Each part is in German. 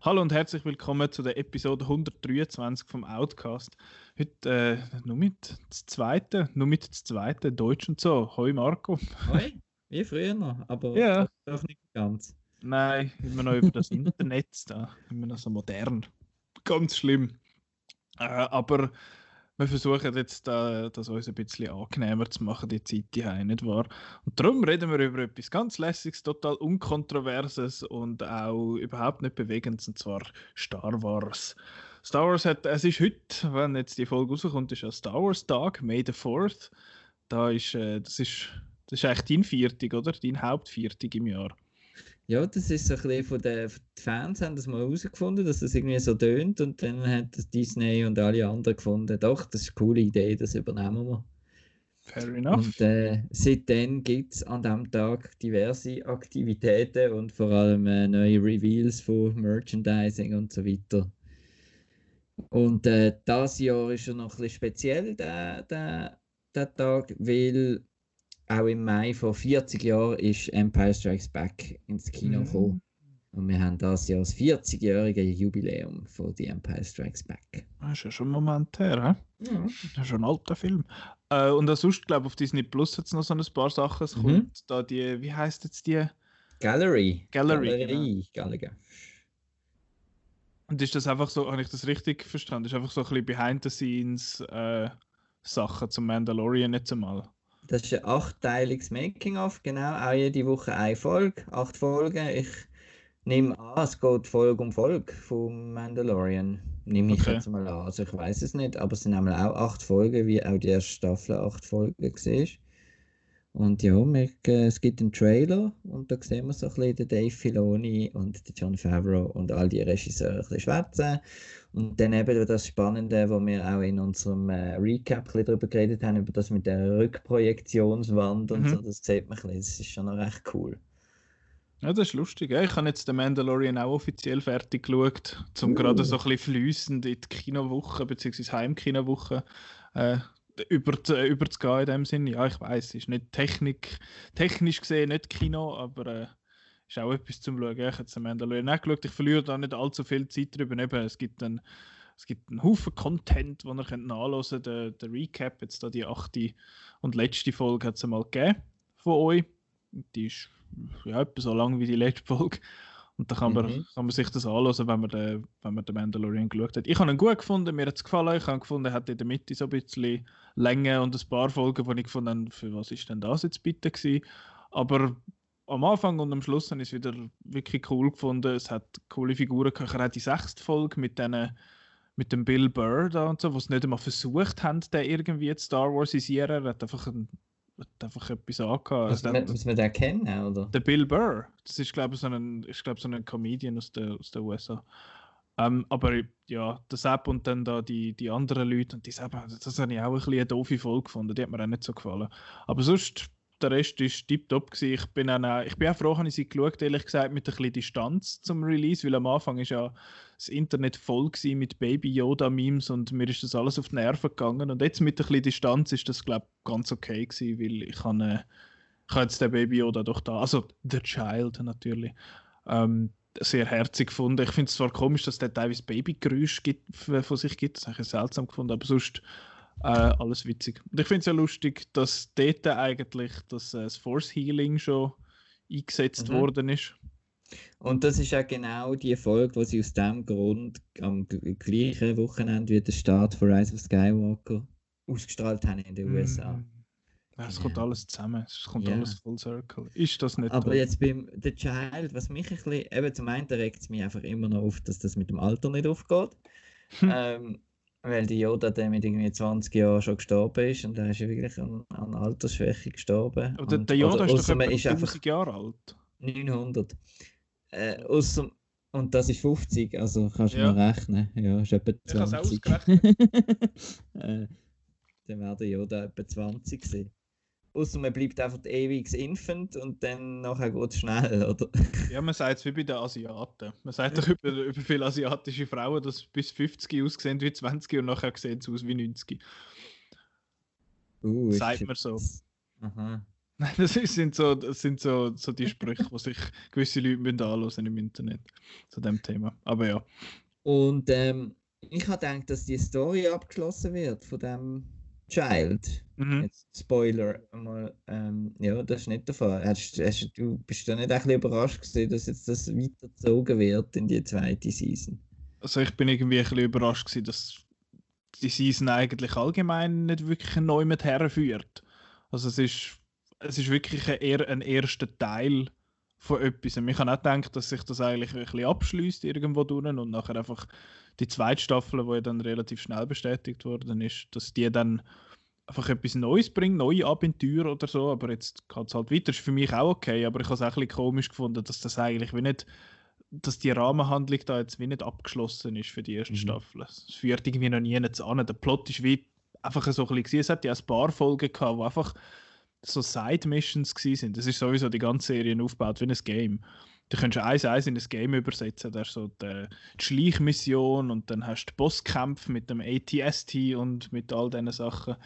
Hallo und herzlich willkommen zu der Episode 123 vom Outcast. Heute äh, nur mit das zweite, nur mit das zweite Deutsch und so. Hoi Marco. Hoi, wie früher noch, aber Ja. nicht ganz. Nein, immer noch über das Internet da, immer noch so modern. Ganz schlimm. Äh, aber wir versuchen jetzt da, das uns ein bisschen angenehmer zu machen, die Zeit hier, nicht wahr? Und darum reden wir über etwas ganz Lässiges, total Unkontroverses und auch überhaupt nicht Bewegendes, und zwar Star Wars. Star Wars hat, es ist heute, wenn jetzt die Folge rauskommt, ist ja Star Wars Tag, May the 4th. Da ist, äh, das ist, das ist eigentlich dein Viertig, oder? Dein Hauptviertig im Jahr. Ja, das ist so ein bisschen von den den Fans haben das mal herausgefunden, dass das irgendwie so tönt und dann hat das Disney und alle anderen gefunden, doch, das ist eine coole Idee, das übernehmen wir. Fair enough. Und äh, seitdem gibt es an diesem Tag diverse Aktivitäten und vor allem äh, neue Reveals von Merchandising und so weiter. Und äh, das Jahr ist er noch ein bisschen speziell, der, der, der Tag, weil auch im Mai vor 40 Jahren ist Empire Strikes Back ins Kino Mhm. gekommen. Und wir haben das Jahr das 40-jährige Jubiläum von The Empire Strikes Back. Das ist ja schon ein Moment her, hä? Das ist schon ein alter Film. Äh, und sonst, glaube ich, auf Disney Plus hat es noch so ein paar Sachen. Es Mhm. kommt da die, wie heißt jetzt die? Gallery. Gallery, Galerie. Gallagher. Und ist das einfach so, habe ich das richtig verstanden? Ist einfach so ein bisschen behind the scenes äh, Sachen zum Mandalorian jetzt einmal. Das ist ein achtteiliges Making-of, genau. Auch jede Woche eine Folge, acht Folgen. Ich nehme an, es geht Folge um Folge vom Mandalorian. Nehme ich Okay. jetzt mal an. Also ich weiß es nicht, aber es sind einmal auch acht Folgen, wie auch die erste Staffel acht Folgen war. Und ja, wir, es gibt einen Trailer und da sehen wir so ein bisschen den Dave Filoni und den John Favreau und all die Regisseure ein bisschen schwätzen. Und dann eben das Spannende, wo wir auch in unserem äh, Recap ein bisschen darüber geredet haben, über das mit der Rückprojektionswand und Mhm. so, das sieht man ein bisschen, das ist schon noch recht cool. Ja, das ist lustig. Ja, ich habe jetzt den Mandalorian auch offiziell fertig geschaut, um Uh. gerade so ein bisschen fließend in die Kinowoche bzw. Heimkinowoche äh, über, zu- über zu gehen in dem Sinne. Ja, ich weiß, es ist nicht Technik, technisch gesehen nicht Kino, aber äh, ist auch etwas zum Schauen. Ich habe jetzt Mandalorian auch geschaut. Ich verliere da nicht allzu viel Zeit drüber. Eben, es gibt einen, es gibt einen Haufen Content, den ihr könnt nachhören könnt. Der, der Recap, jetzt da die achte und letzte Folge hat es mal gegeben von euch. Die ist ja, etwa so lang wie die letzte Folge. Und da kann man, Mhm. kann man sich das anschauen, wenn man, den, wenn man den Mandalorian geschaut hat. Ich habe ihn gut gefunden, mir hat es gefallen. Ich habe gefunden, er hat in der Mitte so ein bisschen Länge und ein paar Folgen, wo ich gefunden habe, für was ist denn das jetzt bitte gewesen. Aber am Anfang und am Schluss habe ich es wieder wirklich cool gefunden. Es hat coole Figuren gehabt. Er hat die sechste Folge mit denen mit dem Bill Burr da und so, sie nicht einmal versucht haben, den irgendwie zu Star Warsisieren. Er hat einfach, ein, hat einfach etwas angehört. Muss Also, der- muss man den kennen, oder? der Bill Burr, das ist glaube ich so ein, ich glaube so ein Comedian aus der, aus der USA. Ähm, aber ja, der Sepp und dann da die, die anderen Leute und die Sepp, das habe ich auch ein bisschen eine doofe Folge gefunden, die hat mir auch nicht so gefallen. Aber sonst, der Rest ist tiptop. Ich bin, auch, ich bin auch froh, habe ich sie geschaut, ehrlich gesagt, mit ein bisschen Distanz zum Release, weil am Anfang ist ja das Internet voll mit Baby Yoda Memes und mir ist das alles auf die Nerven gegangen und jetzt mit ein bisschen Distanz ist das glaube ich ganz okay gewesen, weil ich habe äh, ich jetzt den Baby Yoda doch da, also The Child natürlich, ähm, sehr herzig gefunden. Ich finde es zwar komisch, dass der teilweise Babygeräusche gibt, f- von sich gibt, das habe ich seltsam gefunden, aber sonst äh, alles witzig. Und ich finde es ja lustig, dass dort eigentlich das, äh, das Force Healing schon eingesetzt Mhm. worden ist. Und das ist ja genau die Folge, wo sie aus dem Grund am gleichen Wochenende wie der Start von Rise of Skywalker ausgestrahlt haben in den USA. Mm. Ja, es Genau. kommt alles zusammen, es kommt Ja. alles full circle. Ist das nicht Aber toll? jetzt beim The Child, was mich ein bisschen, eben zum einen regt es mich einfach immer noch auf, dass das mit dem Alter nicht aufgeht. Hm. ähm, weil die Yoda der mit irgendwie 20 Jahren schon gestorben ist und der ist ja wirklich an, an Altersschwäche gestorben. Aber der, und, der Yoda oder ist doch etwa ist einfach 1000 Jahre alt. 900. Äh, ausser, und das ist 50, also kannst du Ja. mal rechnen. Ja, ist etwa Ich habe es 20. ausgerechnet. äh, dann wäre der Yoda etwa 20 gewesen. Außer man bleibt einfach ewig Infant und dann nachher geht es schnell, oder? Ja, man sagt es wie bei den Asiaten. Man sagt doch über, über viele asiatische Frauen, dass bis 50 aussehen wie 20 und nachher sehen sie aus wie 90. Uh, Sagt man so. Aha. Nein, das sind so, das sind so, so die Sprüche, die sich gewisse Leute müssen anhören im Internet zu dem Thema. Aber ja. Und ähm, ich habe gedacht, dass die Story abgeschlossen wird von dem Child. Mhm. Jetzt Spoiler mal, ähm, ja, das ist nicht der Fall. Hast, hast, du bist da nicht ein bisschen überrascht gewesen, dass jetzt das weitergezogen wird in die zweite Season? Also ich bin irgendwie ein bisschen überrascht gewesen, dass die Season eigentlich allgemein nicht wirklich neu mit herführt. Also es ist, es ist wirklich ein, eher ein erster Teil von etwas. Und ich habe auch gedacht, dass sich das eigentlich ein bisschen abschließt irgendwo durch und nachher einfach die zweite Staffel, die ja dann relativ schnell bestätigt worden ist, dass die dann einfach etwas Neues bringt, neue Abenteuer oder so, aber jetzt geht es halt weiter. Ist für mich auch okay, aber ich habe es auch ein bisschen komisch gefunden, dass das eigentlich wie nicht dass die Rahmenhandlung da jetzt wie nicht abgeschlossen ist für die erste Mhm. Staffel. Es führt irgendwie noch nie an. Der Plot ist wie einfach so ein bisschen. Es hat ja ein paar Folgen gehabt, wo einfach so Side-Missions sind. Das ist sowieso die ganze Serie aufgebaut wie ein Game. Du kannst eins eins in ein Game übersetzen. Da ist so die, die Schleichmission und dann hast du Bosskämpfe mit dem ATST und mit all diesen Sachen.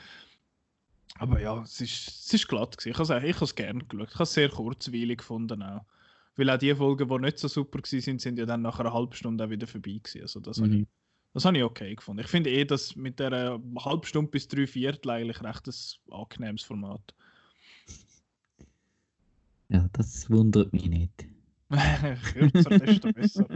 Aber ja, es ist, es ist glatt gewesen. Ich habe es, ich habe es gerne geschaut. Ich habe es sehr kurzweilig gefunden auch. Weil auch die Folgen, die nicht so super waren, sind ja dann nach einer halben Stunde auch wieder vorbei gewesen. Also das, habe Mhm. ich, das habe ich okay gefunden. Ich finde eh, dass mit der halben Stunde bis drei Viertel eigentlich recht ein angenehmes Format. Ja, das wundert mich nicht. Kürzer, desto besser.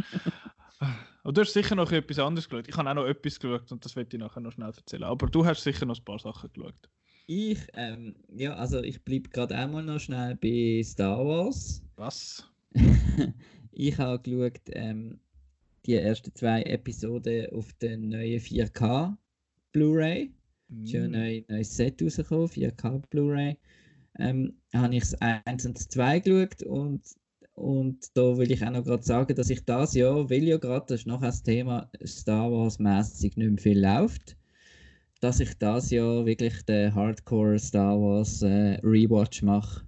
Aber du hast sicher noch etwas anderes geschaut. Ich habe auch noch etwas geschaut und das werde ich nachher noch schnell erzählen. Aber du hast sicher noch ein paar Sachen geschaut. Ich, ähm, ja, also ich bleibe gerade einmal noch schnell bei Star Wars. Was? ich habe geschaut, ähm, die ersten zwei Episoden auf der neuen 4K Blu-ray. Ist ja ein Mm. neu, neues Set rausgekommen, 4K Blu-ray. Ähm, habe ich das 1 und das 2 geschaut und, und da will ich auch noch gerade sagen, dass ich das Jahr, weil ja gerade, das ist noch das Thema, Star Wars mäßig nicht mehr viel läuft, dass ich das Jahr wirklich den Hardcore Star Wars äh, Rewatch mache.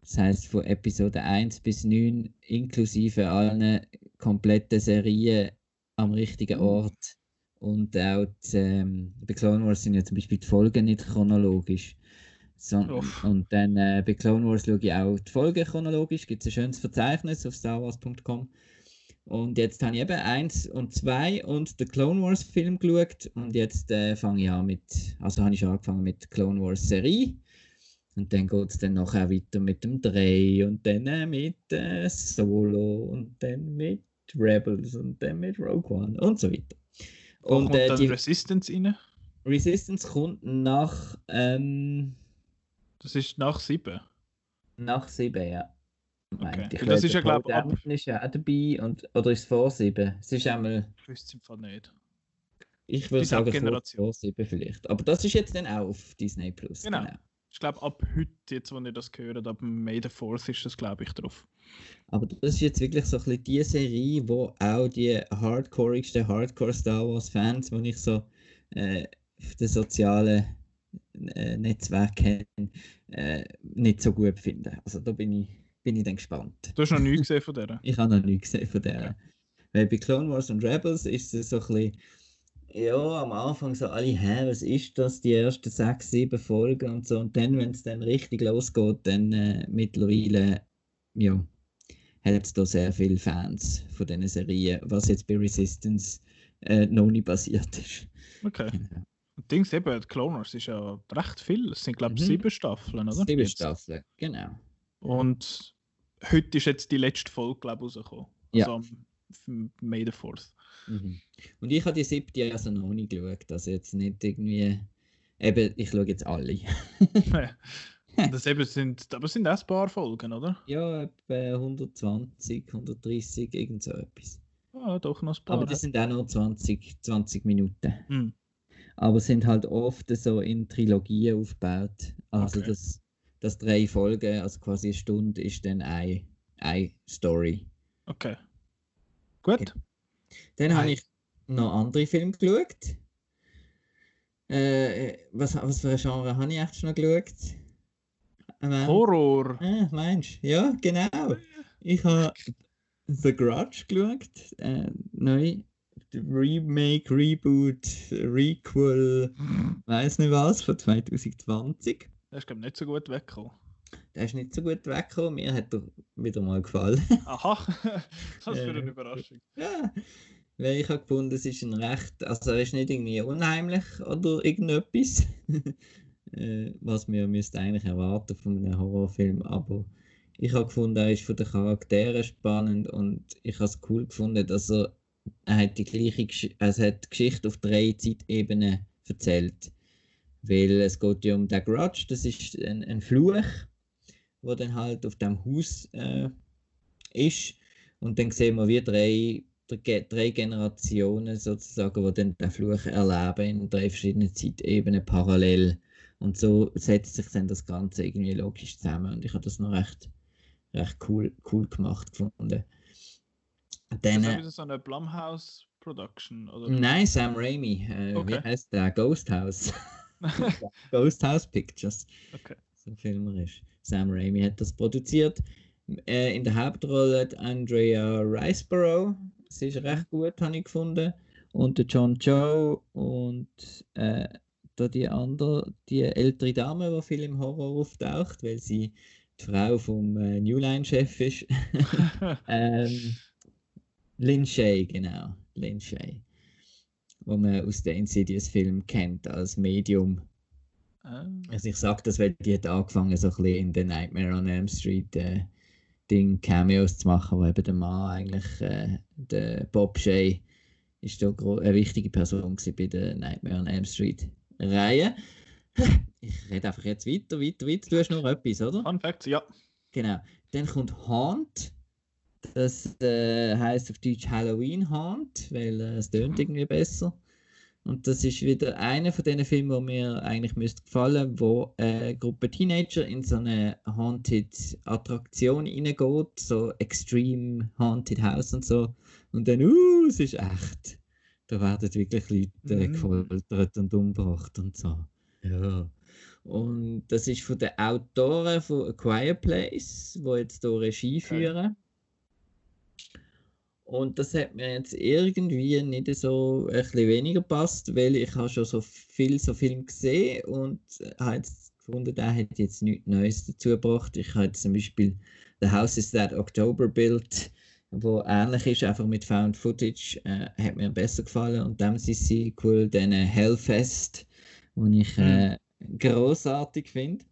Das heißt von Episode 1 bis 9 inklusive allen kompletten Serien am richtigen Ort. Und auch die, ähm, bei Clone Wars sind ja zum Beispiel die Folgen nicht chronologisch. So, und dann äh, bei Clone Wars schaue ich auch die Folgen chronologisch. Gibt es ein schönes Verzeichnis auf starwars.com. Und jetzt habe ich eben 1 und 2 und den Clone Wars Film geschaut. Und jetzt äh, fange ich an mit, also habe ich schon angefangen mit Clone Wars Serie. Und dann geht es dann nachher weiter mit dem 3 und dann äh, mit äh, Solo und dann mit Rebels und dann mit Rogue One und so weiter. Und kommt äh, dann die Resistance rein? Resistance kommt nach, ähm, Das ist nach 7. nach 7, ja. Okay. Ich das glaube, ist ja, Paul glaub ich, ab- ist ja auch dabei und, oder ist es vor 7? Es ist einmal, Ich wüsste es im Fall nicht. ich würde sagen Generation. vor 7 vielleicht. Aber das ist jetzt dann auch auf Disney Plus. Genau. Ich glaube, ab heute, jetzt, wo ihr das gehört, ab May the 4th ist das, glaube ich, drauf. Aber das ist jetzt wirklich so ein bisschen die Serie, wo auch die hardcoreigsten Hardcore Star Wars Fans, die ich so äh, auf den sozialen äh, Netzwerken kenne, äh, nicht so gut finde. Also da bin ich, bin ich dann gespannt. Du hast noch nie gesehen von der. Ich habe noch nichts gesehen von der. Weil bei Clone Wars und Rebels ist es so ein bisschen, ja, am Anfang so alle, hä, was ist das, die ersten sechs, sieben Folgen und so. Und dann, wenn es dann richtig losgeht, dann äh, mittlerweile, ja, hat es da sehr viele Fans von diesen Serien, was jetzt bei Resistance äh, noch nicht passiert ist. Okay. Genau. Dings eben, die Clone Wars ist ja recht viel. Es sind, glaube ich, Mhm. sieben Staffeln, oder? Sieben. Staffeln, genau. Und heute ist jetzt die letzte Folge, glaube ich, rausgekommen. Ja. Also am May the 4th. Mhm. Und ich habe die siebte also noch nicht geschaut, also jetzt nicht irgendwie, eben, ich schaue jetzt alle. das eben sind, aber es sind auch ein paar Folgen, oder? Ja, etwa 120, 130, irgend so etwas. Ah, doch noch ein paar. Aber das sind auch nur 20, 20 Minuten. Hm. Aber sind halt oft so in Trilogien aufgebaut. Also Okay. dass, dass drei Folgen, also quasi eine Stunde, ist dann eine, eine Story. Okay. Gut. Dann habe ich noch andere Filme geschaut. Äh, was, was für ein Genre habe ich eigentlich schon geschaut? Ähm, Horror. Ah, meinst du? Ja, genau. Ich habe The Grudge geschaut. Äh, neu. Remake, Reboot, Requel, weiß nicht was, von 2020. Der ist, glaube ich, nicht so gut weggekommen. Der ist nicht so gut weggekommen. Mir hat er wieder mal gefallen. Aha, das für eine Überraschung. ja. Weil ich habe gefunden, es ist ein recht. Also, er ist nicht irgendwie unheimlich oder irgendetwas. äh, was wir müsste eigentlich erwarten von einem Horrorfilm. Aber ich habe gefunden, er ist von den Charakteren spannend und ich habe es cool gefunden, dass er, er hat die gleiche Gesch also hat die Geschichte auf drei Zeitebenen erzählt. Weil es geht ja um den Grudge, das ist ein, ein Fluch, wo dann halt auf dem Haus äh, ist. Und dann sehen wir wie drei, drei, drei Generationen sozusagen, die dann den Fluch erleben in drei verschiedenen Zeitebenen parallel. Und so setzt sich dann das Ganze irgendwie logisch zusammen. Und ich habe das noch recht, recht cool, cool gemacht gefunden. Dann, Das ist äh, wieder so eine Blumhouse Production, oder? nein, Sam Raimi. Äh, Okay. Wie heißt der? Ghost House. Ghost House Pictures. okay. so filmerisch. Sam Raimi hat das produziert. Äh, in der Hauptrolle Andrea Riceborough. Sie ist recht gut, habe ich gefunden. Und der John Cho und äh, da die andere, die ältere Dame, die viel im Horror auftaucht, weil sie die Frau vom äh, New Line-Chef ist. ähm, Lin Shay, genau. Lin Shay. Wo man aus den Insidious-Filmen kennt als Medium. Ah, Also ich sage das, weil die hat angefangen, so ein bisschen in den Nightmare on Elm Street äh, Ding Cameos zu machen, wo eben der Mann eigentlich, äh, der Bob Shay, ist da eine wichtige Person bei der Nightmare on Elm Street Reihe. Ich rede einfach jetzt weiter, weiter, weiter. Du hast noch etwas, oder? Fun Fact, ja. Genau. Dann kommt Haunt. Das äh, heißt auf Deutsch Halloween Haunt, weil äh, es tönt irgendwie besser. Und das ist wieder einer von diesen Filmen, wo mir eigentlich müsste gefallen, wo eine Gruppe Teenager in so eine Haunted Attraktion reingeht, so Extreme Haunted House und so. Und dann, uh, es ist echt. Da werden wirklich Leute äh, Mhm. gefoltert und umgebracht und so. Ja. Und das ist von den Autoren von A Quiet Place, wo jetzt hier Regie Okay. führen. Und das hat mir jetzt irgendwie nicht so ein bisschen weniger gepasst, weil ich habe schon so viel so Film gesehen und habe jetzt gefunden, der hat jetzt nichts Neues dazu gebracht. Ich habe zum Beispiel The House is That October Built, wo ähnlich ist, einfach mit Found Footage, äh, hat mir besser gefallen. Und dann sein Sequel, dann äh, Hellfest, wo ich äh, großartig finde.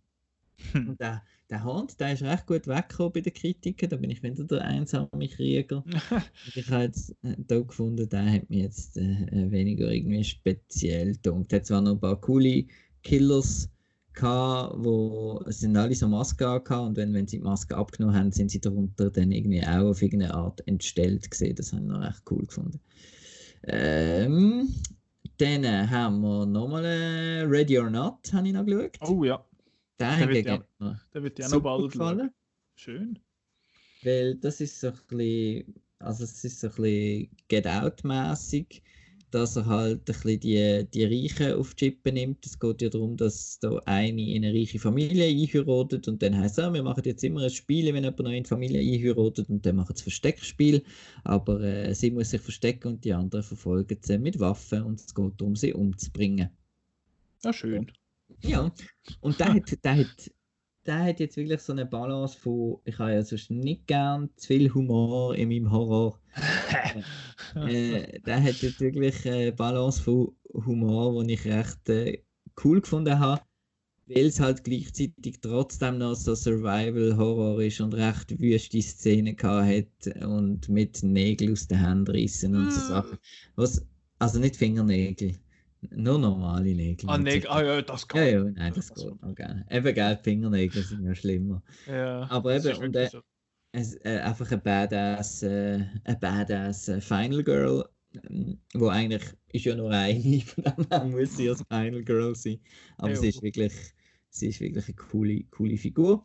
Und der, der Hund, der ist recht gut weggekommen bei den Kritiken. Da bin ich wieder der einsame Krieger. Ich habe jetzt äh, da gefunden, der hat mich jetzt äh, äh, weniger irgendwie speziell gedunkt. Hat zwar noch ein paar coole Killers gehabt, wo es sind alle so Masken angehabt und wenn, wenn sie die Maske abgenommen haben, sind sie darunter dann irgendwie auch auf irgendeine Art entstellt gesehen. Das habe ich noch recht cool gefunden. Ähm, dann äh, haben wir nochmal äh, Ready or Not, habe ich noch geschaut. oh ja, der wird hingegen ja- hat mir der wird ja noch bald gefallen. Schön. Weil das ist so ein bisschen, also es ist so ein bisschen Get Out-mäßig, dass er halt ein bisschen die, die Reichen auf die Chippe nimmt. Es geht ja darum, dass da eine in eine reiche Familie einheiratet und dann heißt es, ah, wir machen jetzt immer ein Spiel, wenn jemand neu in die Familie einheiratet und dann machen sie Versteckspiel. Aber äh, sie muss sich verstecken und die anderen verfolgen sie mit Waffen und es geht darum, sie umzubringen. Ja, schön. Ja, und der hat, der hat, der hat jetzt wirklich so eine Balance von, ich habe ja sonst nicht gern zu viel Humor in meinem Horror. Äh, der hat jetzt wirklich eine Balance von Humor, die ich recht äh, cool gefunden habe, weil es halt gleichzeitig trotzdem noch so Survival-Horror ist und recht wüste Szenen hat und mit Nägeln aus den Händen rissen und so Mm. Sachen. Was, also nicht Fingernägel, nur normale Nägel. ah, so. ah ja, das Ja, geht. ja, nein, das Das geht noch gerne. Eben, gell, Fingernägel sind ja schlimmer. Ja, Aber eben, und, äh, so. Es, äh, einfach eine Badass, äh, eine Badass äh, Final Girl, ähm, wo eigentlich ist ja nur eine, von dem her muss sie als Final Girl sein. Aber Ja. sie ist wirklich, sie ist wirklich eine coole, coole Figur.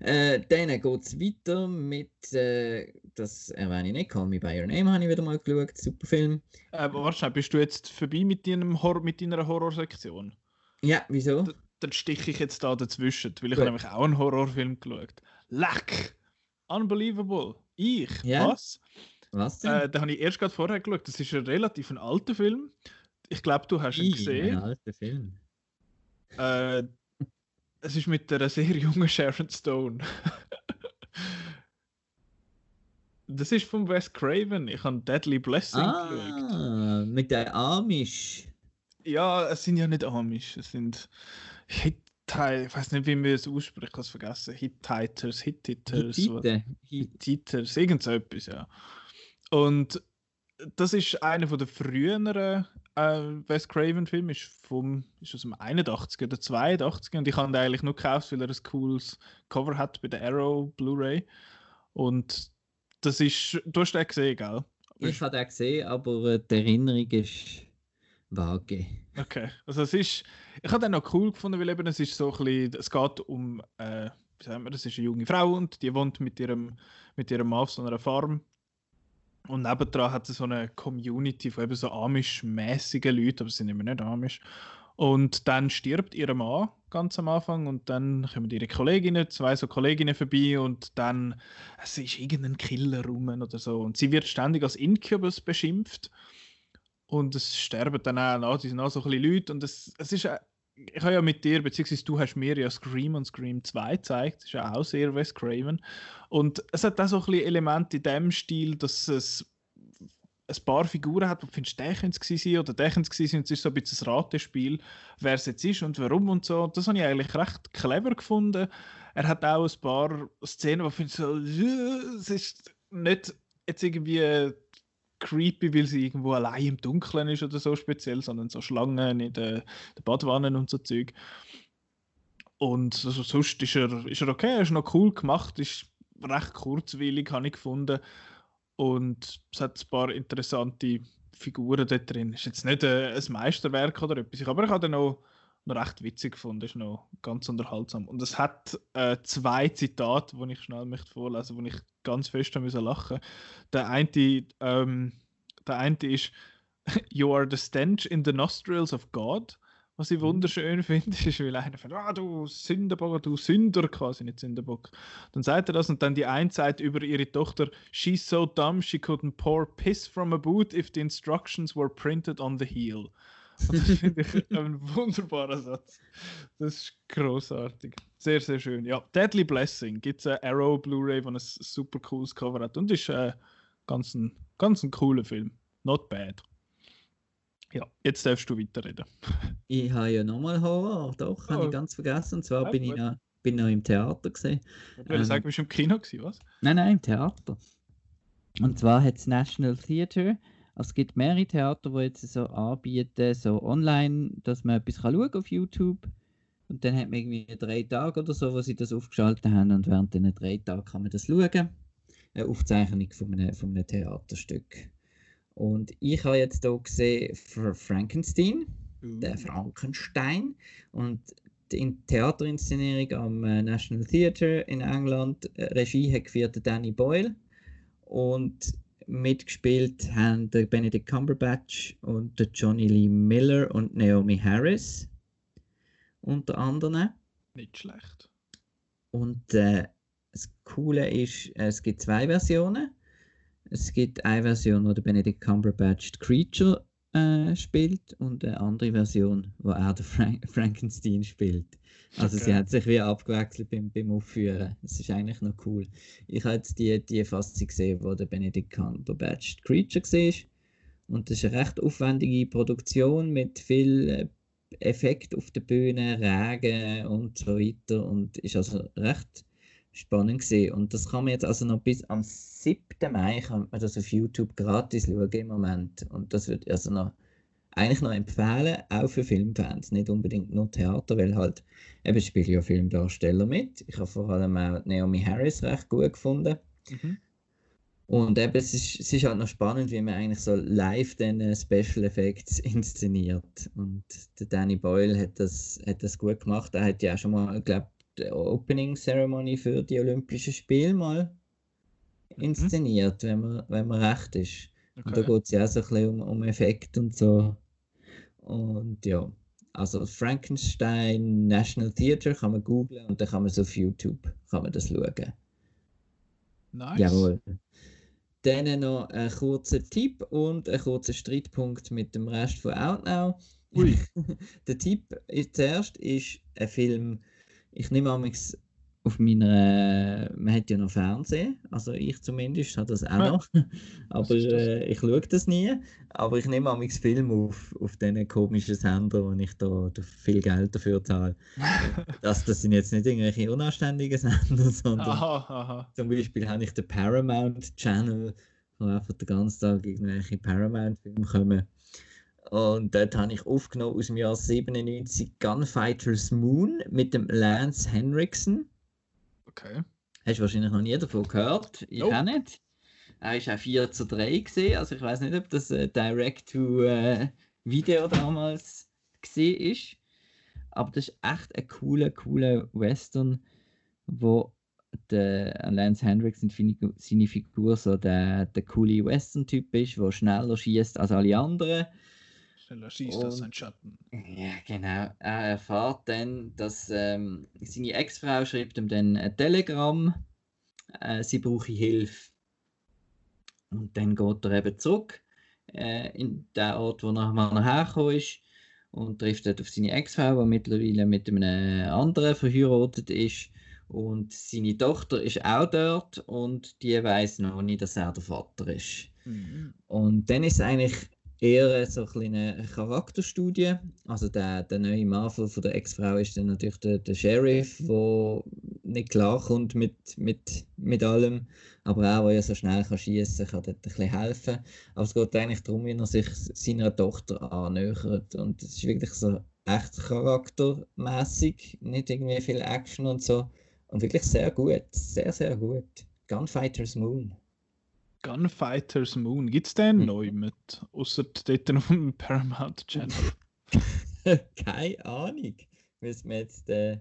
Äh, dann geht es weiter mit, äh, das erwähne ich nicht, Call Me By Your Name habe ich wieder mal geschaut, super Film. Äh, warte schnell, bist du jetzt vorbei mit, deinem Hor mit deiner Horrorsektion? Ja, wieso? dann stiche ich jetzt da dazwischen, weil ich habe nämlich auch einen Horrorfilm geschaut. Leck! Unbelievable! Ich? Ja? Was? Was denn? Äh, da habe ich erst gerade vorher geschaut. Das ist ein relativ ein alter Film. Ich glaube, du hast ihn Ih, gesehen. Ein alter Film. Äh, es ist mit einer sehr jungen Sharon Stone. das ist von Wes Craven. Ich habe Deadly Blessing geschaut. Ah, mit der Amish. Ja, es sind ja nicht Amish. Es sind Hittite. Ich weiß nicht, wie man es ausspricht. Ich habe es vergessen. Hittiters, Hittiters. Hittite. Hi- Hittiters, irgend so etwas, ja. Und das ist einer von der früheren äh, Wes Craven-Filme, ist, vom, ist aus dem 81 oder 82 und ich habe ihn eigentlich nur gekauft, weil er ein cooles Cover hat bei der Arrow Blu-ray. Und das ist, du hast den gesehen, gell? Ich habe den gesehen, aber äh, die Erinnerung ist vage. Okay, also es ist, ich habe den noch cool gefunden, weil eben es ist so ein bisschen, es geht um, äh, wie sagen wir, das ist eine junge Frau und die wohnt mit ihrem, mit ihrem Mann auf so einer Farm und nebendran hat sie so eine Community von eben so amish-mäßigen Leuten, aber sie sind immer nicht amish. Und dann stirbt ihr Mann ganz am Anfang und dann kommen ihre Kolleginnen, zwei so Kolleginnen vorbei und dann es ist irgendein Killer rum oder so und sie wird ständig als Incubus beschimpft und es sterben dann auch auch so ein bisschen Leute und es, es ist äh, ich habe ja mit dir, beziehungsweise du hast mir ja Scream und Scream 2 gezeigt, das ist ja auch sehr Wes Craven und es hat auch so ein bisschen Elemente in dem Stil, dass es ein paar Figuren hat, wo du findest, der könnte es oder der könnte es sein und es ist so ein bisschen ein Ratespiel, wer es jetzt ist und warum und so. Das habe ich eigentlich recht clever gefunden. Er hat auch ein paar Szenen, wo ich finde, so, es ist nicht jetzt irgendwie creepy, weil sie irgendwo allein im Dunkeln ist oder so speziell, sondern so Schlangen in den, den Badwannen und so Zeug. Und also sonst ist er, ist er okay, er ist noch cool gemacht, ist recht kurzweilig, habe ich gefunden. Und es hat ein paar interessante Figuren dort drin. Ist jetzt nicht äh, ein Meisterwerk oder etwas, aber ich habe den noch, noch recht witzig gefunden, ist noch ganz unterhaltsam. Und es hat äh, zwei Zitate, die ich schnell möchte vorlesen, wo ich ganz fest müssen lachen. Der eine, ähm, der eine ist You are the stench in the nostrils of God. Was ich wunderschön finde, ist, weil einer sagt, ah, du Sünderbock, du Sünder quasi, nicht Sünderbock. Dann sagt er das und dann die eine sagt über ihre Tochter, she's so dumb she couldn't pour piss from a boot if the instructions were printed on the heel. Und das finde ich ein wunderbarer Satz. Das ist großartig. Sehr, sehr schön. Ja, Deadly Blessing gibt es eine Arrow Blu-ray, die ein super cooles Cover hat und ist äh, ganz, ein, ganz ein cooler Film. Not bad. Ja, jetzt darfst du weiterreden. Ich habe ja nochmal Horror, doch, habe Oh. ich ganz vergessen. Und zwar Ja, bin ich gut. noch, bin noch im Theater gesehen. Ich will Ähm. sagen, bist du im Kino gewesen, was? Nein, nein, im Theater. Und zwar hat es National Theatre. Also es gibt mehrere Theater, die jetzt so anbieten, so online, dass man etwas kann schauen auf YouTube. Und dann hat man irgendwie drei Tage oder so, wo sie das aufgeschaltet haben. Und während diesen drei Tagen kann man das schauen. Eine Aufzeichnung von einem, von einem Theaterstück. Und ich habe jetzt hier gesehen Fra- Frankenstein der Frankenstein. Und die In- Theaterinszenierung am äh, National Theatre in England, äh, Regie hat geführt Danny Boyle. Und mitgespielt haben der Benedict Cumberbatch und der Johnny Lee Miller und Naomi Harris. Unter anderem. Nicht schlecht. Und äh, das Coole ist, äh, es gibt zwei Versionen. Es gibt eine Version, wo der Benedict Cumberbatch die Creature äh, spielt und eine andere Version, wo er den Frank Frankenstein spielt. Also sie Okay. hat sich wie abgewechselt beim, beim Aufführen. Das ist eigentlich noch cool. Ich habe jetzt die, die Fassung gesehen, wo der Benedict Cumberbatch Creature war. Und das ist eine recht aufwendige Produktion mit viel äh, Effekt auf der Bühne, Regen und so weiter. Und ist also recht spannend gesehen. Und das kann man jetzt also noch bis am 7. Mai kann man das auf YouTube gratis schauen im Moment. Und das ich also noch eigentlich noch empfehlen, auch für Filmfans, nicht unbedingt nur Theater, weil halt eben spielen ja Filmdarsteller mit. Ich habe vor allem auch Naomi Harris recht gut gefunden. Mhm. Und eben, es ist, es ist halt noch spannend, wie man eigentlich so live dann äh, Special Effects inszeniert. Und der Danny Boyle hat das, hat das gut gemacht. Er hat ja auch schon mal, ich glaube, die Opening Ceremony für die Olympischen Spiele mal inszeniert, wenn man, wenn man recht ist. Und da Okay. geht es ja auch so ein bisschen um, um Effekt und so. Und ja, Also Frankenstein National Theatre kann man googlen und dann kann man es auf YouTube kann man das schauen. Nice. Jawohl. Dann noch ein kurzer Tipp und ein kurzer Streitpunkt mit dem Rest von Outnow. Der Tipp ist, zuerst ist ein Film, ich nehme an, auf meiner, man hat ja noch Fernsehen, also ich zumindest habe das auch Ja. noch, aber äh, ich schaue das nie, aber ich nehme an Film auf, auf diesen komischen Sender, wo ich da, da viel Geld dafür zahle. das, das sind jetzt nicht irgendwelche unanständigen Sender, sondern aha, aha. zum Beispiel habe ich den Paramount Channel, wo einfach den ganzen Tag irgendwelche Paramount-Filme kommen. Und dort habe ich aufgenommen aus dem Jahr 97 Gunfighters Moon mit dem Lance Henriksen. Okay. Hast du wahrscheinlich noch nie davon gehört? Ich Nope. auch nicht. Er ist auch 4 zu 3 gesehen, also ich weiß nicht, ob das äh, Direct-to-Video damals gesehen ist. Aber das ist echt ein cooler, cooler Western, wo der Lance Hendrickson Figu- seine Figur so der, der coole Western-Typ ist, der schneller schießt als alle anderen. Schneller schießt als Und- ein Schatten. Ja, genau. Er erfährt dann, dass ähm, seine Ex-Frau schreibt ihm dann ein Telegramm, äh, sie brauche Hilfe. Und dann geht er eben zurück äh, in den Ort, wo er mal hergekommen ist und trifft dort auf seine Ex-Frau, die mittlerweile mit einem anderen verheiratet ist. Und seine Tochter ist auch dort und die weiß noch nicht, dass er der Vater ist. Mhm. Und dann ist es eigentlich eher so ein eine Charakterstudie. Also der, der neue Mann von, der Ex-Frau ist dann natürlich der, der Sheriff, der nicht klarkommt mit, mit, mit allem. Aber auch, der ja so schnell kann schießen kann, dort ein bisschen helfen. Aber es geht eigentlich darum, wie er sich seiner Tochter annähert. Und es ist wirklich so echt charaktermäßig, nicht irgendwie viel Action und so. Und wirklich sehr gut, sehr, sehr gut. Gunfighters Moon. Gunfighters Moon. Gibt es den Mhm. neu mit? Außer dort auf dem Paramount Channel. Keine Ahnung. Müssen wir jetzt äh,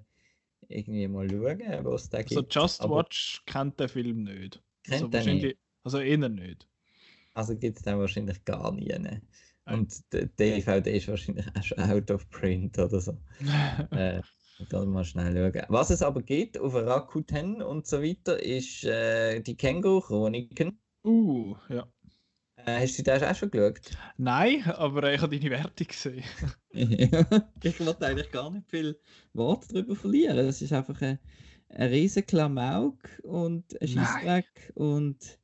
irgendwie mal schauen, was da Also gibt. Just Aber Watch kennt den Film nicht. kennt Also, nicht. also eher nicht. Also gibt es den wahrscheinlich gar nie. Ne? Und der DVD ist wahrscheinlich auch schon out of print oder so. äh, kann mal schnell schauen. Was es aber gibt auf Rakuten und so weiter, ist äh, die Känguru-Chroniken. Uh, ja. Äh, hast du das auch schon geschaut? Nein, aber ich habe deine Wertung gesehen. ich wollte eigentlich gar nicht viel Worte darüber verlieren. Es ist einfach ein, ein riesen Klamauk und ein Nein. Scheissdreck und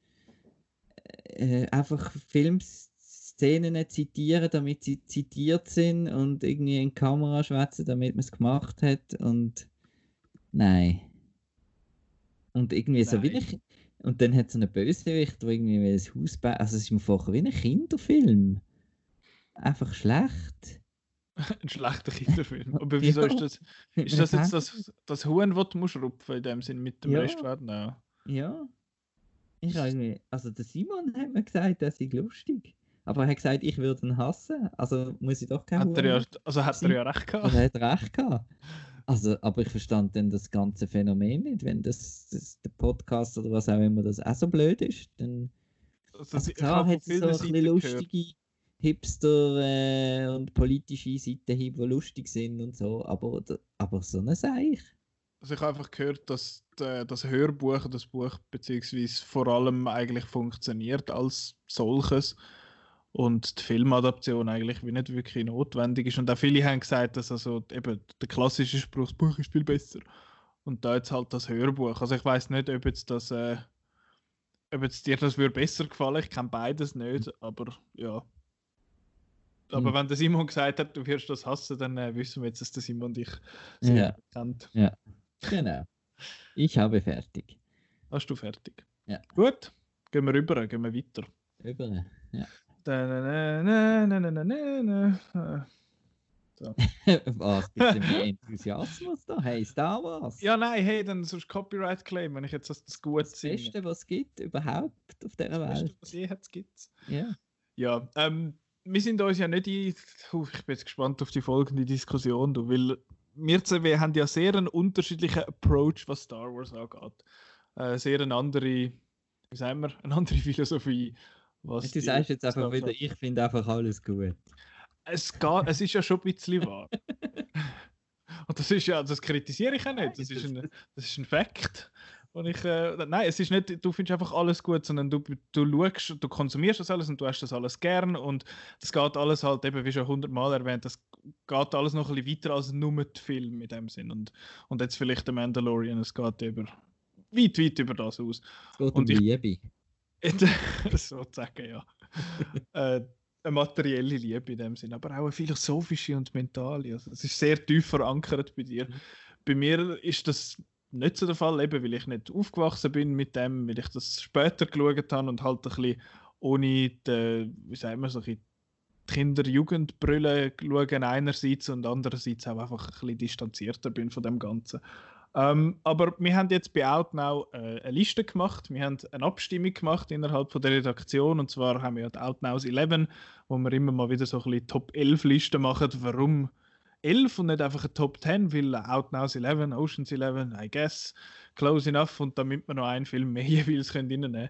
äh, einfach Filmszenen zitieren, damit sie zitiert sind und irgendwie in die Kamera schwätzen, damit man es gemacht hat und nein. Und irgendwie so wie Nein. Und dann hat es einen Bösewicht, der irgendwie ein Haus bauen. Also es ist mir vorher wie ein Kinderfilm. Einfach schlecht. Ein schlechter Kinderfilm. Aber wieso Ja. ist das? Ist das jetzt das, das Huhn, das du rupfen in dem Sinn mit dem Ja. Rest werden? Ja. Ja. Ich irgendwie, also der Simon hat mir gesagt, das sei lustig. Aber er hat gesagt, ich würde ihn hassen. Also muss ich doch kein Hat er ja, also hat er ja recht gehabt. er hat recht gehabt. Also, aber ich verstand dann das ganze Phänomen nicht. Wenn das, das der Podcast oder was auch immer das auch so blöd ist, dann. Also, Also klar hat es so ein bisschen gehört, lustige Hipster äh, und politische Seiten, die lustig sind und so, aber, aber so eine Seich. Also ich habe einfach gehört, dass das Hörbuch, das Buch beziehungsweise vor allem eigentlich funktioniert als solches und die Filmadaption eigentlich wie nicht wirklich notwendig ist. Und auch viele haben gesagt, dass also eben der klassische Spruch, das Buch ist viel besser. Und da jetzt halt das Hörbuch. Also ich weiß nicht, ob jetzt das, äh, ob jetzt dir das würde besser gefallen. Ich kenne beides nicht, aber ja. Aber Hm. wenn der Simon gesagt hat, du wirst das hassen, dann äh, wissen wir jetzt, dass der Simon dich sehr Ja. kennt. Genau. Ich habe fertig. Hast du fertig? Ja. Gut, gehen wir rüber, gehen wir weiter. Über. Ja. Da, na. Was, bitte mehr Enthusiasmus da? Hey, Star Wars. Ja, nein, hey, dann sonst Copyright Claim, wenn ich jetzt das, das gut das. Beste, was es gibt überhaupt auf dieser Das Beste, Welt. was je hat, gibt's. Ja. Ja, ähm, wir sind uns ja nicht. Puh, ich bin jetzt gespannt auf die folgende Diskussion, du, weil wir zwei haben ja sehr einen unterschiedlichen Approach, was Star Wars angeht. Äh, sehr eine andere, wie sagen wir, eine andere Philosophie. Was Du sagst jetzt einfach wieder, ich finde einfach alles gut. Es, geht, es ist ja schon ein bisschen wahr. Und das ist ja, das kritisiere ich auch nicht. Das ist ein, das ist ein Fakt. Und ich, äh, nein, es ist nicht, du findest einfach alles gut, sondern du, du schaust, du konsumierst das alles und du hast das alles gern und das geht alles halt eben, wie schon hundertmal erwähnt, das geht alles noch ein bisschen weiter als nur die Film in dem Sinn. Und, und jetzt vielleicht der Mandalorian, es geht über, weit, weit über das aus. Es geht um Und ich- Liebe. Sozusagen, ja. äh, eine materielle Liebe in dem Sinn, aber auch eine philosophische und mentale. Also, es ist sehr tief verankert bei dir. Mhm. Bei mir ist das nicht so der Fall, eben weil ich nicht aufgewachsen bin mit dem, weil ich das später geschaut habe und halt ein bisschen ohne die, wie sagt man, so ein bisschen Kinder-Jugendbrille schauen einerseits und andererseits auch einfach ein bisschen distanzierter bin von dem Ganzen. Ähm, aber wir haben jetzt bei Outnow äh, eine Liste gemacht. Wir haben eine Abstimmung gemacht innerhalb von der Redaktion. Und zwar haben wir ja die Outnows 11, wo wir immer mal wieder so ein bisschen Top 11 Listen machen. Warum 11 und nicht einfach eine Top 10? Weil Outnows 11, Oceans 11, I guess, close enough. Und damit wir noch einen Film mehr jeweils können reinnehmen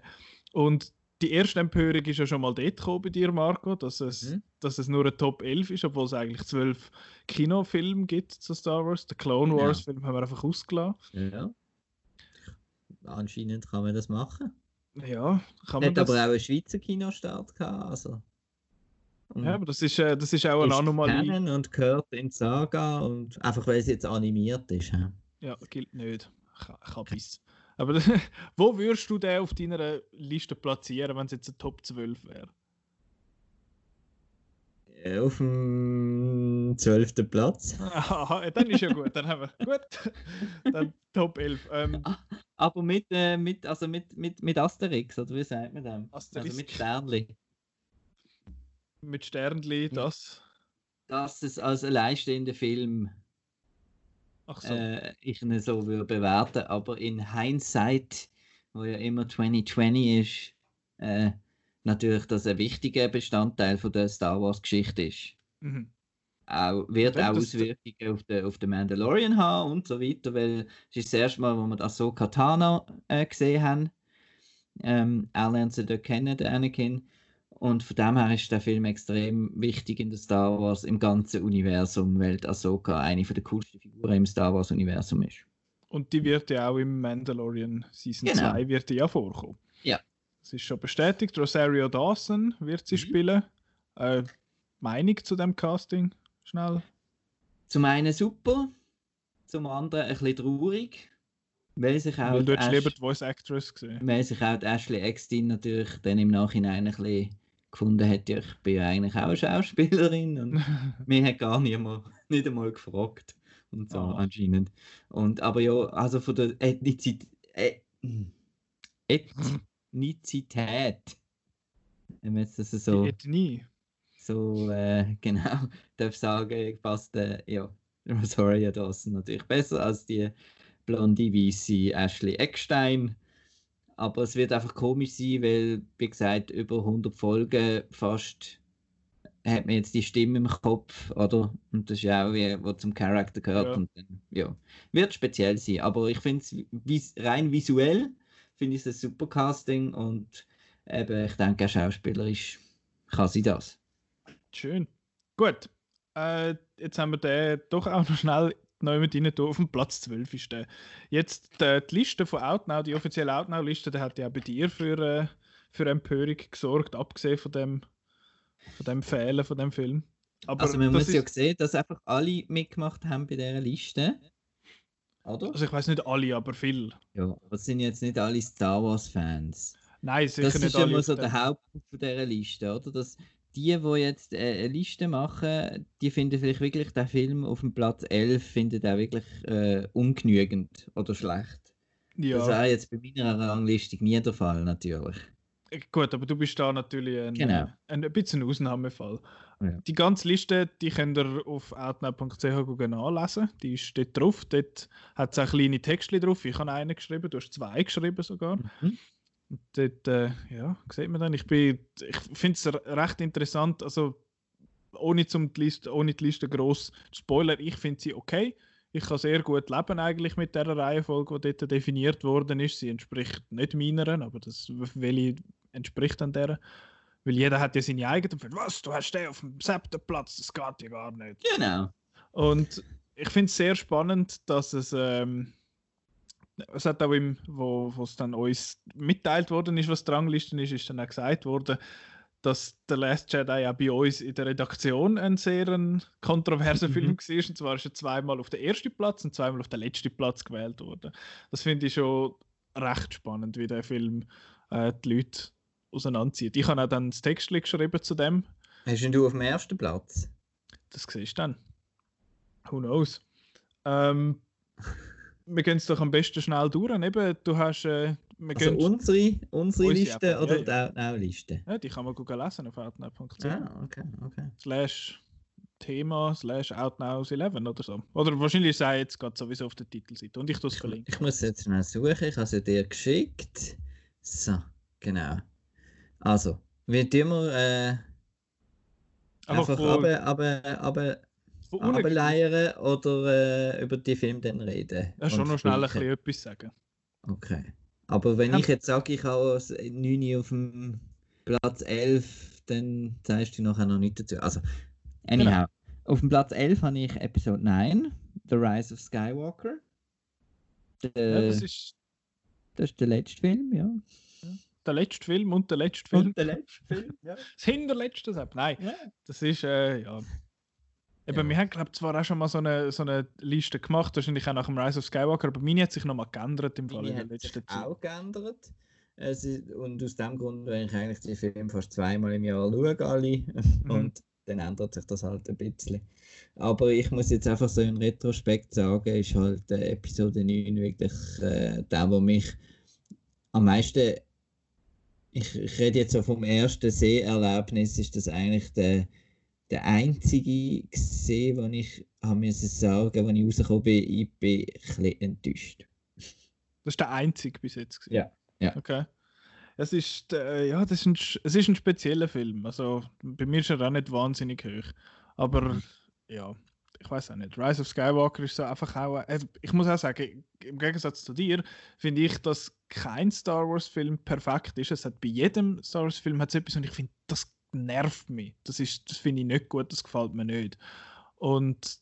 Und die erste Empörung ist ja schon mal dort gekommen bei dir, Marco, dass es, Mhm. dass es nur ein Top 11 ist, obwohl es eigentlich zwölf Kinofilme gibt zu Star Wars. Der Clone. Wars-Film haben wir einfach ausgelassen. Ja. Anscheinend kann man das machen. Ja, kann man Hat das. aber auch einen Schweizer Kinostart gehabt. Also. Und ja, aber das ist, äh, das ist auch eine ist Anomalie. Canon und gehört in Saga und einfach weil es jetzt animiert ist. hä? Ja, gilt nicht. Ka- Kabis. Aber wo würdest du den auf deiner Liste platzieren, wenn es jetzt ein Top 12 wäre? Äh, Auf dem 12. Platz. Aha, dann ist ja gut. Dann haben wir. Gut. Dann Top 11. Ähm, Aber mit, äh, mit, also mit, mit, mit Asterix, oder wie sagt man das? Asterisk. Also mit Sternli. mit Sternli, das. Dass es als alleinstehender Film so. äh, ich ihn so würde bewerten, aber in Hindsight, wo ja immer 2020 ist, äh, natürlich das ein wichtiger Bestandteil von der Star Wars Geschichte ist. Mhm. Auch, wird auch Auswirkungen auf den, auf den Mandalorian haben und so weiter, weil es ist das erste Mal, wo wir das so Katana äh, gesehen haben. Ähm, er lernt sie dort kennen, der Anakin. Und von dem her ist der Film extrem wichtig in der Star Wars, im ganzen Universum, weil Ahsoka eine von der coolsten Figuren im Star Wars Universum ist. Und die wird ja auch im Mandalorian Season Genau. 2 wird die ja vorkommen. Ja. Das ist schon bestätigt. Rosario Dawson wird sie Mhm. spielen. Äh, Meinung zu dem Casting? Schnell. Zum einen super, zum anderen ein bisschen traurig, weil sich auch, Weil du hättest Ash- lieber die Voice Actress gesehen. weil sich auch Ashley Eckstein natürlich dann im Nachhinein ein bisschen gefunden hat, ja, ich bin ja eigentlich auch eine Schauspielerin und mir hat gar niemand, nicht einmal gefragt und so Ah. anscheinend. Und aber ja, also von der Ethnizität, äh, Ethnizität, wenn man jetzt das Die so, Ethnie. so äh, genau darf sagen, passt äh, ja, Rosario Dawson natürlich besser als die blonde, weiße Ashley Eckstein. Aber es wird einfach komisch sein, weil, wie gesagt, über 100 Folgen fast hat man jetzt die Stimme im Kopf, oder? Und das ist ja auch, wie, was zum Charakter gehört. Ja. Und dann, ja, wird speziell sein. Aber ich finde es vis rein visuell, finde ich es ein super Casting und eben, ich denke, schauspielerisch kann sie das. Schön. Gut. Äh, jetzt haben wir den doch auch noch schnell neu mit rein tun. Auf dem Platz 12 ist der. Jetzt äh, die Liste von Outnow, die offizielle Outnow-Liste, die hat ja auch bei dir für, äh, für Empörung gesorgt, abgesehen von dem, von dem Fehlen von dem Film. Aber also man das muss ja ist, sehen, dass einfach alle mitgemacht haben bei dieser Liste. Oder? also ich weiß nicht alle, aber viel. Ja, aber es sind jetzt nicht alle Star Wars-Fans. Nein, sicher Das nicht ist ja alle. mal auf so dem- der Hauptpunkt von dieser Liste, oder? Dass die, die jetzt äh, eine Liste machen, die finden vielleicht wirklich den Film auf dem Platz 11 finden auch wirklich äh, ungenügend oder schlecht. Das ja, wäre jetzt bei meiner Rangliste nie der Fall, natürlich. äh, gut, aber du bist da natürlich ein, Genau. ein, ein bisschen ein Ausnahmefall. Ja. Die ganze Liste, die könnt ihr auf outnow.ch nachlesen. Die ist dort drauf. Dort hat es auch kleine Texte drauf. Ich habe einen geschrieben, du hast zwei geschrieben sogar. Mhm. Und dort, äh, ja, sieht man dann. Ich, bin- ich finde es recht interessant. Also, ohne, zum die Liste, ohne die Liste gross zu spoilern, ich finde sie okay. Ich kann sehr gut leben eigentlich mit der Reihenfolge, die dort definiert worden ist. Sie entspricht nicht meiner, aber das welche entspricht dann der. Weil jeder hat ja seine eigene was, du hast den auf dem siebten Platz, das geht ja gar nicht. Genau. Und ich finde es sehr spannend, dass es. Ähm, es hat auch im, wo es dann uns mitteilt worden ist, was die Rangliste ist, ist dann auch gesagt worden, dass The Last Jedi ja bei uns in der Redaktion ein sehr ein kontroverser mhm. Film war. Und zwar ist er zweimal auf den ersten Platz und zweimal auf den letzten Platz gewählt worden. Das finde ich schon recht spannend, wie der Film äh, die Leute auseinanderzieht. Ich habe auch dann das Text geschrieben zu dem. Hast du auf dem ersten Platz? Das siehst du dann. Who knows? Ähm, wir gehen es doch am besten schnell durch. Eben, du hast äh, also unsere, unsere Liste App, oder ja, die Outnow-Liste? Ja, die kann man Google lesen auf outnow.ch. Ah, okay, okay. Slash Thema slash outnows 11 oder so. Oder wahrscheinlich sei jetzt gerade sowieso auf der Titelseite. Und ich tue es verlinken. Ich muss jetzt schnell suchen, ich habe sie dir geschickt. So, genau. Also, wie tun wir äh, einfach aber, aber, ableiern oder äh, über die Filme dann reden? Ja, schon noch schnell ein bisschen etwas sagen. Okay. Aber wenn ich jetzt sage, ich habe 9 auf dem Platz 11, dann sagst du nachher noch nicht dazu. Also, anyhow. Genau. Auf dem Platz 11 habe ich Episode 9, The Rise of Skywalker. Der, ja, das ist... Das ist der letzte Film, ja. Der letzte Film und der letzte Film. Und der letzte Film, ja. Das hinterletzte, nein. Ja. Das ist, äh, ja. Eben, ja. wir haben, glaube zwar auch schon mal so eine, so eine Liste gemacht, wahrscheinlich auch nach dem Rise of Skywalker, aber meine hat sich nochmal geändert im Fall in der letzten Zeit. auch geändert. Es ist, und aus dem Grund, wenn ich eigentlich die Filme fast zweimal im Jahr schaue, alle, mhm. und dann ändert sich das halt ein bisschen. Aber ich muss jetzt einfach so in Retrospekt sagen, ist halt äh, Episode 9 wirklich äh, der, wo mich am meisten. Ich, ich rede jetzt so vom ersten Seherlebnis, ist das eigentlich der der einzige gesehen, wo ich habe müssen sagen, als ich rausgekommen bin, ich bin ein bisschen enttäuscht. Das ist der einzige bis jetzt gewesen. Ja, ja. Okay. Es ist, äh, ja, das ist ein, es ist ein spezieller Film. Also bei mir ist er auch nicht wahnsinnig hoch. Aber ja, ich weiß auch nicht. Rise of Skywalker ist so einfach auch. Äh, ich muss auch sagen, im Gegensatz zu dir finde ich, dass kein Star Wars Film perfekt ist. Es hat bei jedem Star Wars Film hat etwas und ich finde, das nervt mich. Das, das finde ich nicht gut, das gefällt mir nicht. Und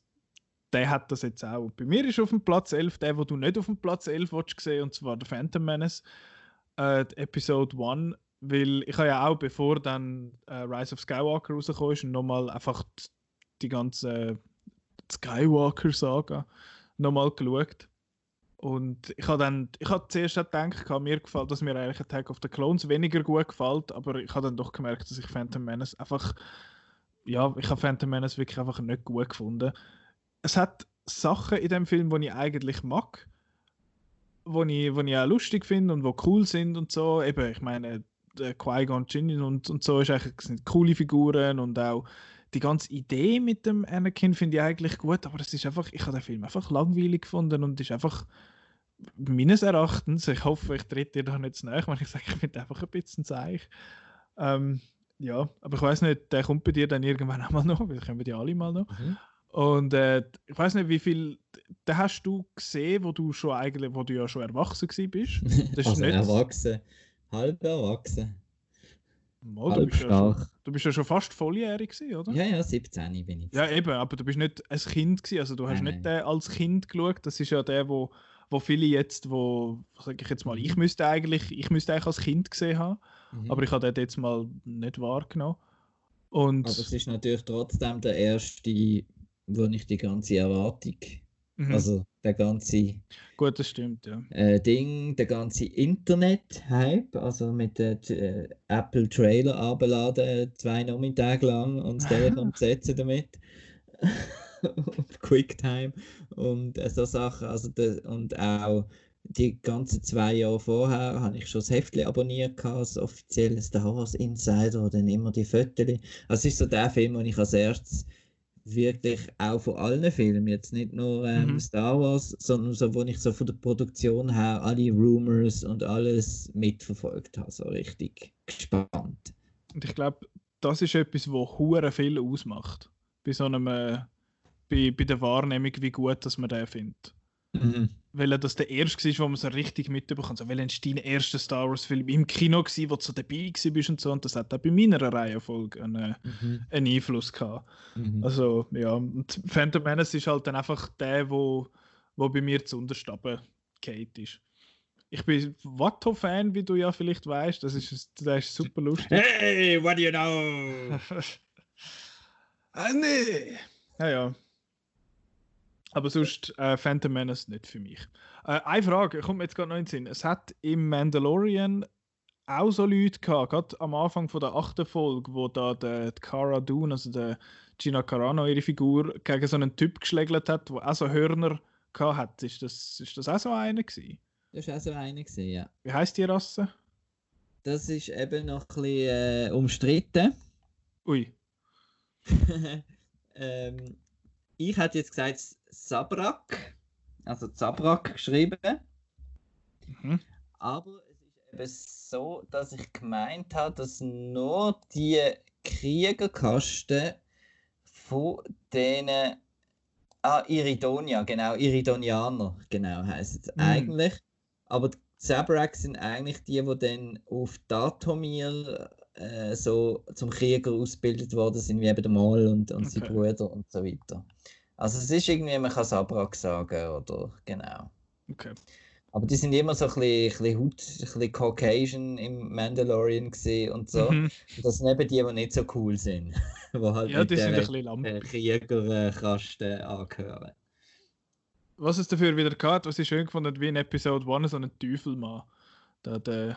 der hat das jetzt auch. Bei mir ist auf dem Platz 11 der, wo du nicht auf dem Platz 11 willst sehen, und zwar der Phantom Menace, äh, Episode 1, weil ich habe ja auch, bevor dann äh, Rise of Skywalker rausgekommen ist, nochmal einfach die, ganze Skywalker-Saga nochmal geschaut. Und ich habe dann, ich habe zuerst gedacht, mir gefällt, dass mir eigentlich Attack of the Clones weniger gut gefällt, aber ich habe dann doch gemerkt, dass ich Phantom Menace einfach, ja, ich habe Phantom Menace wirklich einfach nicht gut gefunden. Es hat Sachen in dem Film, die ich eigentlich mag, wo ich, wo ich auch lustig finde und wo cool sind und so. Eben, ich meine, Qui-Gon Jinn und, und so ist eigentlich, sind coole Figuren und auch die ganze Idee mit dem Anakin finde ich eigentlich gut, aber es ist einfach, ich habe den Film einfach langweilig gefunden und ist einfach meines Erachtens, ich hoffe, ich trete dir da nicht zu nahe, wenn ich sage, ich bin einfach ein bisschen zeich. Ähm, ja, aber ich weiß nicht, der kommt bei dir dann irgendwann auch mal noch, weil kommen die alle mal noch. Mhm. Und äh, ich weiß nicht, wie viel, da hast du gesehen, wo du schon eigentlich, wo du ja schon erwachsen bist. Das also nicht... erwachsen, halb erwachsen. Mal, du, bist ja schon, du bist ja schon fast volljährig gewesen, oder? Ja, ja, 17 bin ich. Ja, eben, aber du bist nicht ein Kind gewesen, also du hast nein, nicht den als Kind geschaut, das ist ja der, wo, wo viele jetzt, wo, sage ich jetzt mal, ich mhm. müsste eigentlich, ich müsste eigentlich als Kind gesehen haben, mhm. aber ich habe den jetzt mal nicht wahrgenommen. Und aber es ist natürlich trotzdem der erste, wo ich die ganze Erwartung Mhm. Also der ganze Gut, das stimmt, ja. Äh, Ding, der ganze Internet-Hype, also mit dem äh, Apple Trailer abladen, zwei Nachmittage lang und das Telefon besetzen damit. QuickTime und äh, so Sachen. Also de, und auch die ganzen zwei Jahre vorher habe ich schon das Heftchen abonniert, als offizielles Star Wars Insider, dann immer die Fotos. Also es ist so der Film, den ich als erstes wirklich auch von allen Filmen, jetzt nicht nur ähm, mhm. Star Wars, sondern so, wo ich so von der Produktion her alle Rumors und alles mitverfolgt habe, so richtig gespannt. Und ich glaube, das ist etwas, wo hure viel ausmacht bei so einem, äh, bei, bei der Wahrnehmung, wie gut dass man den findet. Mhm. Weil das der erste war, wo man so richtig mitbekommt. So, welcher ist dein erster Star Wars-Film im Kino war, wo du so dabei bist und so. Und das hat auch bei meiner Reihenfolge einen, mhm. einen Einfluss gehabt. Mhm. Also, ja, und Phantom Menace ist halt dann einfach der, wo, wo bei mir zu Unterstaben Kate ist. Ich bin Watto-Fan, wie du ja vielleicht weißt. Das ist, das ist super lustig. Hey, what do you know? ah, nee. Ja, ja. Aber sonst äh, Phantom Menace nicht für mich. Äh, eine Frage, kommt mir jetzt gerade noch in den Sinn. Es hat im Mandalorian auch so Leute gehabt, gerade am Anfang von der achten Folge, wo da der Cara Dune, also der Gina Carano, ihre Figur, gegen so einen Typ geschlägelt hat, der auch so Hörner gehabt hat. Ist das, ist das auch so einer gewesen? Das war auch so einer gewesen, ja. Wie heißt die Rasse? Das ist eben noch ein bisschen äh, umstritten. Ui. ähm, ich hätte jetzt gesagt Sabrak, also Zabrak geschrieben. Mhm. Aber es ist eben so, dass ich gemeint habe, dass nur die Kriegerkasten von denen Ah, Iridonia, genau, Iridonianer, genau heisst es mhm. eigentlich. Aber die Zabrak sind eigentlich die, die dann auf Datomir äh, so zum Krieger ausgebildet worden sind, wie eben der Mal und, und okay. sein Bruder und so weiter. Also es ist irgendwie, man kann Sabrak sagen, oder genau. Okay. Aber die sind immer so ein bisschen, ein bisschen ein bisschen Caucasian im Mandalorian gesehen und so. Mhm. Und das sind eben die, die nicht so cool sind. wo halt ja, die sind ein bisschen lamp. Kriegerkasten angehören. Was es dafür wieder gehabt, was ich schön gefunden wie in Episode 1 so ein Teufelmann. Der, der,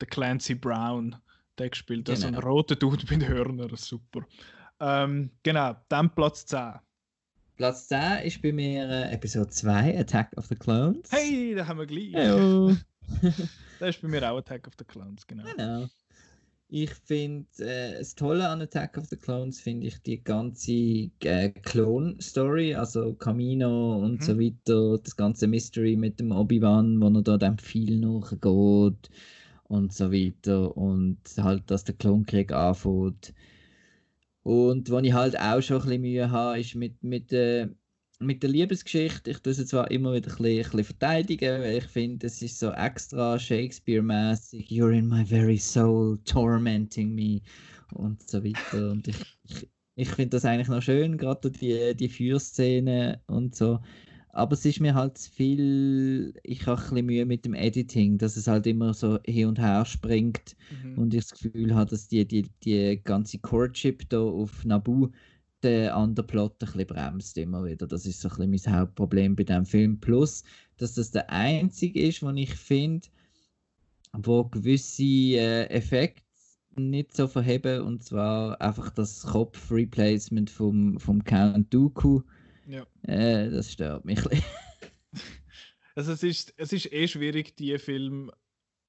der Clancy Brown der gespielt. Genau. Also ein roter Dude mit Hörner, super. Ähm, genau, dann Platz 10. Platz 10 ist bei mir äh, Episode 2, Attack of the Clones. Hey, da haben wir gleich. Hello. das ist bei mir auch Attack of the Clones, genau. Genau. Ich finde, äh, das Tolle an Attack of the Clones finde ich die ganze äh, Clone-Story, also Camino und mhm. so weiter, das ganze Mystery mit dem Obi-Wan, wo er da dem viel nachgeht und so weiter und halt, dass der Klonkrieg anfängt. Und wo ich halt auch schon ein bisschen Mühe habe, ist mit, mit, äh, mit der Liebesgeschichte. Ich tue sie zwar immer wieder ein bisschen, ein bisschen verteidigen, weil ich finde, es ist so extra Shakespeare-mäßig. You're in my very soul, tormenting me und so weiter. Und ich, ich, ich finde das eigentlich noch schön, gerade die, die Fürszene und so. Aber es ist mir halt viel, ich habe ein bisschen Mühe mit dem Editing, dass es halt immer so hin und her springt mhm. und ich das Gefühl habe, dass die, die, die ganze Courtship da auf Nabu den anderen Plot ein bisschen bremst immer wieder. Das ist so ein bisschen mein Hauptproblem bei dem Film. Plus, dass das der einzige ist, wo ich finde, wo gewisse äh, Effekte nicht so verheben und zwar einfach das Kopf-Replacement vom, vom Count Dooku ja. Äh, das stört mich. also es ist, es ist eh schwierig, die Film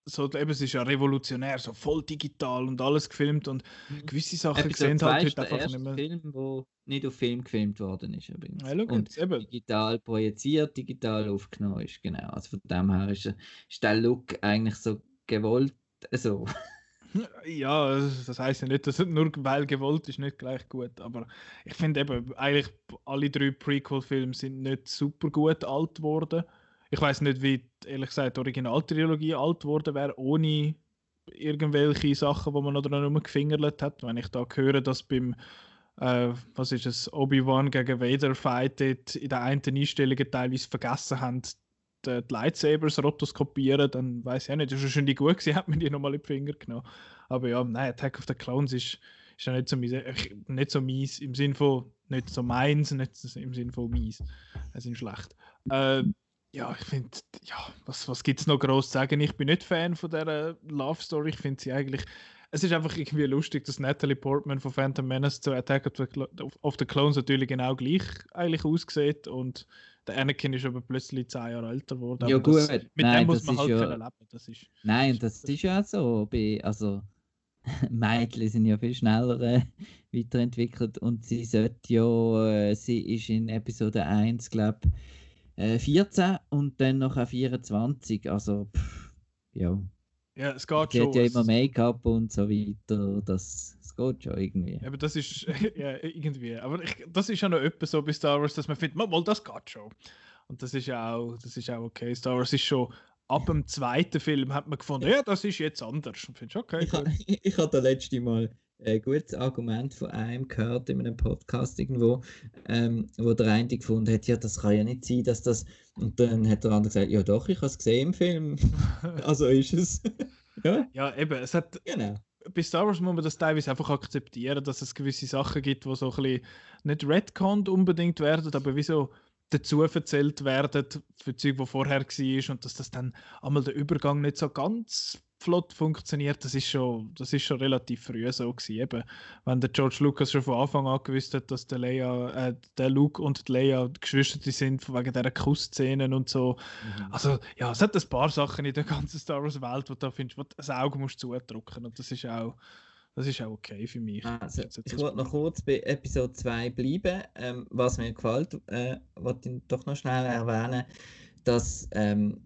so, eben, es ist ja revolutionär, so voll digital und alles gefilmt und mhm. gewisse Sachen Episode sehen halt heute einfach nicht mehr. Film, der nicht auf Film gefilmt worden ist übrigens. Ja, und eben. digital projiziert, digital aufgenommen ist, genau. Also von dem her ist, ist der Look eigentlich so gewollt, so. Ja, das heißt ja nicht, dass nur weil gewollt ist nicht gleich gut. Aber ich finde eben, eigentlich alle drei Prequel-Filme sind nicht super gut alt geworden. Ich weiß nicht, wie ehrlich gesagt die Originaltrilogie alt geworden wäre, ohne irgendwelche Sachen, wo man noch dran gefingert hat. Wenn ich da höre, dass beim äh, was ist es, Obi-Wan gegen Vader Fight in der einen Einstellung teilweise vergessen haben, die, die Lightsabers rotoskopieren, dann weiß ich auch nicht, das ist schon die gut gewesen, hat man die nochmal in die Finger genommen. Aber ja, nein, Attack of the Clowns ist, ist ja nicht so, mies, äh, nicht so mies, im Sinne von nicht so meins, nicht im Sinne von mies. Es sind schlecht. Äh, ja, ich finde, ja, was, was gibt es noch groß zu sagen? Ich bin nicht Fan von dieser Love Story. Ich finde sie eigentlich. Es ist einfach irgendwie lustig, dass Natalie Portman von Phantom Menace zu Attack of the, of the Clones natürlich genau gleich eigentlich aussieht und der Anakin ist aber plötzlich zehn Jahre älter geworden. Ja, gut. Das, mit Nein, dem muss man halt ja, leben. Das ist, Nein, das, das ist ja so. Bei, also, Mädchen sind ja viel schneller äh, weiterentwickelt und sie sollte ja, äh, sie ist in Episode 1, glaube ich, äh, 14 und dann noch 24. Also, pff, ja. Ja, es geht sie schon. hat ja immer Make-up und so weiter. Das, das geht schon irgendwie. Aber das ist ja irgendwie. Aber ich, das ist ja noch etwas so bei Star Wars, dass man findet, mal, das geht schon. Und das ist auch, das ist auch okay. Star Wars ist schon ab dem zweiten Film hat man gefunden, ja, das ist jetzt anders. Und findest, okay, ich, ha, ich habe das letzte Mal ein gutes Argument von einem gehört in einem Podcast irgendwo, ähm, wo der eine gefunden hat, ja, das kann ja nicht sein, dass das. Und dann hat der andere gesagt, ja doch, ich habe es gesehen im Film. also ist es. ja? ja, eben, es hat. Genau. Bei Star Wars muss man das teilweise einfach akzeptieren, dass es gewisse Sachen gibt, die so ein bisschen nicht retconned unbedingt werden, aber wie so dazu erzählt werden für Zeug, die vorher war und dass das dann einmal der Übergang nicht so ganz flott funktioniert, das ist schon, das ist schon relativ früh so gewesen. Eben, wenn der George Lucas schon von Anfang an gewusst hat, dass der, Leia, äh, der Luke und die Leia Geschwister sind, wegen dieser Kussszenen und so. Mhm. Also ja, es hat ein paar Sachen in der ganzen Star Wars Welt, wo du findest, wo das Auge musst zudrücken und das ist auch das ist auch okay für mich. Also, ich wollte noch kurz bei Episode 2 bleiben. Ähm, was mir gefällt, äh, wollte ich doch noch schnell erwähnen, dass ähm,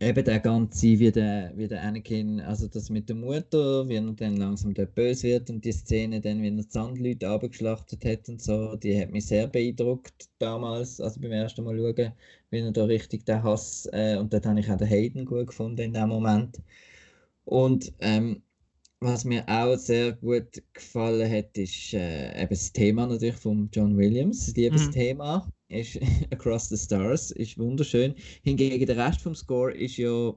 eben der ganze, wie der, wie der Anakin, also das mit der Mutter, wie er dann langsam dort böse wird und die Szene dann, wie er die Sandleute abgeschlachtet hat und so, die hat mich sehr beeindruckt damals, also beim ersten Mal schauen, wie er da richtig den Hass, äh, und dort habe ich auch den Hayden gut gefunden in dem Moment. Und ähm, was mir auch sehr gut gefallen hat, ist äh, eben das Thema natürlich von John Williams. Das Liebesthema mhm. Ist Across the Stars, ist wunderschön. Hingegen der Rest vom Score ist ja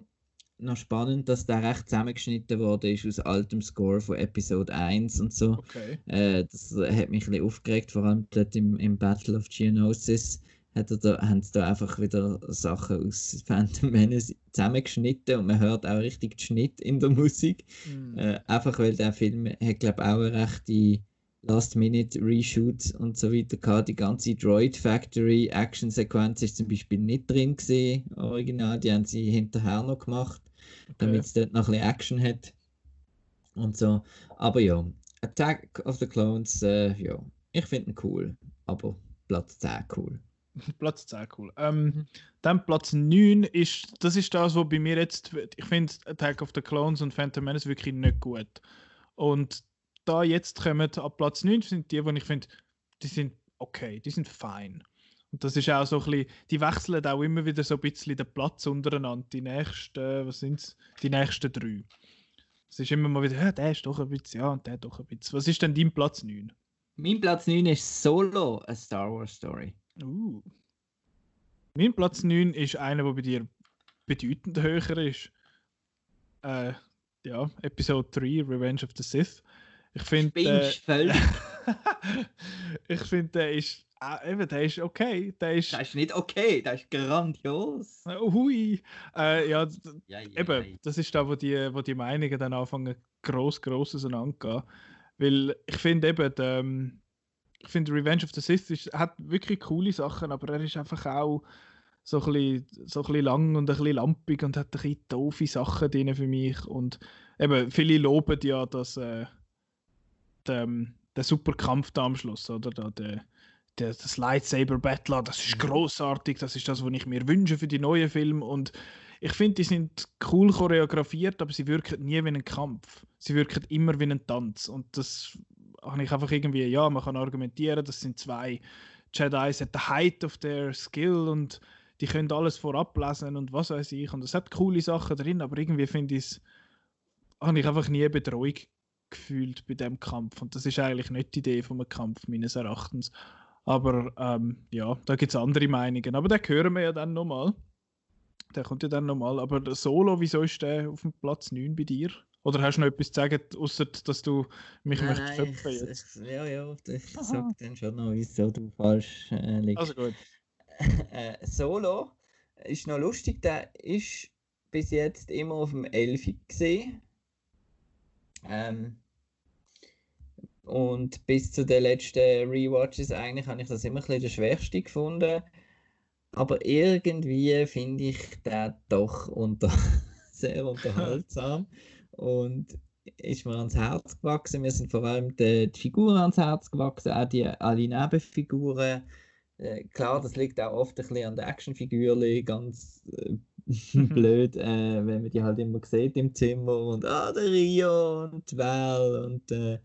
noch spannend, dass der recht zusammengeschnitten wurde ist aus altem Score von Episode 1 und so. Okay. Äh, das hat mich ein bisschen aufgeregt, vor allem dort im, im Battle of Geonosis hat er da, haben sie da einfach wieder Sachen aus Phantom Menace zusammengeschnitten und man hört auch richtig den Schnitt in der Musik. Mhm. Äh, einfach weil der Film hat, glaube ich, auch eine rechte Last-Minute-Reshoots und so weiter gehabt. Die ganze Droid Factory Action-Sequenz ist zum Beispiel nicht drin gesehen, original. Die haben sie hinterher noch gemacht, okay. damit es dort noch ein bisschen Action hat. Und so. Aber ja, Attack of the Clones, äh, ja, ich finde ihn cool, aber Platz 10 cool. Platz 10, cool. Ähm. Dann Platz 9 ist, das ist das, was bei mir jetzt, ich finde Attack of the Clones und Phantom Menace wirklich nicht gut. Und da jetzt kommen ab Platz 9 sind die, die ich finde, die sind okay, die sind fein. Und das ist auch so ein bisschen, die wechseln auch immer wieder so ein bisschen den Platz untereinander. Die nächsten, was sind es? Die nächsten drei. Es ist immer mal wieder, ja, der ist doch ein bisschen, ja, und der doch ein bisschen. Was ist denn dein Platz 9? Mein Platz 9 ist Solo, a Star Wars Story. Uh. Mein Platz 9 ist einer, der bei dir bedeutend höher ist. Äh, ja, Episode 3, Revenge of the Sith. Ich finde. Äh, völlig. ich finde, der ist. Äh, eben, der ist okay. Der ist, der ist nicht okay, der ist grandios. hui. Äh, ja, ja, ja, eben, das ist da, wo die, wo die Meinungen dann anfangen, gross, gross auseinanderzugehen. Weil ich finde eben, der, ähm, ich finde Revenge of the Sith ist, hat wirklich coole Sachen, aber er ist einfach auch so ein bisschen, so ein bisschen lang und ein bisschen lampig und hat ein bisschen doofe Sachen drin für mich. Und eben, viele loben ja, dass äh, ähm, der super Kampf da am Schluss, oder? Da, der, der, das Lightsaber Battle, das ist mhm. großartig, das ist das, was ich mir wünsche für die neuen Filme. Und ich finde, die sind cool choreografiert, aber sie wirken nie wie ein Kampf. Sie wirken immer wie ein Tanz. Und das habe ich einfach irgendwie, ja, man kann argumentieren, das sind zwei Jedis at the height of their skill und die können alles vorab lesen und was weiß ich. Und es hat coole Sachen drin, aber irgendwie finde ich es, habe ich einfach nie Betreuung gefühlt bei dem Kampf. Und das ist eigentlich nicht die Idee von einem Kampf, meines Erachtens. Aber ähm, ja, da gibt es andere Meinungen. Aber den hören wir ja dann nochmal. Der kommt ja dann nochmal. Aber der Solo, wieso ist der auf dem Platz 9 bei dir? Oder hast du noch etwas zu sagen, außer dass du mich nein, möchtest köpfen jetzt? Ja, ja, ich sag dann schon noch, wieso du falsch äh, liegst. Also gut. Äh, Solo ist noch lustig, der ist bis jetzt immer auf dem 11 gesehen. Ähm, und bis zu den letzten Rewatches eigentlich habe ich das immer ein bisschen der schwächste gefunden. Aber irgendwie finde ich den doch unter sehr unterhaltsam und ist mir ans Herz gewachsen. Mir sind vor allem die, Figuren ans Herz gewachsen, auch die alle Nebenfiguren. Äh, klar, das liegt auch oft ein bisschen an der Actionfigur, ganz äh, blöd, äh, wenn man die halt immer sieht im Zimmer und ah, der Rio und Val und äh,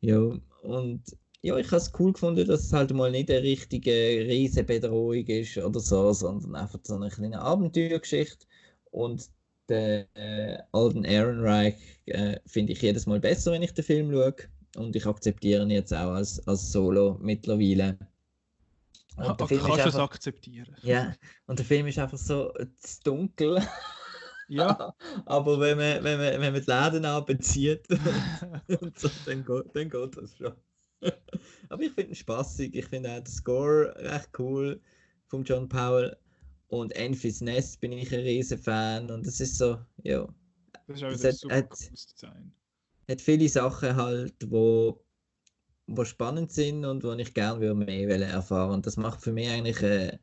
ja, und ja, ich habe es cool gefunden, dass es halt mal nicht eine richtige Riesenbedrohung ist oder so, sondern einfach so eine kleine Abenteuergeschichte. Und den äh, alten Ehrenreich äh, finde ich jedes Mal besser, wenn ich den Film schaue. Und ich akzeptiere ihn jetzt auch als, als Solo mittlerweile. Und der Film kannst du es akzeptieren. Ja, und der Film ist einfach so zu dunkel. Ja. Aber wenn man, wenn man, wenn man die Läden abzieht, so, dann, geht, dann geht das schon. Aber ich finde ihn spaßig. Ich finde auch den Score recht cool von John Powell. Und Enfys Nest bin ich ein riesen Fan. Und das ist so, ja. Das ist auch wieder super hat, cooles Design. Hat viele Sachen halt, wo, wo spannend sind und wo ich gerne mehr erfahren Und das macht für mich eigentlich äh,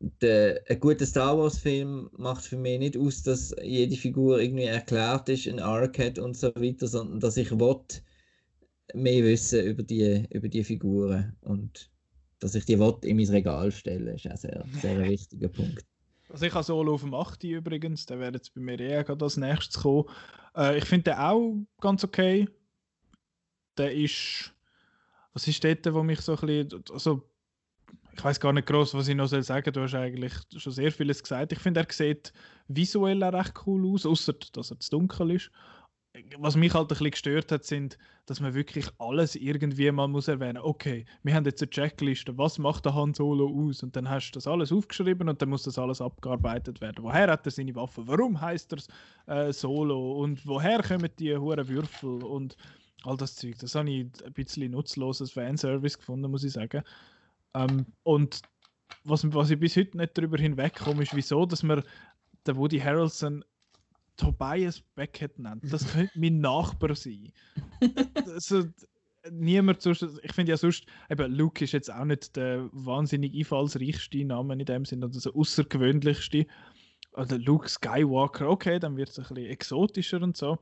der, ein guter Star Wars-Film macht für mich nicht aus, dass jede Figur irgendwie erklärt ist, ein Arc hat und so weiter, sondern dass ich will, mehr wissen über die, über die Figuren und dass ich die will in mein Regal stelle, ist auch sehr, sehr ein wichtiger Punkt. Also ich habe Solo auf dem 8 übrigens, der wäre jetzt bei mir eher gerade als nächstes kommen. Äh, ich finde den auch ganz okay. Der ist, was ist dort, wo mich so ein bisschen, also ich weiß gar nicht groß, was ich noch soll sagen. Du hast eigentlich schon sehr vieles gesagt. Ich finde, er sieht visuell auch recht cool aus, außer dass er zu dunkel ist. Was mich halt ein bisschen gestört hat, sind, dass man wirklich alles irgendwie mal muss erwähnen. Okay, wir haben jetzt eine Checkliste. Was macht der Han Solo aus? Und dann hast du das alles aufgeschrieben und dann muss das alles abgearbeitet werden. Woher hat er seine Waffe? Warum heißt er äh, Solo? Und woher kommen die hohen Würfel? Und all das Zeug. Das habe ich ein bisschen nutzloses Fanservice gefunden, muss ich sagen. Ähm, und was, was ich bis heute nicht darüber hinwegkomme, ist, wieso, dass man den Woody Harrelson Tobias Beckett nennt. Das könnte mein Nachbar sein. also, niemand sonst, ich finde ja sonst, eben Luke ist jetzt auch nicht der wahnsinnig einfallsreichste Name in dem Sinne, oder der außergewöhnlichste. Oder Luke Skywalker, okay, dann wird es ein bisschen exotischer und so.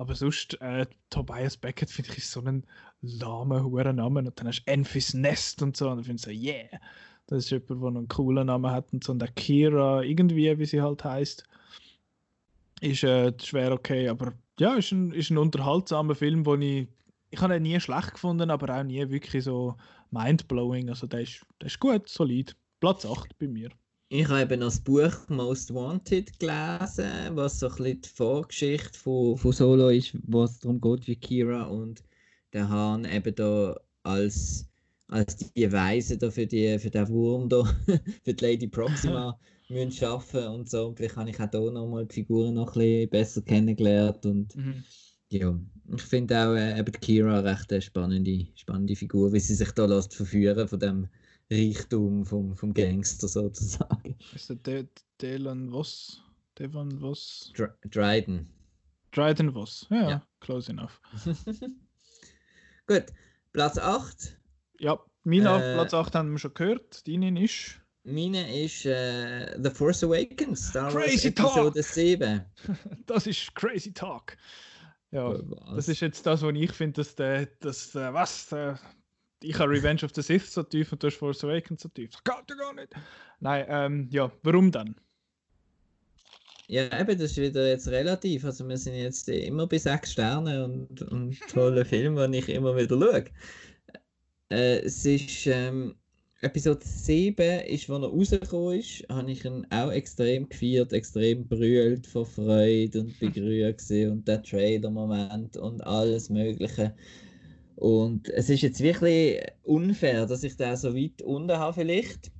Aber sonst, äh, Tobias Beckett finde ich ist so ein lahmer, hoher Name. Und dann hast du Enfys Nest und so. Und dann finde ich so, yeah, das ist jemand, der einen coolen Namen hat. Und so. Und der Kira, irgendwie, wie sie halt heißt, ist äh, schwer okay. Aber ja, ist ein, ist ein unterhaltsamer Film, wo ich, ich habe ihn nie schlecht gefunden, aber auch nie wirklich so mindblowing. Also der ist, der ist gut, solid. Platz 8 bei mir. Ich habe eben das Buch Most Wanted gelesen, was so ein bisschen die Vorgeschichte von, von Solo ist, wo es darum geht, wie Kira und der Hahn eben da als, als die Weise da für, die, für den Wurm da, für die Lady Proxima müssen schaffen und so. Und vielleicht habe ich auch hier nochmal die Figuren noch ein bisschen besser kennengelernt und mhm. ja, ich finde auch äh, eben Kira recht eine spannende, spannende Figur, wie sie sich da lässt verführen von dem Reichtum vom, vom Gangster sozusagen. Ist der Dylan was? Devon was? Dr Dryden. Dryden was? Ja, ja. close enough. Gut, Platz 8. Ja, meine äh, Platz 8 haben wir schon gehört. Deine ist? Meine ist äh, The Force Awakens, Star Crazy Wars Episode 7. das ist Crazy Talk. Ja, was? das ist jetzt das, was ich finde, dass der, das, äh, was, der, ich habe Revenge of the Sith so tief und du hast Force Awakens so tief. Das geht ja gar nicht. Nein, ähm, ja, warum dann? Ja, eben, das ist wieder jetzt relativ. Also wir sind jetzt immer bei sechs Sterne und, und tolle Filme, die ich immer wieder schaue. Äh, es ist ähm, Episode 7 ist, wo er rausgekommen ist, habe ich ihn auch extrem gefeiert, extrem brüllt vor Freude und begrüßt und der Trailer-Moment und alles Mögliche. Und es ist jetzt wirklich unfair, dass ich da so weit unten habe vielleicht.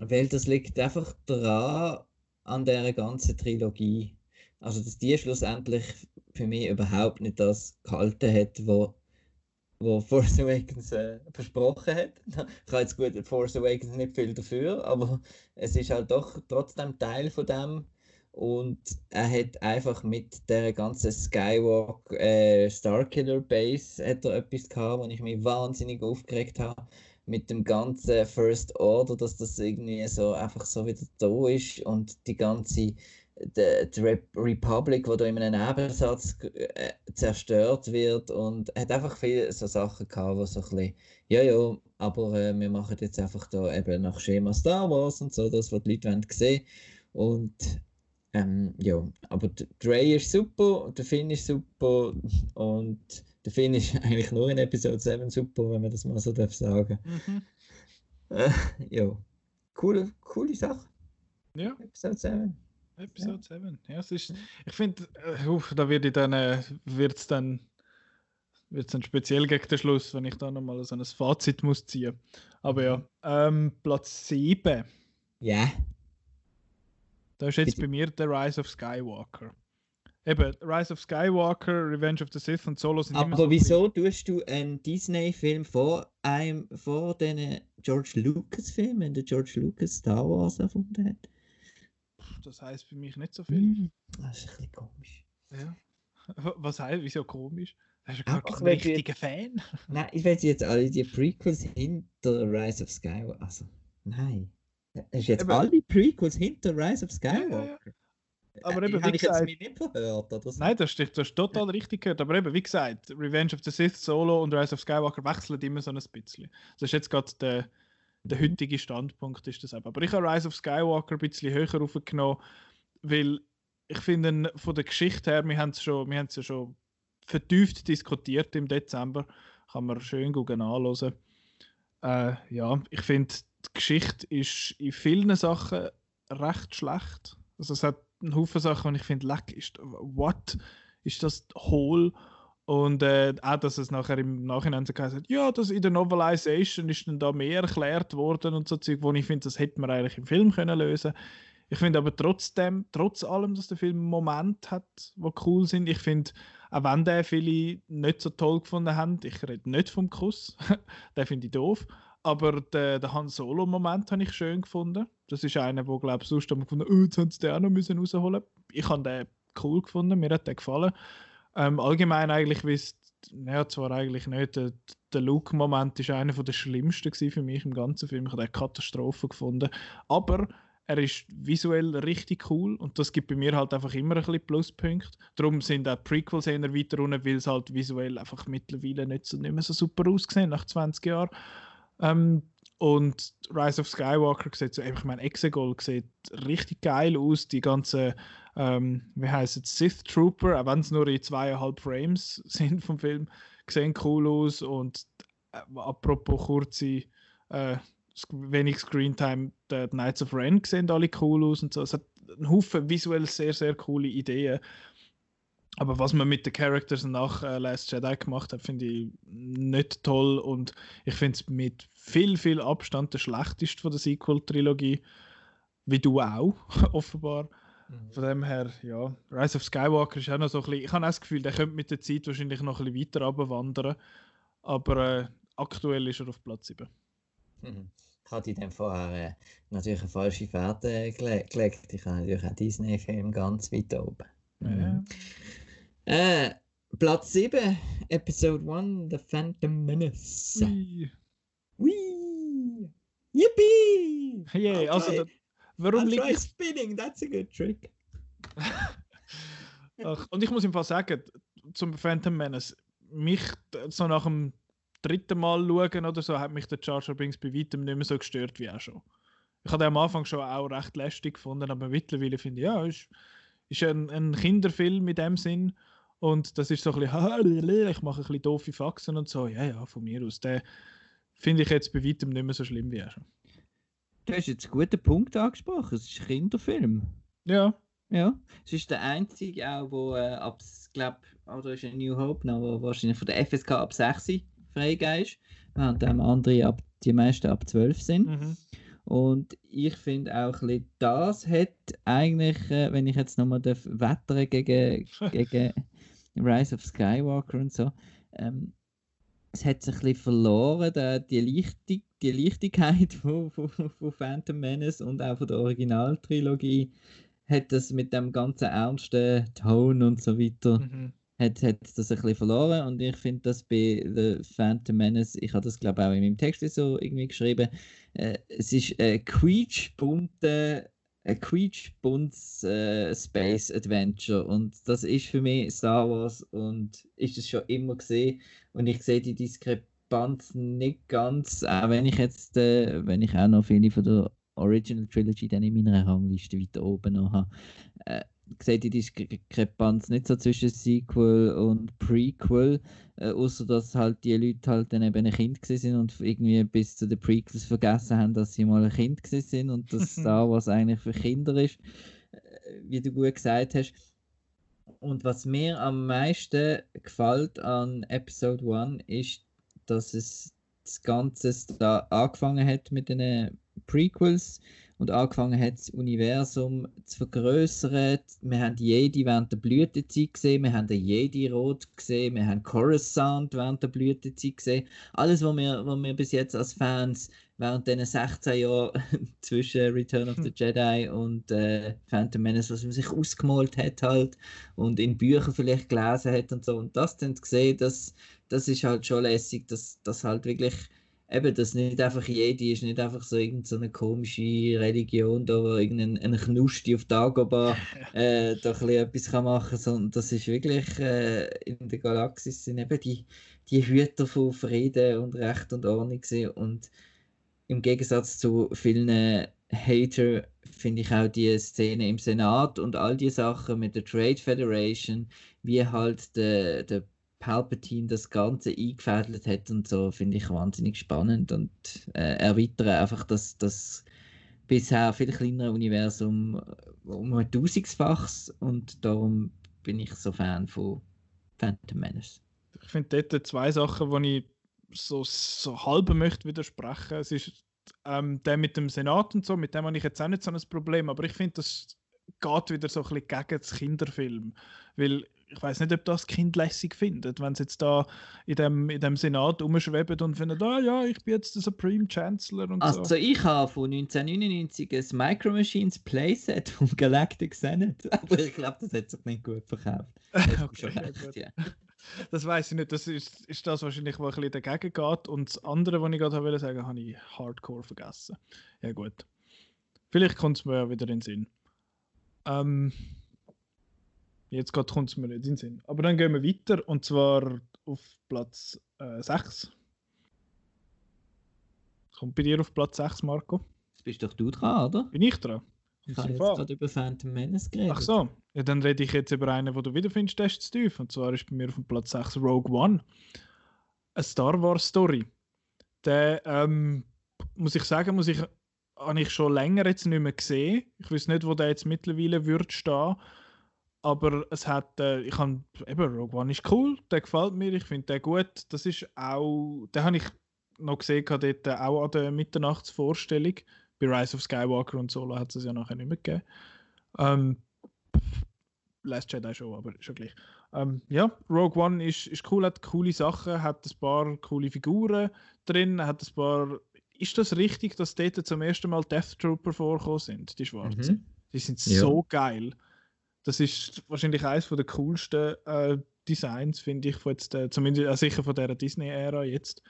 Weil das liegt einfach daran, an der ganzen Trilogie. Also, dass die schlussendlich für mich überhaupt nicht das gehalten hat, wo, wo Force Awakens äh, versprochen hat. Ich habe jetzt gut Force Awakens nicht viel dafür, aber es ist halt doch trotzdem Teil von dem, und er hat einfach mit der ganzen Skywalk äh, Starkiller Base hat er etwas gehabt, wo ich mich wahnsinnig aufgeregt habe. Mit dem ganzen First Order, dass das irgendwie so einfach so wieder da ist und die ganze die, die Republic, wo da in einem Nebensatz äh, zerstört wird und hat einfach viele so Sachen gehabt, wo so ein bisschen, ja, ja, aber äh, wir machen jetzt einfach da eben nach Schema Star Wars und so, das, was die Leute wollen sehen. Und Ähm, ja, aber der Dre ist super, der Finn ist super und der Finn ist eigentlich nur in Episode 7 super, wenn man das mal so darf sagen. Mhm. Äh, ja, coole, coole Sache. Ja, Episode 7. Episode 7. Ja, es ist, ich finde, äh, da wird dann, äh, wird's dann, wird's dann speziell gegen den Schluss, wenn ich da nochmal so ein Fazit muss ziehen. Aber ja, ähm, Platz 7. Ja, Da ist jetzt Bitte. bei mir der Rise of Skywalker. Eben, Rise of Skywalker, Revenge of the Sith und Solo sind immer aber so wieso tust du einen Disney-Film vor einem, vor den George Lucas-Filmen, den George Lucas Star Wars erfunden hat? Das heißt für mich nicht so viel. Hm, Das ist ein bisschen komisch. Ja. Was heißt, wieso komisch? Hast du gar keinen richtigen Fan? Nein, ich weiß jetzt alle die Prequels hinter Rise of Skywalker. Also, nein. Hast du jetzt Eben. alle Prequels hinter Rise of ja, ja. Skywalker? Aber Äh, eben, wie gesagt- mich nicht verhört, oder so? Nein, das stimmt, du hast total richtig gehört. Aber eben, wie gesagt, Revenge of the Sith, Solo und Rise of Skywalker wechseln immer so ein bisschen. Das ist jetzt gerade der, der heutige Standpunkt, ist das eben. Aber ich habe Rise of Skywalker ein bisschen höher aufgenommen, weil ich finde, von der Geschichte her, wir haben es schon, wir haben es ja schon vertieft diskutiert im Dezember, kann man schön gut anhören. Äh, ja, ich finde, die Geschichte ist in vielen Sachen recht schlecht. Also es hat einen Haufen Sachen, und ich finde, leck, ist, what? Ist das hohl? Und äh, auch, dass es nachher im Nachhinein so geheißen hat, ja, das in der Novelization ist dann da mehr erklärt worden und so Zeug, wo ich finde, das hätte man eigentlich im Film können lösen. Ich finde aber trotzdem, trotz allem, dass der Film Moment hat, wo cool sind, ich finde, auch wenn den viele nicht so toll gefunden haben, ich rede nicht vom Kuss, den finde ich doof, aber den, den Han Solo-Moment habe ich schön gefunden. Das ist einer, wo glaube ich sonst haben wir gefunden, oh, jetzt haben sie den auch noch müssen rausholen. Ich habe den cool gefunden, mir hat der gefallen. Ähm, allgemein eigentlich, wie es, ja zwar eigentlich nicht, der, der Luke-Moment ist einer der schlimmsten für mich im ganzen Film. Ich habe den Katastrophe gefunden. Aber er ist visuell richtig cool und das gibt bei mir halt einfach immer ein bisschen Pluspunkte. Darum sind auch Prequels eher weiter unten, weil es halt visuell einfach mittlerweile nicht, so, nicht mehr so super aussehen nach 20 Jahren. Ähm, und Rise of Skywalker sieht so, ich meine, Exegol sieht richtig geil aus. Die ganzen, ähm, wie heißt es, Sith Trooper, auch wenn es nur in zweieinhalb Frames sind vom Film, sehen cool aus. Und äh, apropos kurze, äh, wenig Screentime, die Knights of Ren sehen alle cool aus und so. Es hat einen Haufen visuell sehr, sehr coole Ideen. Aber was man mit den Characters nach äh, Last Jedi gemacht hat, finde ich nicht toll und ich finde es mit viel, viel Abstand der schlechteste von der Sequel-Trilogie. Wie du auch, offenbar. Mhm. Von dem her, ja, Rise of Skywalker ist auch noch so ein bisschen, ich habe auch das Gefühl, der könnte mit der Zeit wahrscheinlich noch ein bisschen weiter runterwandern. Aber äh, aktuell ist er auf Platz 7. Mhm. Ich hatte dann vorher äh, natürlich eine falsche Fährte gele gelegt. Ich habe natürlich einen Disney-Film ganz weit oben. Mhm. Äh, Platz 7, Episode 1, The Phantom Menace. Ui. Whee! Yippee! Yeah, I'll also, da, warum I'll liegt try spinning, that's a good trick. Ach, und ich muss im Fall sagen, zum Phantom Menace, mich so nach dem dritten Mal schauen oder so, hat mich der Jar Jar Binks bei weitem nicht mehr so gestört wie auch schon. Ich habe den am Anfang schon auch recht lästig gefunden, aber mittlerweile finde ich, ja, ist, ist ein, ein Kinderfilm in dem Sinn und das ist so ein bisschen, ich mache ein bisschen doofe Faxen und so, ja, ja, von mir aus. Den finde ich jetzt bei weitem nicht mehr so schlimm wie auch schon. Du hast jetzt einen guten Punkt angesprochen. Es ist ein Kinderfilm. Ja, Ja. Es ist der einzige auch, wo äh, ab, glaub, oder ist ein New Hope noch, wo wahrscheinlich von der FSK ab 6 freigegeben ist, während dem andere ab, die meisten ab 12 sind. mhm. Und ich finde auch, ein das hat eigentlich, äh, wenn ich jetzt nochmal wettern gegen, gegen Rise of Skywalker und so, ähm, es hat sich ein bisschen verloren, der, die, Leichtig, die Leichtigkeit von, von, von Phantom Menace und auch von der Originaltrilogie hat das mit dem ganzen ernsten Ton und so weiter Mhm. Hat, hat das ein bisschen verloren und ich finde das bei The Phantom Menace, ich habe das glaube auch in meinem Text so irgendwie geschrieben, äh, es ist ein quietschbunte ein quietschbuntes äh, Space Adventure und das ist für mich Star Wars und ist es schon immer gesehen und ich sehe die Diskrepanz nicht ganz, auch wenn ich jetzt, äh, wenn ich auch noch viele von der Original Trilogy dann in meiner Rangliste weiter oben noch habe, äh, sehe die Diskrepanz nicht so zwischen Sequel und Prequel, äh, außer dass halt die Leute halt dann eben ein Kind sind und irgendwie bis zu den Prequels vergessen haben, dass sie mal ein Kind sind und dass Star Wars eigentlich für Kinder ist, äh, wie du gut gesagt hast. Und was mir am meisten gefällt an Episode 1 ist, dass es das Ganze da angefangen hat mit den Prequels und angefangen hat, das Universum zu vergrößern. Wir haben Jedi während der Blütezeit gesehen, wir haben den Jedi-Rot gesehen, wir haben Coruscant während der Blütezeit gesehen. Alles, was wir, was wir bis jetzt als Fans während diesen 16 Jahren zwischen Return of the hm. Jedi und äh, Phantom Menace, was man sich ausgemalt hat halt und in Büchern vielleicht gelesen hat und so. Und das dann zu sehen, das, das ist halt schon lässig, dass das halt wirklich eben, dass nicht einfach Jedi ist, nicht einfach so irgendeine komische Religion, da wo irgendein Knusti auf Dagobah äh, da ein etwas kann machen kann, sondern das ist wirklich äh, in der Galaxis sind eben die, die Hüter von Frieden und Recht und Ordnung gewesen. und im Gegensatz zu vielen Hater finde ich auch die Szene im Senat und all die Sachen mit der Trade Federation, wie halt der, der Palpatine das Ganze eingefädelt hat und so, finde ich wahnsinnig spannend und äh, erweitere einfach das, das bisher viel kleinere Universum um ein tausendfaches und darum bin ich so Fan von Phantom Menace. Ich finde dort zwei Sachen, die ich so, so halb möchte widersprechen. Es ist ähm, der mit dem Senat und so, mit dem habe ich jetzt auch nicht so ein Problem, aber ich finde, das geht wieder so ein bisschen gegen das Kinderfilm. Weil ich weiß nicht, ob das Kind lässig findet, wenn sie jetzt da in dem, in dem Senat umschweben und finden, ah ja, ich bin jetzt der Supreme Chancellor und also so. ich habe von 1999 ein Micro Machines Playset vom Galactic Senate, aber ich glaube, das hat sich nicht gut verkauft. okay, recht, ja. Das weiß ich nicht, das ist, ist das wahrscheinlich, was ein bisschen dagegen geht und das andere, was ich gerade wollte sagen, habe ich hardcore vergessen. Ja gut. Vielleicht kommt es mir ja wieder in den Sinn. Ähm, Jetzt gerade kommt es mir nicht in den Sinn. Aber dann gehen wir weiter und zwar auf Platz äh, 6. Kommt bei dir auf Platz 6, Marco? Jetzt bist doch du dran, oder? Bin ich dran? Ich habe jetzt gerade über Phantom Menace geredet. Ach so, ja, dann rede ich jetzt über einen, den du wieder findest, der ist zu tief. Und zwar ist bei mir auf dem Platz 6 Rogue One. Eine Star Wars Story. Der, ähm, muss ich sagen, muss ich, habe ich schon länger jetzt nicht mehr gesehen. Ich weiß nicht, wo der jetzt mittlerweile wird stehen aber es hat, äh, ich habe, eben, Rogue One ist cool, der gefällt mir, ich finde den gut. Das ist auch, den habe ich noch gesehen, dort äh, auch an der Mitternachtsvorstellung. Bei Rise of Skywalker und Solo hat es ja nachher nicht mehr gegeben. Ähm, Last Jedi schon, aber schon gleich. Ähm, ja, Rogue One ist, ist cool, hat coole Sachen, hat ein paar coole Figuren drin, hat ein paar. Ist das richtig, dass dort zum ersten Mal Death Trooper vorkommen sind, die Schwarzen? Mhm. Die sind ja. so geil. Das ist wahrscheinlich eines der coolsten äh, Designs, finde ich, von jetzt, äh, zumindest äh, sicher von der Disney-Ära jetzt.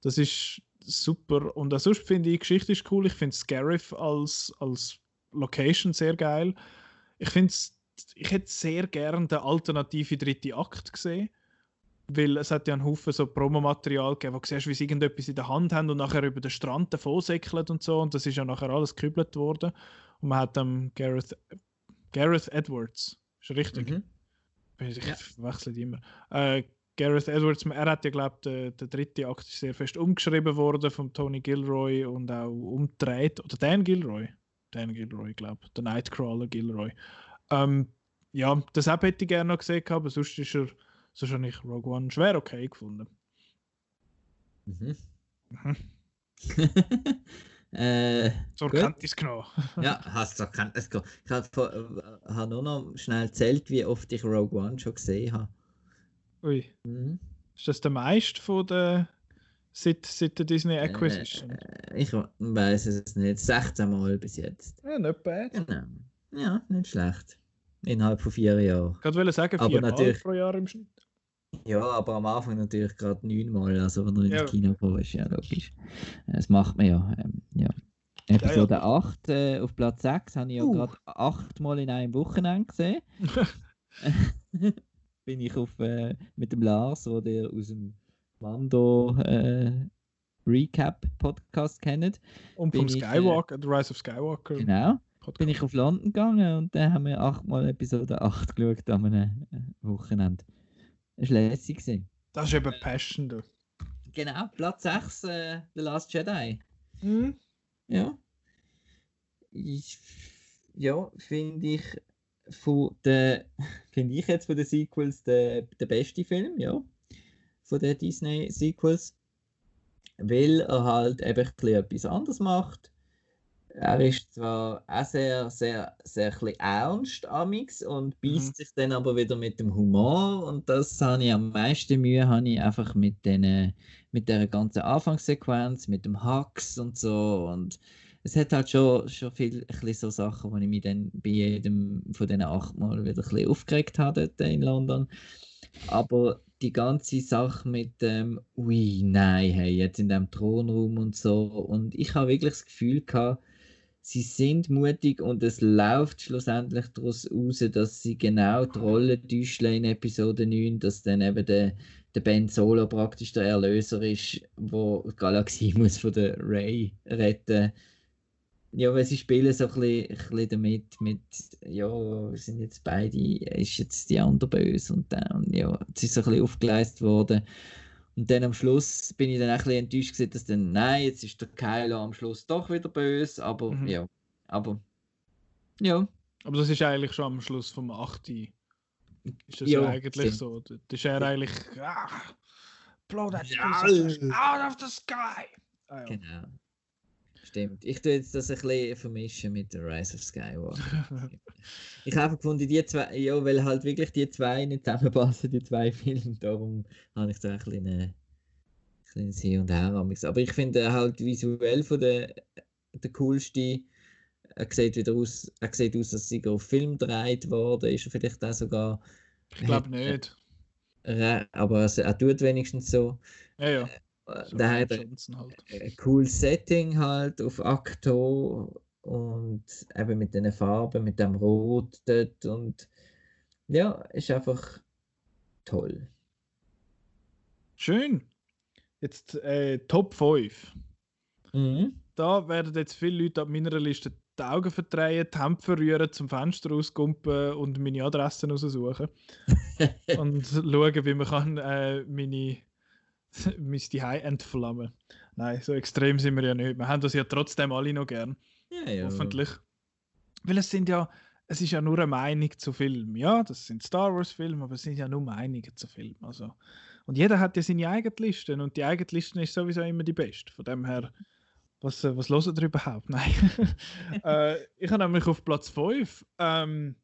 Das ist super. Und auch sonst finde ich, die Geschichte ist cool. Ich finde Scarif als, als Location sehr geil. Ich finde ich hätte sehr gerne den alternativen dritten Akt gesehen. Weil es hat ja einen Haufen so Promomaterial gegeben, wo du siehst, wie sie irgendetwas in der Hand haben und nachher über den Strand davon säckeln und so. Und das ist ja nachher alles gekübelt worden. Und man hat dann Gareth Gareth Edwards. Ist richtig? Mhm. Ich ja. wechsle immer. Äh, Gareth Edwards, er hat ja, glaube der, der dritte Akt ist sehr fest umgeschrieben worden von Tony Gilroy und auch umgedreht. Oder Dan Gilroy. Dan Gilroy, glaube ich. Der Nightcrawler Gilroy. Ähm, ja, das hätte ich gerne noch gesehen, aber sonst ist er, sonst habe ich Rogue One schwer okay gefunden. Mhm. mhm. Äh, zur Kenntnis genommen. ja, hast du Kenntnis genommen. Ich habe hab nur noch schnell erzählt, wie oft ich Rogue One schon gesehen habe. Ui. Mhm. Ist das der meiste von der seit, seit der Disney äh, Acquisition? Äh, ich weiß es nicht. 16 Mal bis jetzt. Ja, nicht bad. Genau. Ja, nicht schlecht. Innerhalb von vier Jahren. Ich wollte sagen, vier Mal pro Jahr im Schnitt. Ja, aber am Anfang natürlich gerade neunmal, also wenn er ins ja. Kino gekommen ist, ja logisch. Das macht man ja. Ähm, ja. Episode ja, ja. 8 äh, auf Platz 6 habe ich ja uh. gerade achtmal in einem Wochenende gesehen. Bin ich auf, äh, mit dem Lars, wo der aus dem Mando äh, Recap-Podcast kennt. Und vom äh, Skywalker, The Rise of Skywalker. Genau. Podcast. Bin ich auf London gegangen und dann haben wir achtmal Episode 8 geschaut an einem äh, Wochenende. Das war lässig. gewesen. Das ist eben Passion. Da. Genau, Platz 6, äh, The Last Jedi. Mhm. Ja. Ich, ja, finde ich von der, finde ich jetzt von den Sequels der, der beste Film, ja. Von den Disney Sequels. Weil er halt eben etwas anderes macht. Er ist zwar auch sehr, sehr, sehr ein ernst amix und beißt sich dann aber wieder mit dem Humor und das habe ich am meisten Mühe, habe ich einfach mit den, mit der ganzen Anfangssequenz, mit dem Hacks und so und es hat halt schon, schon viel so Sachen, wo ich mich dann bei jedem von diesen achtmal wieder ein aufgeregt habe dort in London. Aber die ganze Sache mit dem, ui, nein, hey, jetzt in dem Thronraum und so. Und ich habe wirklich das Gefühl gehabt, sie sind mutig und es läuft schlussendlich daraus raus, dass sie genau die Rolle täuschen in Episode 9, dass dann eben der, der Ben Solo praktisch der Erlöser ist, wo Galaxie muss von der Ray retten ja, weil sie spielen so ein bisschen, ein bisschen damit, mit, ja, sind jetzt beide, ist jetzt die andere böse und dann, ja, es ist so ein bisschen aufgeleistet worden. Und dann am Schluss bin ich dann auch ein bisschen enttäuscht gewesen, dass dann, nein, jetzt ist der Kylo am Schluss doch wieder böse, aber Mhm. ja, aber ja, Aber das ist eigentlich schon am Schluss vom 8. Ist das Ja, ja eigentlich stimmt. so. Da da ist er eigentlich. Ah, blow that Ja. out of the sky! Ah, ja. genau. Stimmt. Ich tue jetzt das ein bisschen vermischen mit The Rise of Skywalker. Ich habe gefunden, die zwei, ja, weil halt wirklich die zwei nicht zusammenpassen, die zwei Filme, darum habe ich da ein bisschen, ein kleines Hin und Her. amigs. Aber ich finde halt visuell von der, der coolste, er sieht wieder aus, er sieht aus, als sei er auf Film gedreht worden, ist er vielleicht auch sogar, ich glaube hat- nicht. re- aber er, er tut wenigstens so. Ja, ja. Äh, So Da Ryan hat Johnson halt. ein cooles Setting halt auf Akto und eben mit den Farben, mit dem Rot dort und ja, ist einfach toll. Schön. Jetzt äh, Top 5. Mhm. Da werden jetzt viele Leute ab meiner Liste die Augen verdrehen, die Hände verrühren, zum Fenster rauskumpen und meine Adressen raussuchen. und schauen, wie man kann, äh, meine, mein Zuhause entflammen Nein, so extrem sind wir ja nicht. Wir haben das ja trotzdem alle noch gern, Ja, ja. hoffentlich. Weil es sind ja, es ist ja nur eine Meinung zu Filmen. Ja, das sind Star Wars Filme, aber es sind ja nur Meinungen zu Filmen. Also. Und jeder hat ja seine eigene Liste und die eigene Liste ist sowieso immer die beste. Von dem her, was, äh, was hören ihr überhaupt? Nein. äh, ich habe nämlich auf Platz 5 ähm,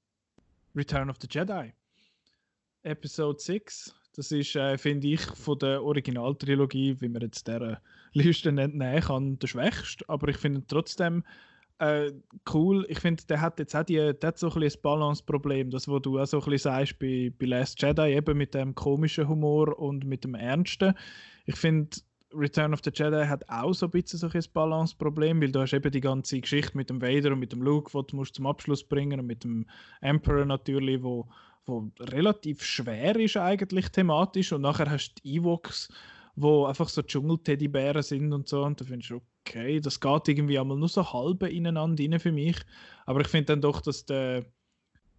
Return of the Jedi. Episode 6. Das ist, äh, finde ich, von der Originaltrilogie, wie man jetzt der Liste nicht nehmen kann, der schwächste. Aber ich finde trotzdem äh, cool. Ich finde, der hat jetzt auch die, der hat so ein ein Balance-Problem, das, was du auch so ein bisschen sagst bei, bei Last Jedi, eben mit dem komischen Humor und mit dem Ernsten. Ich finde, Return of the Jedi hat auch so ein bisschen so ein Balance-Problem, weil du hast eben die ganze Geschichte mit dem Vader und mit dem Luke, die du musst zum Abschluss bringen und mit dem Emperor natürlich, wo, wo relativ schwer ist eigentlich thematisch und nachher hast du die Ewoks, wo einfach so Dschungel-Teddybären sind und so und da findest du, okay, das geht irgendwie einmal nur so halb ineinander rein für mich, aber ich finde dann doch, dass der,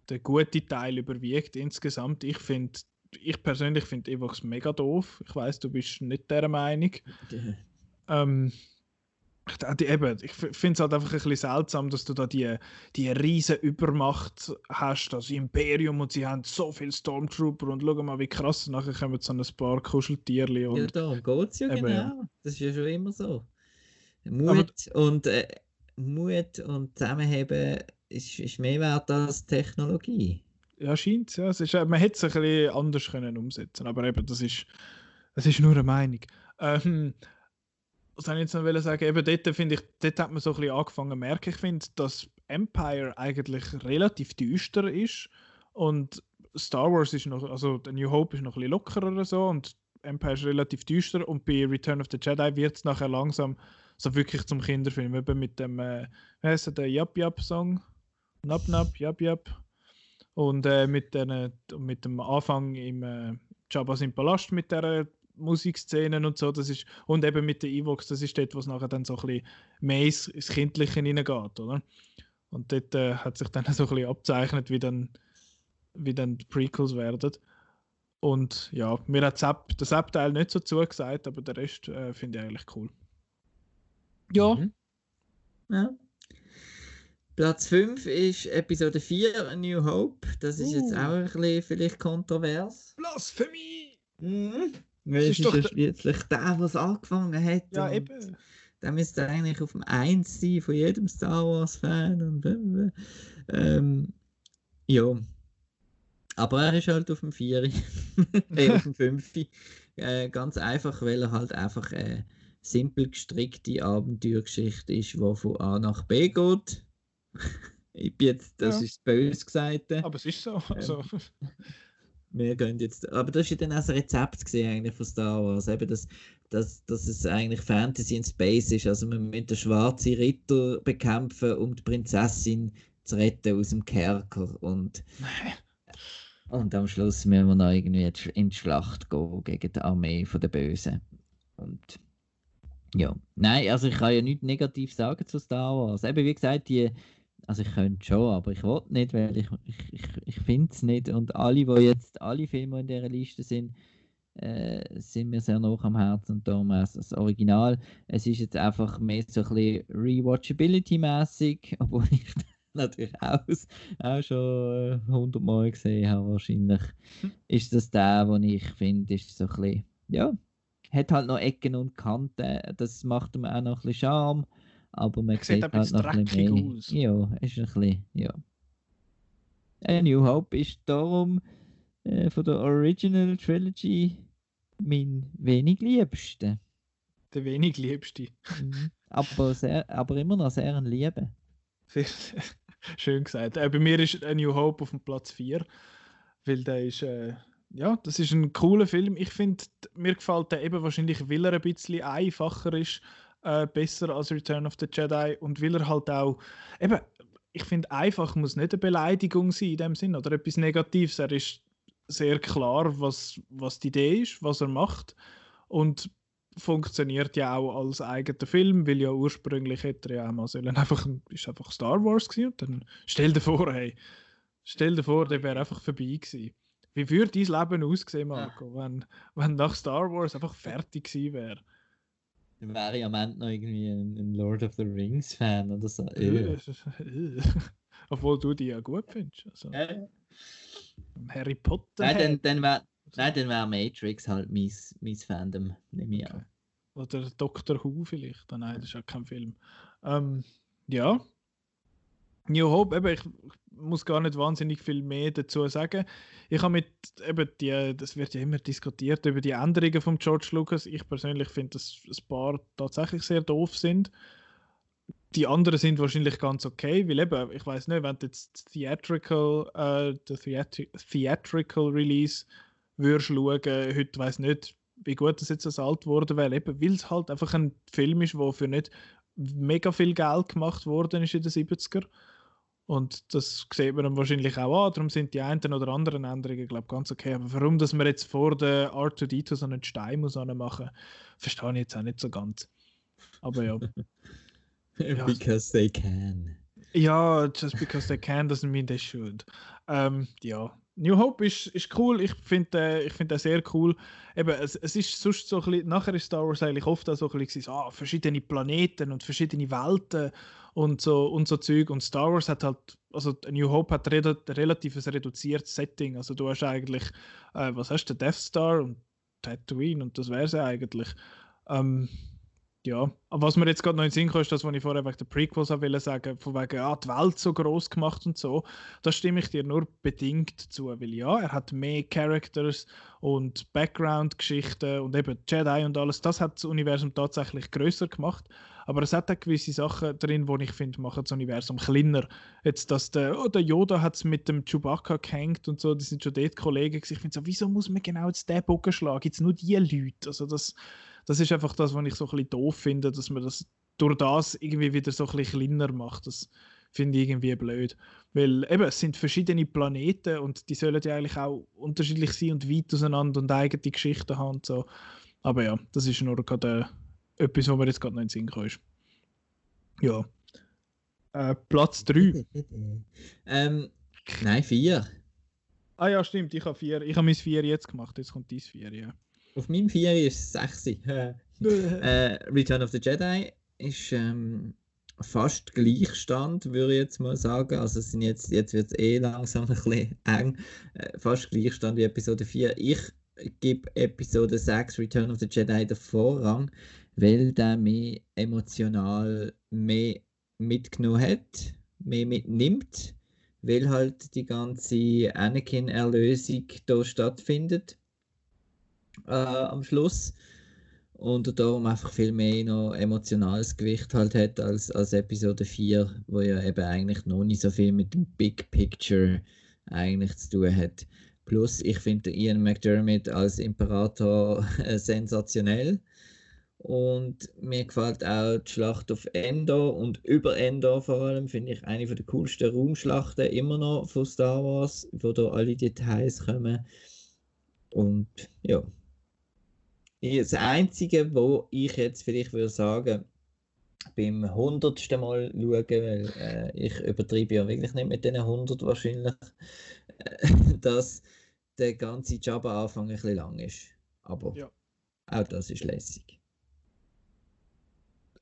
der gute Teil überwiegt insgesamt. Ich finde, ich persönlich finde Evox mega doof. Ich weiß, du bist nicht der Meinung. Ähm, ich, die, eben, ich finde es halt einfach ein bisschen seltsam, dass du da die, die riesen Übermacht hast, das Imperium und sie haben so viele Stormtrooper und schau mal, wie krass, nachher kommen so ein paar Kuscheltierli Ja, und darum geht es ja Eben, genau. ja. Das ist ja schon immer so. Mut und äh, Mut und Zusammenheben ist, ist mehr wert als Technologie. ja, scheint ja, es ist, äh, man hätte es ein bisschen anders können umsetzen aber eben, das ist, das ist nur eine Meinung. Ähm, was soll ich jetzt noch sagen? Eben dort finde ich, dort hat man so ein bisschen angefangen merken, ich finde, dass Empire eigentlich relativ düster ist und Star Wars ist noch, also The New Hope ist noch ein bisschen lockerer so und Empire ist relativ düster und bei Return of the Jedi wird es nachher langsam so wirklich zum Kinderfilm, eben mit dem, äh, wie heißt der, Yap Yap Song? Nap Nap, Yap Yap. Und äh, mit, den, mit dem Anfang im äh, Jabba's im Palast mit der Musikszenen und so, das ist, und eben mit den Evox, das ist dort, was nachher dann so ein bisschen mehr ins, ins Kindliche hineingeht, oder? Und dort äh, hat sich dann so ein bisschen abzeichnet, wie dann, wie dann die Prequels werden. Und ja, mir hat der Sepp-Teil nicht so zugesagt, aber der Rest äh, finde ich eigentlich cool. Ja. Mhm. ja. Platz 5 ist Episode 4, A New Hope. Das ist uh. jetzt auch ein bisschen vielleicht kontrovers. Blasphemie! Mhm. Weil es ist, ist ja schließlich der, was angefangen hat. Ja, eben. Der müsste eigentlich auf dem 1 sein von jedem Star Wars-Fan. Ähm, ja. Aber er ist halt auf dem 4. äh, auf dem 5. Äh, ganz einfach, weil er halt einfach eine simpel gestrickte Abenteuergeschichte ist, die von A nach B geht. ich bin jetzt, das ja. ist böse gesagt. Aber es ist so. Ähm, also. Wir gehen jetzt, aber das war ja dann auch ein Rezept eigentlich von Star Wars, eben dass, dass, dass es eigentlich Fantasy in Space ist, also man muss den schwarzen Ritter bekämpfen, um die Prinzessin zu retten aus dem Kerker. Und und am Schluss müssen wir noch irgendwie in die Schlacht gehen gegen die Armee der Bösen. Und ja, nein, also ich kann ja nichts negativ sagen zu Star Wars. Eben wie gesagt, die, also ich könnte schon, aber ich will nicht, weil ich, ich, ich, ich finde es nicht. Und alle, die jetzt alle Filme in dieser Liste sind, äh, sind mir sehr noch am Herzen und darum auch das Original. Es ist jetzt einfach mehr so ein bisschen Rewatchability-mäßig, obwohl ich natürlich auch, auch schon hundertmal gesehen habe wahrscheinlich. Hm. Ist das der, den ich finde, ist so ein bisschen, ja, hat halt noch Ecken und Kanten. Das macht ihm auch noch ein bisschen Charme. Aber man sieht, sieht halt noch ein bisschen mehr. Aus. Ja, ist ein bisschen, ja. A New Hope ist darum äh, von der Original Trilogy mein wenig liebste. Der wenig liebste. Mhm. aber, sehr, aber immer noch sehr ein Liebe. Schön gesagt. Äh, bei mir ist A New Hope auf dem Platz 4, weil der ist äh, ja, das ist ein cooler Film. Ich finde, mir gefällt der eben wahrscheinlich, weil er ein bisschen einfacher ist, äh, besser als Return of the Jedi und weil er halt auch, eben, ich finde, einfach muss nicht eine Beleidigung sein in dem Sinn oder etwas Negatives. Er ist sehr klar, was, was die Idee ist, was er macht und funktioniert ja auch als eigener Film, weil ja ursprünglich hätte er ja auch mal sollen einfach, ist einfach Star Wars gewesen und dann stell dir vor, hey, stell dir vor, der wäre einfach vorbei gewesen. Wie würde dein Leben aussehen, Marco, wenn, wenn nach Star Wars einfach fertig gewesen wäre? Dann wäre ich am Ende noch irgendwie ein, ein Lord of the Rings Fan oder so. Obwohl du die ja gut findest. Also, ja. Harry Potter. Nein, dann, dann wäre Nein, wär Matrix halt mein, mein Fandom, nehme ich okay. an. Oder Doctor Who vielleicht. Nein, das ist ja kein Film. Ähm, ja, New Hope, eben, ich muss gar nicht wahnsinnig viel mehr dazu sagen. Ich habe mit, eben die, das wird ja immer diskutiert, über die Änderungen von George Lucas. Ich persönlich finde, dass ein paar tatsächlich sehr doof sind. Die anderen sind wahrscheinlich ganz okay, weil eben, ich weiß nicht, wenn du jetzt Theatrical, äh, Theatri Theatrical Release würdest schauen, heute weiß nicht, wie gut das jetzt als alt wurde, weil eben, weil es halt einfach ein Film ist, der für nicht mega viel Geld gemacht worden ist in den 70er und das sieht man dann wahrscheinlich auch an. Darum sind die einen oder anderen Änderungen, glaube ganz okay. Aber warum, dass man jetzt vor der R2D2 so einen Stein muss machen, verstehe ich jetzt auch nicht so ganz. Aber ja. because they can. Ja, just because they can doesn't mean they should. Ähm, ja, New Hope ist, ist cool. Ich finde äh, ich find sehr cool. Eben, es, es ist sonst so ein bisschen, nachher ist Star Wars eigentlich oft auch so ein bisschen ah, verschiedene Planeten und verschiedene Welten und so, und so Zeug. Und Star Wars hat halt, also New Hope hat ein reduziertes Setting. Also du hast eigentlich, äh, was hast du, Death Star und Tatooine und das wäre es eigentlich. Ähm, ja, aber was mir jetzt gerade noch in den Sinn kommt, ist das, was ich vorher wegen der Prequels will sagen, von wegen, ah, die Welt so groß gemacht und so, da stimme ich dir nur bedingt zu, weil ja, er hat mehr Characters und Background-Geschichten und eben Jedi und alles, das hat das Universum tatsächlich größer gemacht, aber es hat auch gewisse Sachen drin, wo ich finde, machen das Universum kleiner. Jetzt, dass der, oh, der Yoda hat es mit dem Chewbacca gehängt und so, die sind schon dort Kollegen. Ich finde so, wieso muss man genau jetzt den Bogen schlagen? Jetzt nur die Leute, also das das ist einfach das, was ich so ein bisschen doof finde, dass man das durch das irgendwie wieder so ein bisschen kleiner macht. Das finde ich irgendwie blöd. Weil eben, es sind verschiedene Planeten und die sollen ja eigentlich auch unterschiedlich sein und weit auseinander und eigene Geschichten haben und so. Aber ja, das ist nur gerade äh, etwas, wo mir jetzt gerade noch in den Sinn ist. Ja. Äh, Platz 3. ähm, nein, 4. Ah ja, stimmt, ich habe 4. Ich habe mein 4 jetzt gemacht, jetzt kommt dein 4, ja. Auf meinem 4 ist es 6. äh, Return of the Jedi ist ähm, fast Gleichstand, würde ich jetzt mal sagen. Also es sind jetzt, jetzt wird es eh langsam ein bisschen eng. Äh, fast Gleichstand wie Episode 4. Ich gebe Episode 6 Return of the Jedi den Vorrang, weil der mich emotional mehr mitgenommen hat, mehr mitnimmt, weil halt die ganze Anakin-Erlösung da stattfindet äh, am Schluss und darum einfach viel mehr noch emotionales Gewicht halt hat als, als Episode 4, wo ja eben eigentlich noch nicht so viel mit dem Big Picture eigentlich zu tun hat. Plus, ich finde Ian McDermott als Imperator äh, sensationell. Und mir gefällt auch die Schlacht auf Endor und über Endor vor allem, finde ich eine der coolsten Raumschlachten immer noch von Star Wars, wo da alle Details kommen. Und ja. Das Einzige, wo ich jetzt vielleicht würde sagen, beim hundertsten Mal schauen, weil äh, ich übertreibe ja wirklich nicht mit den 100 wahrscheinlich, äh, dass der ganze Jabba-Anfang ein bisschen lang ist. Aber ja. auch das ist lässig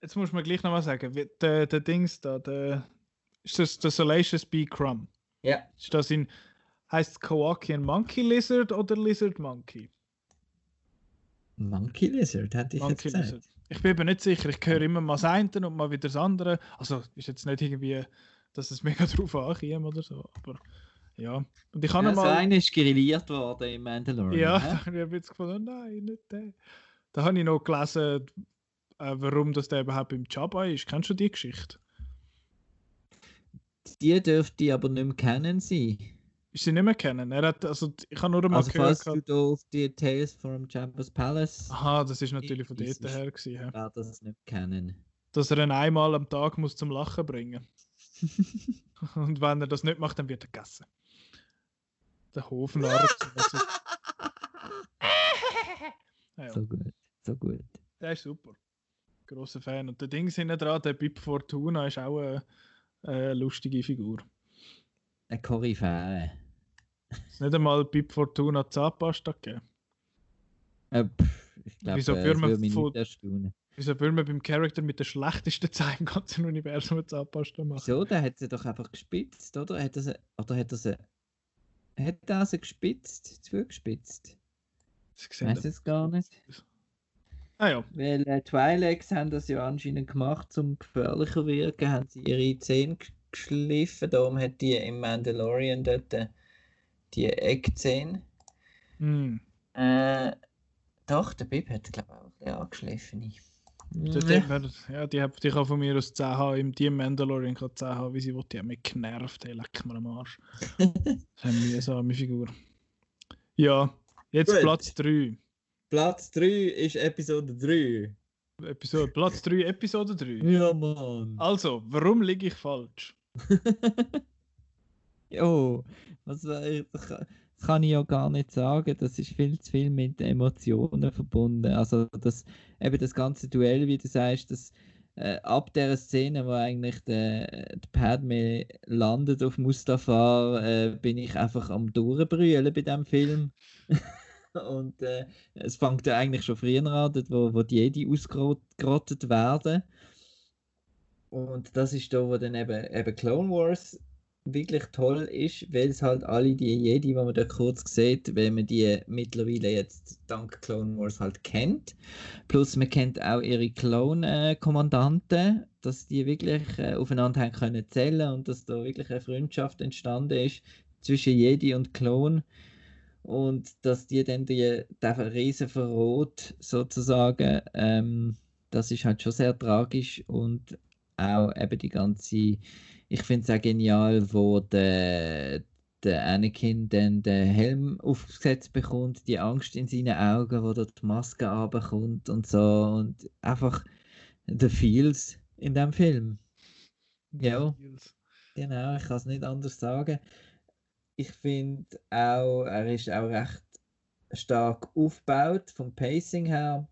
jetzt muss man gleich nochmal sagen, der, der Dings da, der, ist das der Salacious Bee Crumb? Ja. Ist das in, heißt Kowakian Monkey Lizard oder Lizard Monkey? Monkey Lizard, hätte ich Monkey jetzt gesagt. Lizard. Ich bin mir nicht sicher, ich höre immer mal das eine und mal wieder das andere. Also ist jetzt nicht irgendwie, dass es mega drauf ankommt oder so, aber ja. Und ich habe ja, mal... Das eine ist grilliert worden im Mandalorian. Ja, habe ich jetzt gefunden, nein, nicht der. Da habe ich noch gelesen, warum das der überhaupt im Jabba ist. Kennst du die Geschichte? Die dürfte ich aber nicht mehr kennen sein. Ist sie nicht mehr kennen? Er hat, also, ich habe nur einmal also, gehört... Falls du auf die Tales from Jabba's Palace... Aha, das ist natürlich von dort her gewesen. Ich werde das nicht kennen. Dass er ihn einmal am Tag muss zum Lachen bringen Und wenn er das nicht macht, dann wird er gegessen. Der Hofnarr. ja. So gut, so gut. Der ist super großer Fan. Und der Ding hinten dran, der Bib Fortuna, ist auch eine, eine lustige Figur. Eine Koryphäe. Ist nicht einmal Bib Fortuna Zahnpasta gegeben? Äh, ich glaube, wieso äh, würde man, von, wieso würde man beim Charakter mit der schlechtesten Zahn im ganzen Universum Zahnpasta machen? So, der hat sie doch einfach gespitzt, oder? Hat er sie, oder hat er sie, hat er sie gespitzt, zugespitzt? Ich weiß es gar nicht. Ah ja. Weil äh, Twi'leks haben das ja anscheinend gemacht, um gefährlicher wirken, haben sie ihre Zähne geschliffen. Darum hat die im Mandalorian dort äh, die Eckzähne. Mm. Äh, doch, der Bib hat, glaube ich, auch ein bisschen angeschliffene. Ja. ja, die hat dich auch von mir aus 10 haben, im Team Mandalorian kann 10 haben, wie sie will, die haben mich genervt, hey, leck mir am Arsch. das ist eine mühsame Figur. Ja, jetzt Gut. Platz 3. Platz 3 ist Episode 3. Episode, Platz 3, Episode 3. Ja, Mann. Also, warum liege ich falsch? jo, was, das kann ich ja gar nicht sagen. Das ist viel zu viel mit Emotionen verbunden. Also, das, eben das ganze Duell, wie du sagst, das, äh, ab der Szene, wo eigentlich der, der Padme landet auf Mustafa, äh, bin ich einfach am Durchbrüllen bei dem Film. Und äh, es fängt ja eigentlich schon früher an, wo, wo die Jedi ausgerottet werden. Und das ist da, wo dann eben, eben Clone Wars wirklich toll ist, weil es halt alle die Jedi, die man da kurz sieht, weil man die mittlerweile jetzt dank Clone Wars halt kennt. Plus man kennt auch ihre Clone-Kommandanten, dass die wirklich äh, aufeinander haben können zählen und dass da wirklich eine Freundschaft entstanden ist zwischen Jedi und Clone und dass die dann die, den Riesen verrot sozusagen, ähm, das ist halt schon sehr tragisch und auch eben die ganze, ich finde es auch genial, wo der, der Anakin dann den Helm aufgesetzt bekommt, die Angst in seinen Augen, wo dort die Maske runterkommt und so und einfach the feels in dem Film. Ja, genau, ich kann es nicht anders sagen ich finde auch, er ist auch recht stark aufgebaut vom Pacing her.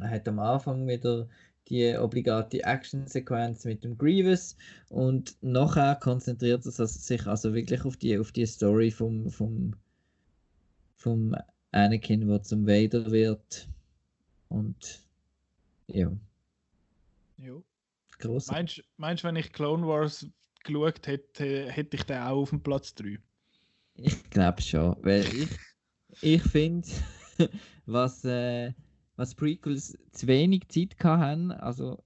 Er hat am Anfang wieder die obligate Action-Sequenz mit dem Grievous und nachher konzentriert er sich also wirklich auf die, auf die Story vom, vom, vom Anakin, der zum Vader wird. Und ja. Jo. Gross. Meinst du, wenn ich Clone Wars geschaut hätte, hätte ich den auch auf dem Platz 3? Ich glaube schon, weil ich, ich finde, was, äh, was Prequels zu wenig Zeit hatten, also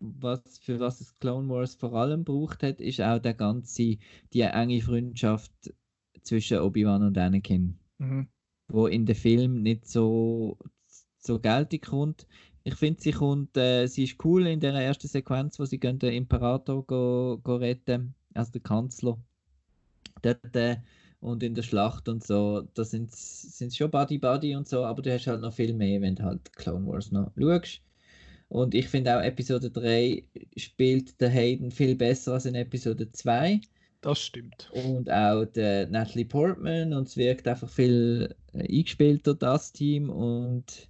was, für was es Clone Wars vor allem braucht hat, ist auch der ganze, die enge Freundschaft zwischen Obi-Wan und Anakin, Mhm. wo in dem Film nicht so, so geltig kommt. Ich finde, sie kommt, äh, sie ist cool in der ersten Sequenz, wo sie gehen den Imperator go, go retten, also den Kanzler. Dort, äh, und in der Schlacht und so, da sind es schon Buddy Buddy und so, aber du hast halt noch viel mehr, wenn du halt Clone Wars noch schaust. Und ich finde auch Episode 3 spielt der Hayden viel besser als in Episode 2. Das stimmt. Und auch der Natalie Portman und es wirkt einfach viel äh, eingespielter, das Team. Und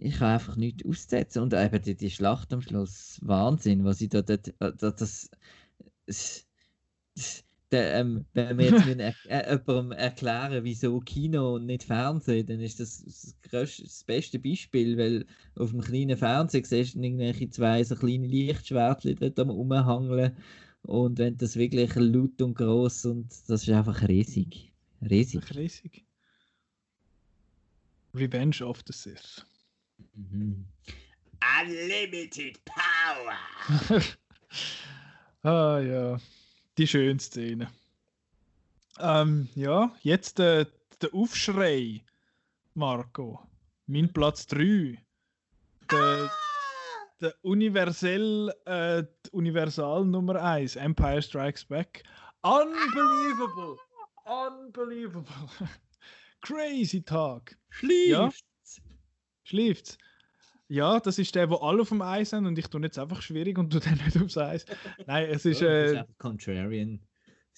ich kann einfach nichts aussetzen. Und eben die, die Schlacht am Schluss, Wahnsinn, was ich da, dort- äh, das, das, das, das der, ähm, wenn wir jetzt er, äh, jemandem erklären, wieso Kino und nicht Fernsehen, dann ist das das, grösste, das beste Beispiel, weil auf dem kleinen Fernseher siehst du irgendwelche zwei so kleine Lichtschwertchen dort am rumhangeln und wenn das wirklich laut und groß und das ist einfach riesig. Riesig. Riesig. Revenge of the Sith. Mhm. Unlimited power. ah ja, die schöne Szene. Ähm, ja, jetzt der, der Aufschrei, Marco. Mein Platz 3. Der, der universell, äh, Universal Nummer 1, Empire Strikes Back. Unbelievable! Unbelievable! Crazy Tag. Ja. Schläft's? Ja, das ist der, wo alle auf dem Eis sind und ich tue jetzt einfach schwierig und tue den nicht aufs Eis. Nein, es ist. Ja, das ist Äh, Contrarian.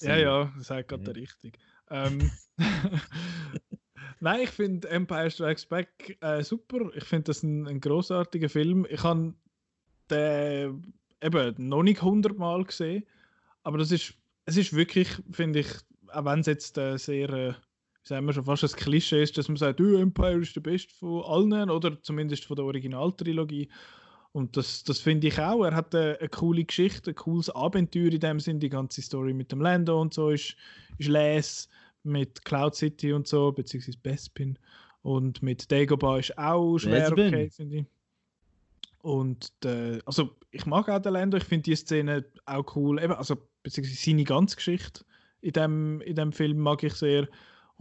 ja, ja, das sagt gerade Ja. richtig. Ähm, Nein, ich finde Empire Strikes Back äh, super. Ich finde das ein, ein großartiger Film. Ich habe den eben noch nicht hundertmal gesehen, aber das ist, es ist wirklich, finde ich, auch wenn es jetzt äh, sehr, äh, sagen wir schon, fast ein Klischee ist, dass man sagt, oh, Empire ist der beste von allen oder zumindest von der Originaltrilogie. Und das, das finde ich auch. Er hat eine, eine coole Geschichte, ein cooles Abenteuer in dem Sinn. Die ganze Story mit dem Lando und so ist, ist les mit Cloud City und so, beziehungsweise Bespin. Und mit Dagobah ist auch schwer Bespin. okay, finde ich. Und äh, also ich mag auch den Lando, ich finde die Szene auch cool. Eben, also beziehungsweise seine ganze Geschichte in dem, in dem Film mag ich sehr.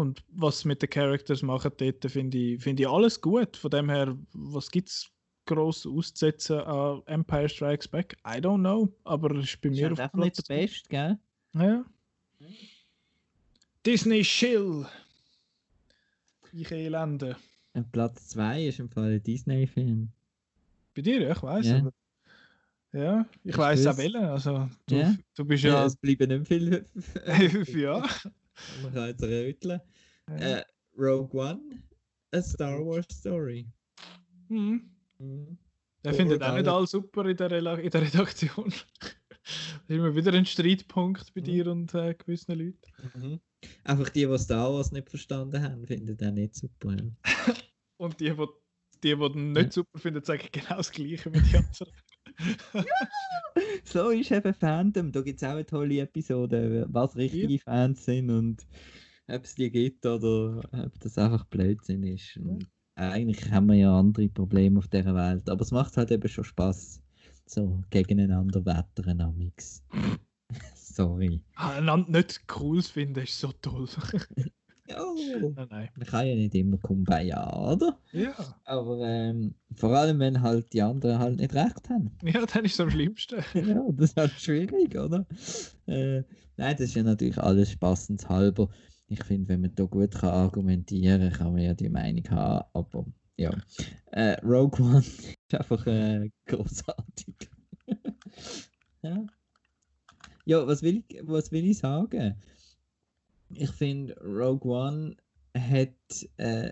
Und was sie mit den Characters machen dort, finde ich, finde ich alles gut. Von dem her, was gibt es gross auszusetzen an Empire Strikes Back? I don't know, aber es ist bei Ist mir halt auf Platz der Beste, gell? ja. Disney Chill. Ich Elende. Und Platz 2 ist im Fall ein Disney-Film. Bei dir, ja, ich weiß. Ja. Aber ja, ich Ich weiß auch welchen. Also, du, Ja. du bist Ja, ja. es bleiben nicht viel. ja. Man kann jetzt röteln. ja. Äh, Rogue One, a Star Wars Story. Hm. Mhm. Er findet auch nicht alle super in der, Rela- in der Redaktion. das ist immer wieder ein Streitpunkt bei Mhm. dir und äh, gewissen Leuten. Mhm. Einfach die, die Star Wars nicht verstanden haben, finden den nicht super. Ja. Und die, die, die, die nicht super finden, sagen genau das Gleiche wie die anderen. So ist eben Fandom. Da gibt es auch eine tolle Episode, was richtige Fans sind und ob es die gibt oder ob das einfach Blödsinn ist. Und eigentlich haben wir ja andere Probleme auf dieser Welt, aber es macht halt eben schon Spaß. So gegeneinander wettern amix. Sorry. Ah, Einander nicht cool finden, ist so toll. Oh, nein. man kann ja nicht immer kumbaya, oder? Ja. Aber ähm, vor allem, wenn halt die anderen halt nicht recht haben. ja, dann ist es am schlimmsten. ja, das ist halt schwierig, oder? Äh, nein, das ist ja natürlich alles spaßenshalber. Ich finde, wenn man da gut kann argumentieren kann, man ja die Meinung haben. Aber ja, äh, Rogue One ist einfach äh, großartig. ja. ja, was will ich, was will ich sagen? Ich finde, Rogue One hat äh,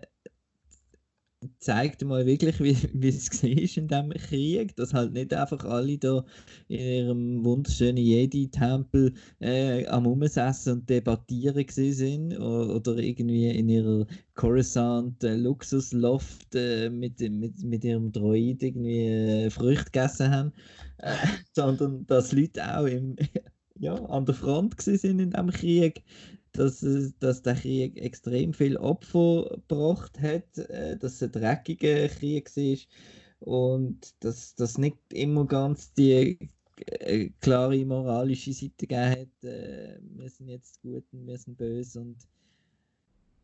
zeigt mal wirklich, wie, es war in diesem Krieg, dass halt nicht einfach alle da in ihrem wunderschönen Jedi-Tempel äh, am Umsessen und debattieren sind oder, irgendwie in ihrer Coruscant äh, Luxusloft äh, mit, mit, mit ihrem Droid irgendwie äh, Früchte gegessen haben, äh, sondern dass Leute auch im, ja, an der Front sind in diesem Krieg dass, dass der Krieg extrem viel Opfer gebracht hat, äh, dass es ein dreckiger Krieg war und dass das nicht immer ganz die äh, klare moralische Seite gegeben hat, äh, wir sind jetzt gut und wir sind böse und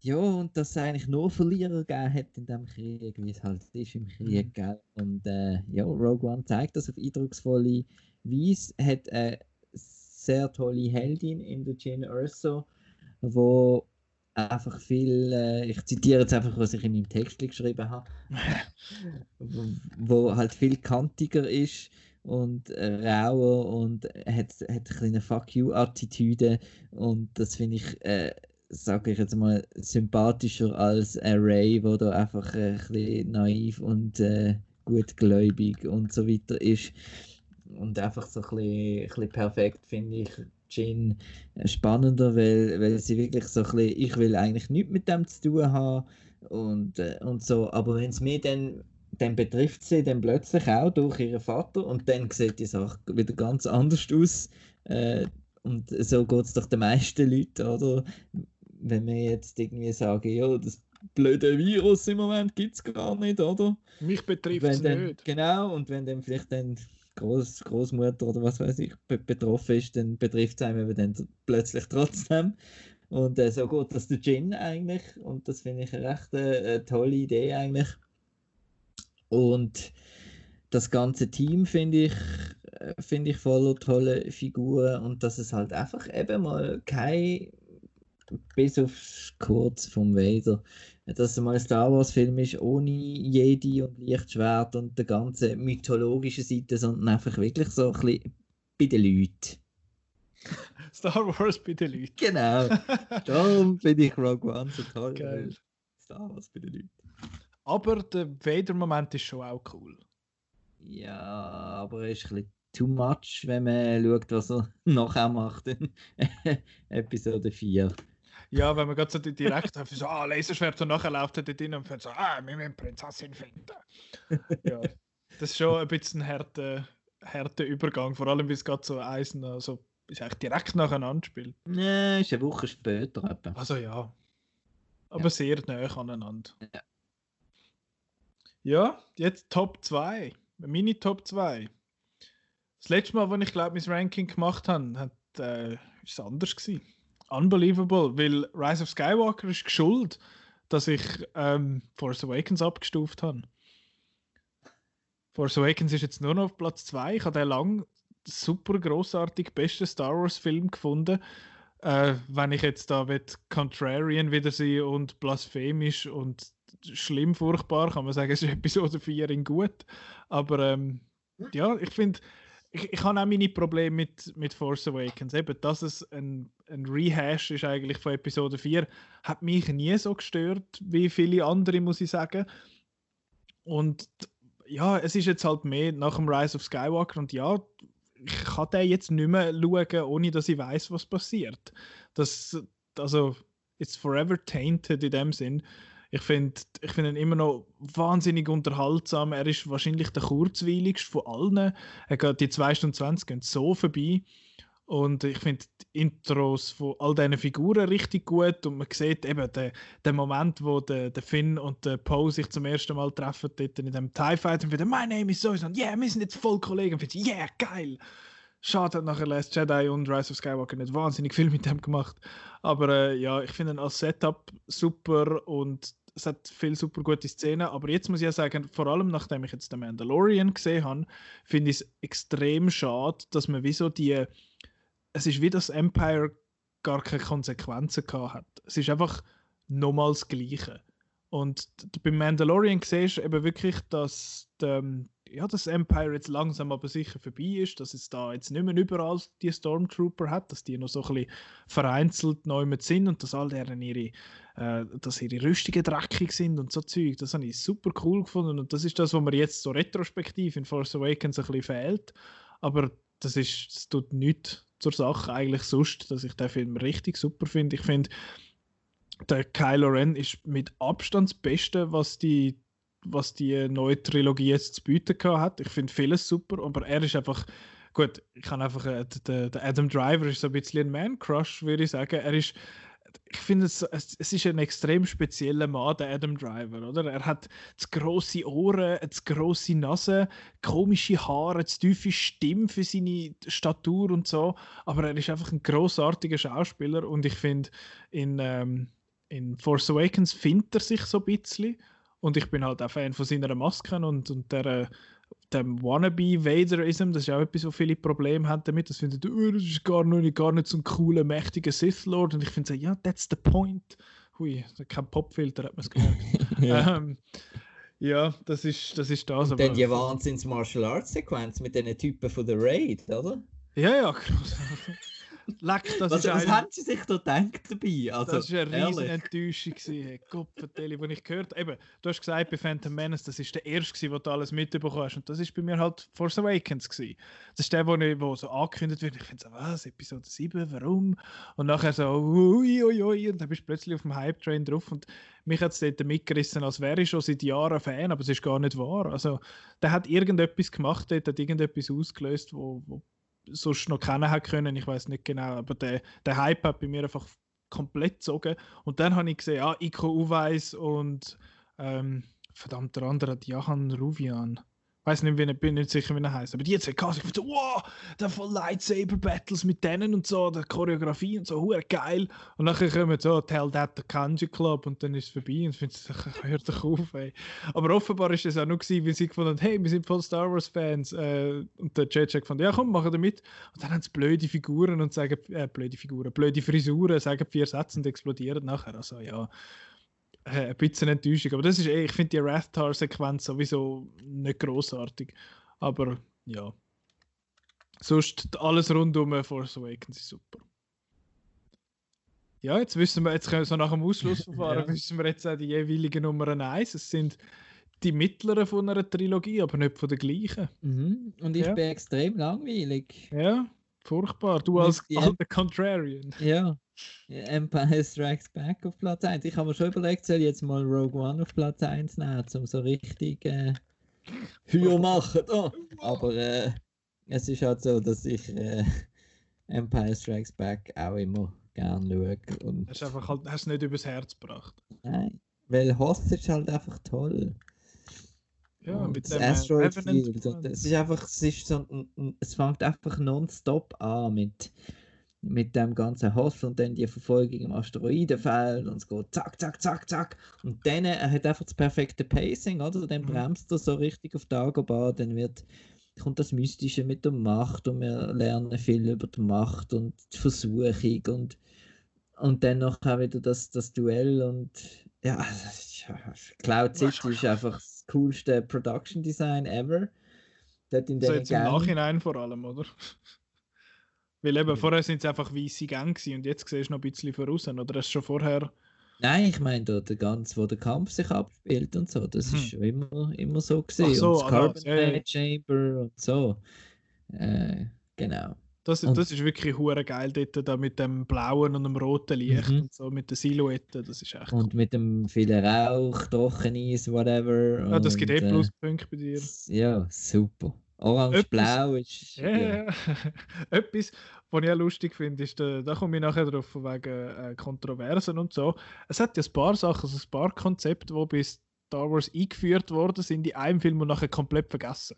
ja, und dass es eigentlich nur Verlierer gegeben hat in dem Krieg, wie es halt ist im Krieg, mhm. gell? Und äh, ja, Rogue One zeigt das auf eindrucksvolle Weise, hat eine sehr tolle Heldin in der Jane Urso, wo einfach viel, äh, ich zitiere jetzt einfach, was ich in meinem Text geschrieben habe, wo, wo, halt viel kantiger ist und äh, rauer und hat, hat eine Fuck you-Attitüde und das finde ich, äh, sage ich jetzt mal, sympathischer als Ray, wo da einfach äh, ein bisschen naiv und äh, gutgläubig und so weiter ist und einfach so ein bisschen, ein bisschen perfekt, finde ich, Jin spannender, weil, weil sie wirklich so ein bisschen, ich will eigentlich nichts mit dem zu tun haben und, äh, und so, aber wenn es mir dann, dann betrifft sie dann plötzlich auch durch ihren Vater und dann sieht die Sache wieder ganz anders aus äh, und so geht es doch den meisten Leuten, oder? Wenn wir jetzt irgendwie sagen, ja, das blöde Virus im Moment gibt es gar nicht, oder? Mich betrifft es nicht. Genau, und wenn dann vielleicht dann Groß, Großmutter oder was weiß ich betroffen ist, dann betrifft es einem dann plötzlich trotzdem. Und äh, so geht das der Gin eigentlich. Und das finde ich eine recht äh, tolle Idee eigentlich. Und das ganze Team finde ich, äh, find ich voller tolle Figuren und dass es halt einfach eben mal kein, bis auf kurz vom Vader, dass es mal ein Star Wars-Film ist, ohne Jedi und Lichtschwert und der ganze mythologischen Seite, sondern einfach wirklich so ein bisschen bei den Leuten. Star Wars bei den Leuten. Genau. Darum finde ich Rogue One so toll. Geil. Star Wars bei den Leuten. Aber der Vader-Moment ist schon auch cool. Ja, aber er ist ein bisschen too much, wenn man schaut, was er nachher macht in Episode 4. Ja, wenn man gerade so direkt einfach so, ah, Laserschwert und nachher läuft er dort rein und so, ah, wir müssen Prinzessin finden. ja, das ist schon ein bisschen ein harter, harter Übergang, vor allem, weil es gerade so Eisen, also ist eigentlich direkt nacheinander spielt. Nein, ist eine Woche später etwa. Also ja. Aber ja. sehr nah aneinander. Ja. Ja, jetzt Top 2. Mini Top 2. Das letzte Mal, als ich glaube, mein Ranking gemacht habe, hat, äh, ist es anders gewesen unbelievable, weil Rise of Skywalker ist geschuld, dass ich ähm, Force Awakens abgestuft habe. Force Awakens ist jetzt nur noch auf Platz 2. Ich habe den lang super großartig besten Star Wars Film gefunden. Äh, wenn ich jetzt da wird Contrarian wieder sein und blasphemisch und schlimm furchtbar, kann man sagen, es ist Episode 4 in gut. Aber ähm, ja, ich finde, ich, ich habe auch meine Probleme mit, mit Force Awakens. Eben, dass es ein, ein Rehash ist eigentlich von Episode 4, hat mich nie so gestört wie viele andere, muss ich sagen. Und ja, es ist jetzt halt mehr nach dem Rise of Skywalker und ja, ich kann den jetzt nicht mehr schauen, ohne dass ich weiß, was passiert. Das, also, it's forever tainted in dem Sinn. Ich finde ich find ihn immer noch wahnsinnig unterhaltsam. Er ist wahrscheinlich der kurzweiligste von allen. Er geht, die 2 Stunden 20 gehen so vorbei. Und ich finde die Intros von all diesen Figuren richtig gut. Und man sieht eben den, den Moment, wo der, der Finn und der Poe sich zum ersten Mal treffen, dort in dem TIE Fight und wieder, My name is so und yeah, wir sind jetzt voll Kollegen. Und finde, yeah, geil. Schade, hat nachher Last Jedi und Rise of Skywalker nicht wahnsinnig viel mit dem gemacht. Aber äh, ja, ich finde ihn als Setup super und es hat viele super gute Szenen. Aber jetzt muss ich ja sagen, vor allem nachdem ich jetzt den Mandalorian gesehen habe, finde ich es extrem schade, dass man wieso die. Es ist wie das Empire gar keine Konsequenzen gehabt hat. Es ist einfach nochmal das Gleiche. Und beim Mandalorian siehst du eben wirklich, dass die, ja, dass Empire jetzt langsam aber sicher vorbei ist, dass es da jetzt nicht mehr überall die Stormtrooper hat, dass die noch so ein bisschen vereinzelt neu mit sind und dass all deren ihre, äh, dass ihre Rüstungen dreckig sind und so Zeug. Das habe ich super cool gefunden und das ist das, was mir jetzt so retrospektiv in Force Awakens ein bisschen fehlt. Aber das ist, das tut nichts zur Sache eigentlich sonst, dass ich den Film richtig super finde. Ich finde, der Kylo Ren ist mit Abstand das Beste, was die, was die neue Trilogie jetzt zu bieten hat. Ich finde vieles super, aber er ist einfach gut. Ich kann einfach äh, der, der Adam Driver ist so ein bisschen ein Man Crush, würde ich sagen. Er ist ich finde, es, es, ist ein extrem spezieller Mann, der Adam Driver, oder? Er hat zu grosse Ohren, zu grosse Nase, komische Haare, zu tiefe Stimme für seine Statur und so. Aber er ist einfach ein großartiger Schauspieler und ich finde, in, ähm, in Force Awakens findet er sich so ein bisschen. Und ich bin halt auch Fan von seiner Maske und, und der, dem Wannabe-Vaderism, das ist auch etwas, wo viele Probleme haben damit. Das finden, oh, das ist gar nicht, gar nicht so ein cooler, mächtiger Sith-Lord. Und ich finde so, ja, that's the point. Hui, kein Popfilter, hat man es gemerkt. ja. Ähm, ja, das ist das. Ist das und dann die Wahnsinns-Martial-Arts-Sequenz mit den Typen von The Raid, oder? Ja, ja, Leck, das was, ist was haben sie sich da gedacht dabei? Also, das war eine riesige Enttäuschung. Gott, vertelle, ich gehört eben, du hast gesagt, bei Phantom Menace, das ist der erste, wo du alles mitbekommen hast. Und das ist bei mir halt Force Awakens. Gewesen. Das ist der, wo, ich, wo so angekündigt wird. Ich finde so, was, Episode 7, warum? Und nachher so, ui, ui, ui, und dann bist du plötzlich auf dem Hype-Train drauf. Und mich hat es dort mitgerissen, als wäre ich schon seit Jahren Fan, aber es ist gar nicht wahr. Also, der hat irgendetwas gemacht, der hat irgendetwas ausgelöst, wo, wo sonst noch kennen hätte können. Ich weiß nicht genau, aber der, der Hype hat bei mir einfach komplett gezogen. Und dann habe ich gesehen, ja, Iko Uweis und ähm, verdammt der andere, Johann Ruvian weiß nicht, wie, bin nicht sicher, wie er heißt. Aber die jetzt Cast, ich fand so, wow, da voll Lightsaber-Battles mit denen und so, der Choreografie und so, hure geil. Und dann kommen so, Tell That the Kanji Club und dann ist es vorbei und ich finde, hört doch auf, ey. Aber offenbar ist es auch nur gewesen, weil sie gefunden haben, hey, wir sind voll Star Wars-Fans. Äh, und der JJ gefunden, ja komm, machen wir mit. Und dann haben sie blöde Figuren und sagen, äh, blöde Figuren, blöde Frisuren, sagen vier Sätze und explodieren nachher. Also ja, äh, ein bisschen Enttäuschung. Aber das ist eh, ich finde die Rathtar-Sequenz sowieso nicht großartig. Aber ja. Sonst alles rundum Force Awakens ist super. Ja, jetzt wissen wir, jetzt können wir so nach dem Ausschlussverfahren, ja. wissen wir jetzt auch die jeweiligen Nummern 1. Es sind die mittleren von einer Trilogie, aber nicht von der gleichen. Mhm. Und ich ja. bin extrem langweilig. Ja, furchtbar. Du als alter Contrarian. Ja. Empire Strikes Back auf Platz 1. Ich habe mir schon überlegt, soll ich jetzt mal Rogue One auf Platz 1 nehmen, um so richtig äh, Hür machen. Oh. Aber äh, es ist halt so, dass ich äh, Empire Strikes Back auch immer gerne schaue. Und hast du einfach halt, hast nicht übers Herz gebracht. Nein, weil Hoth ist halt einfach toll. Ja, und mit dem äh, Asteroid Field. es ist einfach, es ist so, es fängt einfach nonstop an mit mit dem ganzen Hoss und dann die Verfolgung im Asteroidenfeld und es geht zack, zack, zack, zack. Und dann er hat einfach das perfekte Pacing, oder? Dann mhm. bremst er so richtig auf Dagobah, dann wird, kommt das Mystische mit der Macht und wir lernen viel über die Macht und die Versuchung und, und dann noch wieder das, das Duell und ja, Cloud City ist einfach das coolste Production Design ever. Dort in so jetzt im Nachhinein vor allem, oder? Weil eben, vorher sind es einfach weiße Gänge und jetzt siehst du noch ein bisschen voraus. Oder hast du schon vorher... Nein, ich meine, da der ganz, wo der Kampf sich abspielt und so, das hm. ist schon immer, immer so gesehen. So, und das Carbon ja, ja. Chamber und so. Äh, genau. Das, und, das ist wirklich hure geil dort da mit dem blauen und dem roten Licht mhm. und so mit der Silhouette, das ist echt Und cool. mit dem vielen Rauch, Trocheneis, whatever. Ja, das gibt eh Pluspunkte bei dir. Ja, super. Orange-Blau ist. Ja, ja. Etwas, was ich auch lustig finde, ist, da, da komme ich nachher drauf, wegen äh, Kontroversen und so. Es hat ja ein paar Sachen, also ein paar Konzepte, die bei Star Wars eingeführt worden sind, in einem Film und nachher komplett vergessen.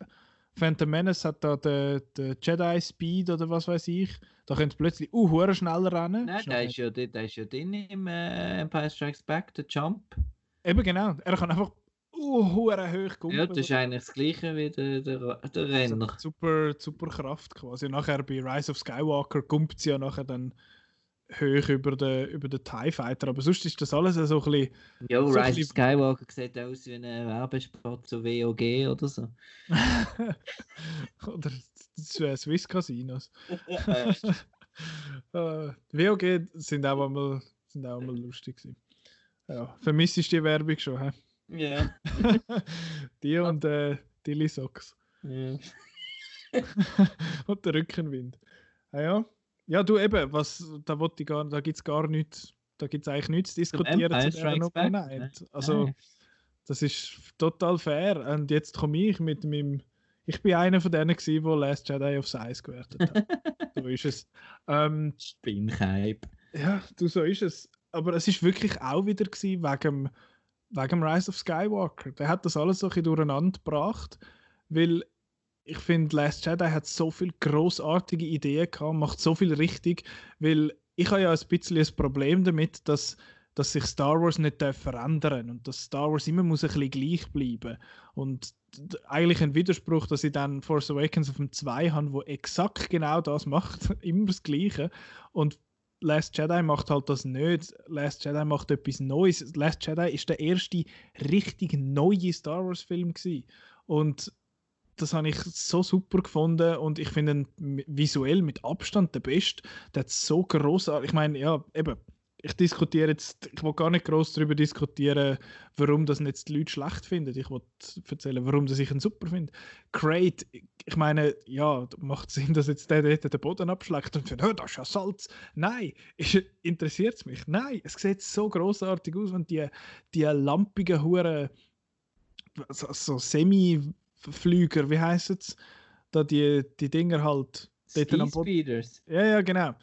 Phantom Menace hat da den, den Jedi Speed oder was weiß ich. Da können sie plötzlich uh, schneller rennen. Nein, der ist, ja, der ist ja drin im äh, Empire Strikes Back, der Jump. Eben genau. Er kann einfach uh, hoch kommen. Ja, das ist eigentlich das gleiche wie der, der, der Renner. Also super, super Kraft quasi. Nachher bei Rise of Skywalker kommt sie ja nachher dann hoch über den, über den TIE Fighter, aber sonst ist das alles so ein bisschen... Ja, so Rise of Skywalker sieht aus wie ein Werbespot zu WOG oder so. oder äh, Swiss Casinos. äh, WOG sind auch einmal, sind auch einmal lustig gewesen. Ja, vermisst die Werbung schon, hä? Ja. die und äh, Dilly Socks. ja. und der Rückenwind. Ah, ja. ja, du eben, was, da, wollte ich gar, da gibt es gar nichts, da gibt es eigentlich nichts zu diskutieren zu Back, Nummer ne? Night. Also, Nein. das ist total fair. Und jetzt komme ich mit meinem. Ich bin einer von denen, gewesen, der Last Jedi aufs Eis gewertet hat. so ist es. Ähm, Spinnkeib. ja, du, so ist es. Aber es ist wirklich auch wieder gewesen wegen, wegen Rise of Skywalker. Der hat das alles so ein bisschen durcheinander gebracht, weil ich finde, Last Jedi hat so viele großartige Ideen gehabt, macht so viel richtig, weil ich habe ja ein bisschen ein Problem damit, dass, dass sich Star Wars nicht darf verändern und dass Star Wars immer muss ein bisschen gleich bleiben und eigentlich ein Widerspruch, dass ich dann Force Awakens auf dem 2 habe, wo exakt genau das macht, immer das Gleiche und Last Jedi macht halt das nicht. Last Jedi macht etwas Neues. Last Jedi ist der erste richtig neue Star Wars Film gewesen. und das habe ich so super gefunden und ich finde ihn visuell mit Abstand der beste. Der hat so großartig. Ich meine, ja, eben. Ich diskutiere jetzt, ich will gar nicht groß darüber diskutieren, warum das nicht die Leute schlecht finden. Ich will erzählen, warum das ich ihn super finde. Great, ich meine, ja, macht Sinn, dass jetzt der dort den Boden abschlägt und findet, oh, das ist ja Salz. Nein, interessiert es mich? Nein, es sieht so großartig aus, wenn die, die lampigen Huren, so, so Semi-Flüger, wie heißt es? Da die, die Dinger halt dort am Boden. Speeders. Ja, ja, genau.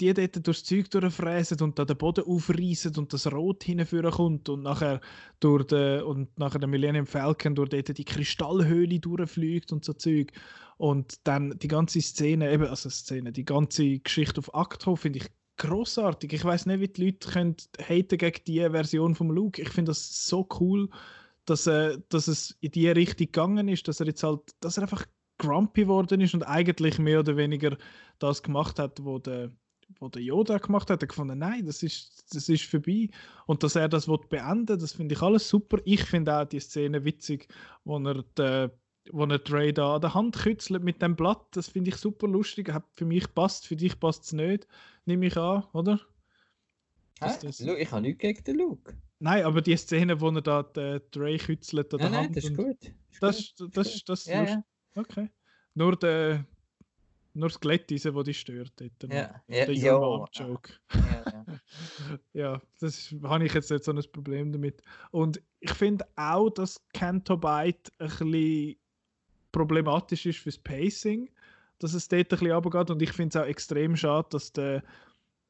Die dort durchs Zeug durchfräsen und da den Boden aufreißen und das Rot hinführen kommt und nachher durch den, und nachher der Millennium Falcon durch dort die Kristallhöhle durchfliegt und so Zeug. Und dann die ganze Szene, eben, also Szene, die ganze Geschichte auf Acto finde ich großartig. Ich weiß nicht, wie die Leute können gegen die Version vom Luke. Ich finde das so cool, dass, äh, dass es in die Richtung gegangen ist, dass er jetzt halt, dass er einfach grumpy geworden ist und eigentlich mehr oder weniger das gemacht hat, wo der, wo der Yoda gemacht hat. Er hat gefunden, nein, das ist, das ist vorbei. Und dass er das beenden, das finde ich alles super. Ich finde auch die Szene witzig, wo er die, wo er Dre da an der Hand kützelt mit dem Blatt. Das finde ich super lustig. Hat für mich passt, für dich passt es nicht, nehme ich an, oder? Hä? das- Ich habe nichts gegen den Luke. Nein, aber die Szene, wo er da die Dre kützelt an der Nein, nein, Hand. das ist gut. Ist Das, gut, das, ist das, das, gut. Ja, ja. Okay. Nur, der, nur das Glättise, das dich stört. Dort. Ja, ja, der ja. Joke. Ja, ja. Das habe ich jetzt nicht so ein Problem damit. Und ich finde auch, dass Canto Byte ein bisschen problematisch ist fürs Pacing, dass es dort ein bisschen runtergeht. Und ich finde es auch extrem schade, dass der,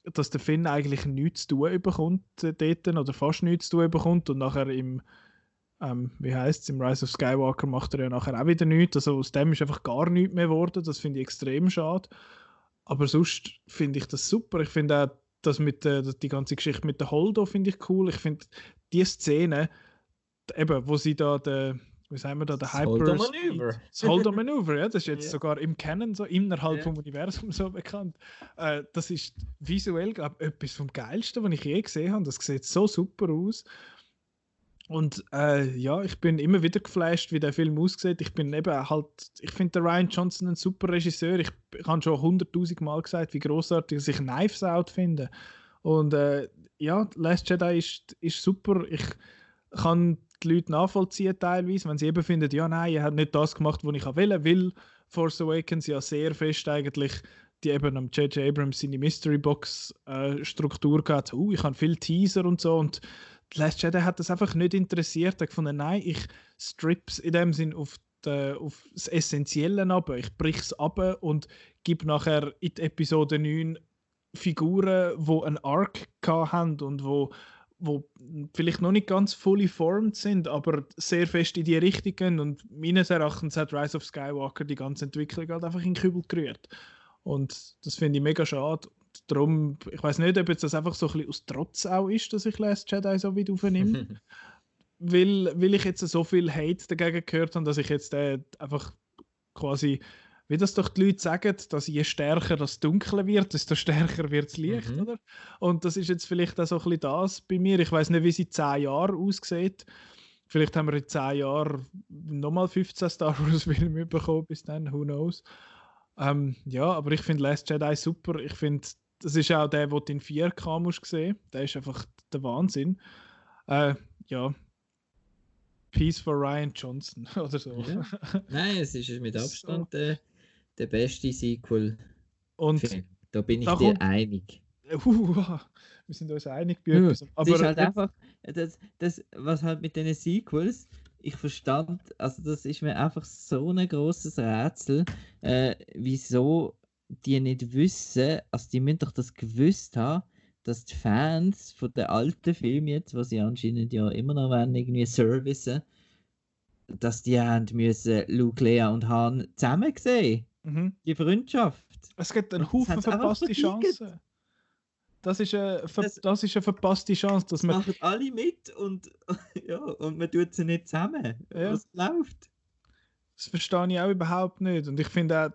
dass der Finn eigentlich nichts zu tun bekommt äh, dort, oder fast nichts zu tun bekommt und nachher im ähm, wie heißt es, im Rise of Skywalker macht er ja nachher auch wieder nichts. Also aus dem ist einfach gar nichts mehr geworden. Das finde ich extrem schade. Aber sonst finde ich das super. Ich finde auch das mit der, die ganze Geschichte mit der Holdo finde ich cool. Ich finde die Szene, eben, wo sie da der, wie sagen wir da, der Das Hyper Holdo-Manöver. Das Holdo-Manöver, ja, das ist jetzt Ja. sogar im Canon so innerhalb Ja. vom Universum so bekannt. Äh, das ist visuell, glaube ich, etwas vom Geilsten, was ich je gesehen habe. Das sieht so super aus. Und äh, ja, ich bin immer wieder geflasht, wie der Film aussieht. Ich bin eben halt, ich finde Ryan Johnson ein super Regisseur. Ich, ich habe schon hunderttausend Mal gesagt, wie großartig ich Knives Out finde. Und äh, ja, Last Jedi ist, ist super. Ich kann die Leute nachvollziehen teilweise, wenn sie eben finden, ja nein, er hat nicht das gemacht, was ich wollte, weil Force Awakens ja sehr fest eigentlich die eben am J.J. Abrams seine Mystery Box äh, Struktur gehabt. Uh, ich habe viel Teaser und so und Last Jedi hat das einfach nicht interessiert. Er gefunden, nein, ich strips in dem Sinn auf, die, auf das Essentielle ab. Ich brich es ab und gebe nachher in Episode 9 Figuren, die einen Arc haben und wo, wo vielleicht noch nicht ganz fully formed sind, aber sehr fest in die Richtung gehen. Und meines Erachtens hat Rise of Skywalker die ganze Entwicklung halt einfach in den Kübel gerührt. Und das finde ich mega schade. Darum, ich weiß nicht, ob jetzt das einfach so ein bisschen aus Trotz auch ist, dass ich Last Jedi so weit aufnehme. weil, weil ich jetzt so viel Hate dagegen gehört habe, dass ich jetzt äh, einfach quasi wie das doch die Leute sagen, dass je stärker das Dunkle wird, desto stärker wird das Licht, Mhm. oder? Und das ist jetzt vielleicht auch so ein bisschen das bei mir. Ich weiß nicht, wie sie in 10 Jahren aussieht. Vielleicht haben wir in 10 Jahren nochmal 15 Star Wars Filme bekommen bis dann, who knows. Ähm, ja, aber ich finde Last Jedi super. Ich finde, das ist auch der, den du in 4K musst sehen. Der ist einfach der Wahnsinn. Äh, ja. Peace for Ryan Johnson oder so. Ja. Nein, es ist mit So. Abstand der, der beste Sequel. Und Da bin ich Da dir einig. Uh, wir sind uns einig bei etwas. es Aber ist halt einfach, das, das, was halt mit den Sequels, ich verstand, also das ist mir einfach so ein großes Rätsel, äh, wieso die nicht wissen, also die müssen doch das gewusst haben, dass die Fans von den alten Filmen jetzt, was sie anscheinend ja immer noch wollen, irgendwie servicen, dass die haben müssen Luke, Lea und Han zusammen sehen, mhm. die Freundschaft. Es gibt einen Haufen verpasste. Chancen. Das ist, eine, Das- das ist eine verpasste Chance, dass Das man. machen alle mit und, ja, und man tut sie nicht zusammen. Ja. Was läuft? Das verstehe ich auch überhaupt nicht. Und ich finde auch,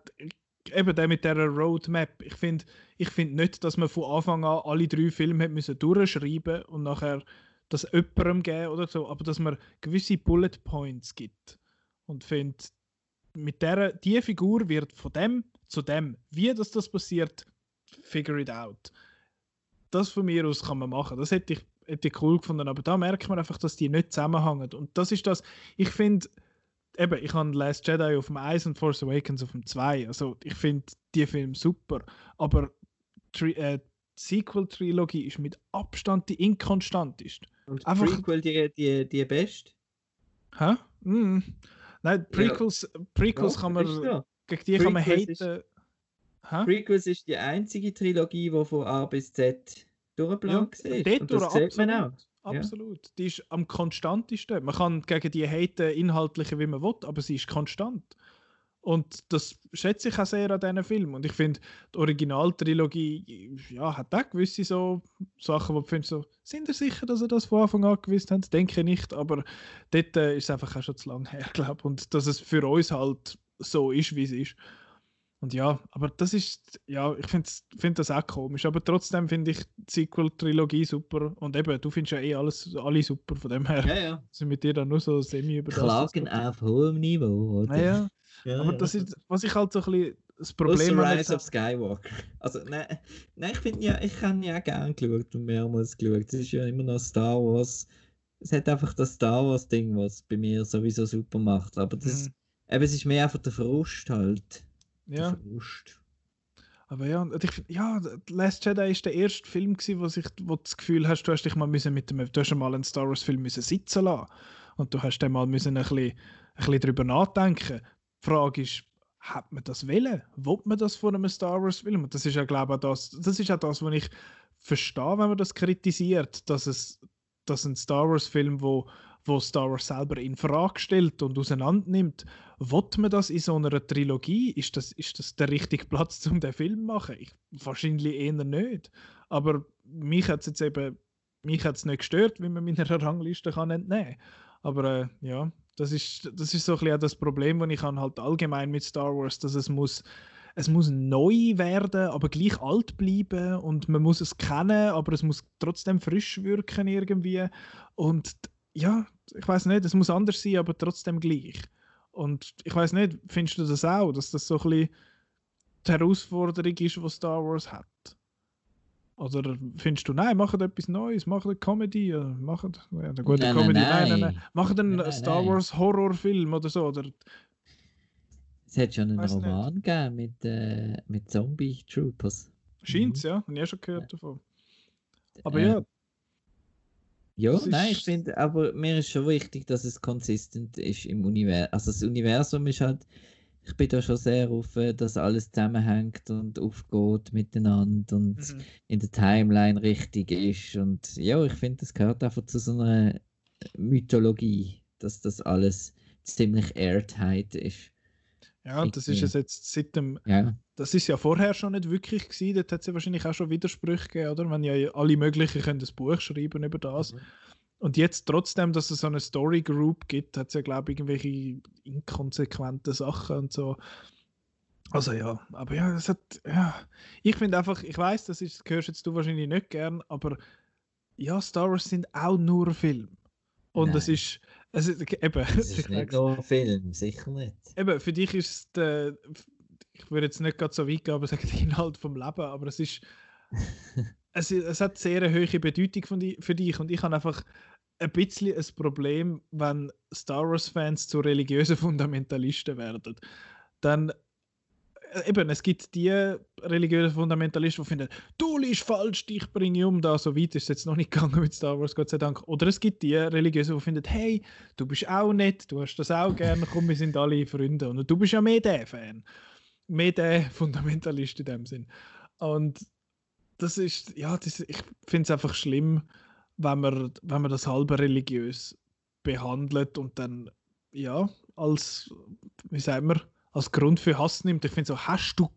eben der mit dieser Roadmap, ich finde ich find nicht, dass man von Anfang an alle drei Filme hat müssen durchschreiben und nachher das jemandem geben oder so, aber dass man gewisse Bullet Points gibt. Und finde, mit der, die Figur wird von dem zu dem, wie das, das passiert, figure it out. Das von mir aus kann man machen. Das hätte ich, hätte ich cool gefunden, aber da merkt man einfach, dass die nicht zusammenhängen. Und das ist das, ich finde, eben, ich habe Last Jedi auf dem 1 und Force Awakens auf dem 2. Also ich finde die Filme super. Aber äh, die Sequel-Trilogie ist mit Abstand die inkonstanteste. Und Einfach- Prequel die, die, die beste? Hä? Mm. Nein, Prequels, Prequels Ja, kann man, ist gegen die kann man ist- haten. Hä? Prequels ist die einzige Trilogie, die von A bis Z durchgeplant Ja, ist. Und das sieht man auch. Absolut. Absolut. Die ist am konstantesten. Man kann gegen die haten inhaltliche, wie man will, aber sie ist konstant. Und das schätze ich auch sehr an diesen Film. Und ich finde, die Originaltrilogie ja, hat auch gewisse so Sachen, wo du findest, so, sind ihr sicher, dass ihr das von Anfang an gewusst habt? Denke ich nicht, aber dort äh, ist es einfach auch schon zu lange her, glaube ich. Und dass es für uns halt so ist, wie es ist. Und ja, aber das ist, ja, ich finde find das auch komisch. Aber trotzdem finde ich die Sequel-Trilogie super. Und eben, du findest ja eh alles, alle super. Von dem her Ja, ja. sind mit dir dann nur so semi über. Klagen auf hohem Niveau, oder? Naja, Ja, aber ja. das ist, was ich halt so ein bisschen das Problem habe. Rise of Skywalker. Also, nein, nein ich finde ja, ich habe ja gern geschaut und mehrmals geschaut. Es ist ja immer noch Star Wars. Es hat einfach das Star Wars-Ding, was bei mir sowieso super macht. Aber das, Mhm. eben, es ist mehr einfach der Frust halt. Ja, Der Frust. aber ja, und ich, ja, Last Jedi ist der erste Film gewesen, wo, sich, wo du das Gefühl hast, du hast dich mal müssen mit dem, du hast mal einen Star Wars Film müssen sitzen lassen und du hast dann mal müssen ein bisschen, ein bisschen drüber nachdenken. Die Frage ist, hat man das wollen? Wollt man das von einem Star Wars Film? Und das ist ja glaube ich das, das ist auch das, was ich verstehe, wenn man das kritisiert, dass es, dass ein Star Wars Film, wo wo Star Wars selber in Frage stellt und auseinander nimmt, Wollt man das in so einer Trilogie? Ist das, ist das der richtige Platz, um den Film zu machen? Ich, wahrscheinlich eher nicht. Aber mich hat es jetzt eben mich hat's nicht gestört, wie man meiner Rangliste kann entnehmen Aber äh, ja, das ist, das ist so ein bisschen auch das Problem, das ich habe halt allgemein mit Star Wars, dass es muss, es muss neu werden, aber gleich alt bleiben und man muss es kennen, aber es muss trotzdem frisch wirken irgendwie. Und ja, ich weiß nicht, es muss anders sein, aber trotzdem gleich. Und ich weiß nicht, findest du das auch, dass das so ein bisschen die Herausforderung ist, die Star Wars hat? Oder findest du, nein, macht etwas Neues, macht eine Comedy, ja, macht ja, eine gute Nein, Comedy, nein, nein, nein, macht einen Star. Wars Horrorfilm oder so, oder Es hat schon einen nicht. Roman gegeben mit, äh, mit Zombie Troopers. scheint's, ja, habe ich auch schon gehört davon. Aber Äh, ja, Ja, Das nein, ich finde, aber mir ist schon wichtig, dass es konsistent ist im Universum. Also das Universum ist halt, ich bin da schon sehr äh, dass alles zusammenhängt und aufgeht miteinander und mhm. in der Timeline richtig ist. Und ja, ich finde, das gehört einfach zu so einer Mythologie, dass das alles ziemlich airtight ist. ja, und das ist es jetzt seit dem Ja, Das ist ja vorher schon nicht wirklich gewesen. Dort hat es ja wahrscheinlich auch schon Widersprüche gegeben, oder? Wenn ja alle möglichen können ein Buch schreiben über das. Mhm. Und jetzt trotzdem, dass es so eine Story Group gibt, hat es ja, glaube ich, irgendwelche inkonsequente Sachen und so. Also ja, aber ja, es hat, ja. Ich finde einfach, ich weiß, das ist, das hörst jetzt du wahrscheinlich nicht gern, aber ja, Star Wars sind auch nur Film. Und es ist, es ist eben, Das ist nicht nur Film, sicher nicht. eben, für dich ist es der, ich würde jetzt nicht gerade so weit gehen, aber sagen, der Inhalt vom Leben, aber es ist, es, es hat sehr eine hohe Bedeutung von di für dich und ich habe einfach ein bisschen ein Problem, wenn Star Wars-Fans zu religiösen Fundamentalisten werden. Dann äh, eben, es gibt die religiösen Fundamentalisten, die finden, du liegst falsch, dich bringe ich um, da so weit ist es jetzt noch nicht gegangen mit Star Wars, Gott sei Dank. Oder es gibt die religiösen, die finden, hey, du bist auch nett, du hast das auch gerne, komm, wir sind alle Freunde. Und du bist ja mehr der Fan. Mehr der Fundamentalist in dem Sinn. Und das ist, ja, das, ich finde es einfach schlimm, wenn man, wenn man das halbe religiös behandelt und dann, ja, als, wie sagen wir, als Grund für Hass nimmt. Ich finde so, hast du,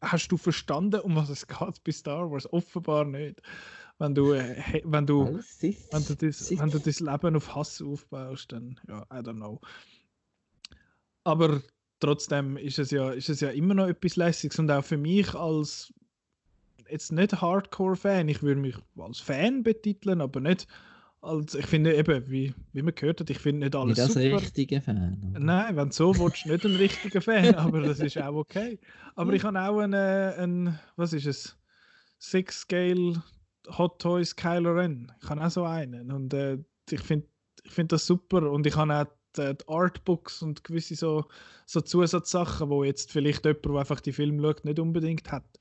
hast du verstanden, um was es geht bei Star Wars? Offenbar nicht. Wenn du, äh, wenn du, wenn du, das, wenn du das Leben auf Hass aufbaust, dann, ja, I don't know. Aber trotzdem ist es ja, ist es ja immer noch etwas Lässiges und auch für mich als jetzt nicht Hardcore-Fan, ich würde mich als Fan betiteln, aber nicht als, ich finde eben, wie, wie man gehört hat, ich finde nicht alles Nicht super. richtiger Fan. oder? Nein, wenn du so willst, nicht ein richtiger Fan, aber das ist auch okay. Aber ich habe auch einen, einen was ist es? Six Scale Hot Toys Kylo Ren. Ich habe auch so einen und äh, ich finde ich find das super und ich habe auch die, die Artbooks und gewisse so, so Zusatzsachen, wo jetzt vielleicht jemand, der einfach die Filme schaut, nicht unbedingt hat.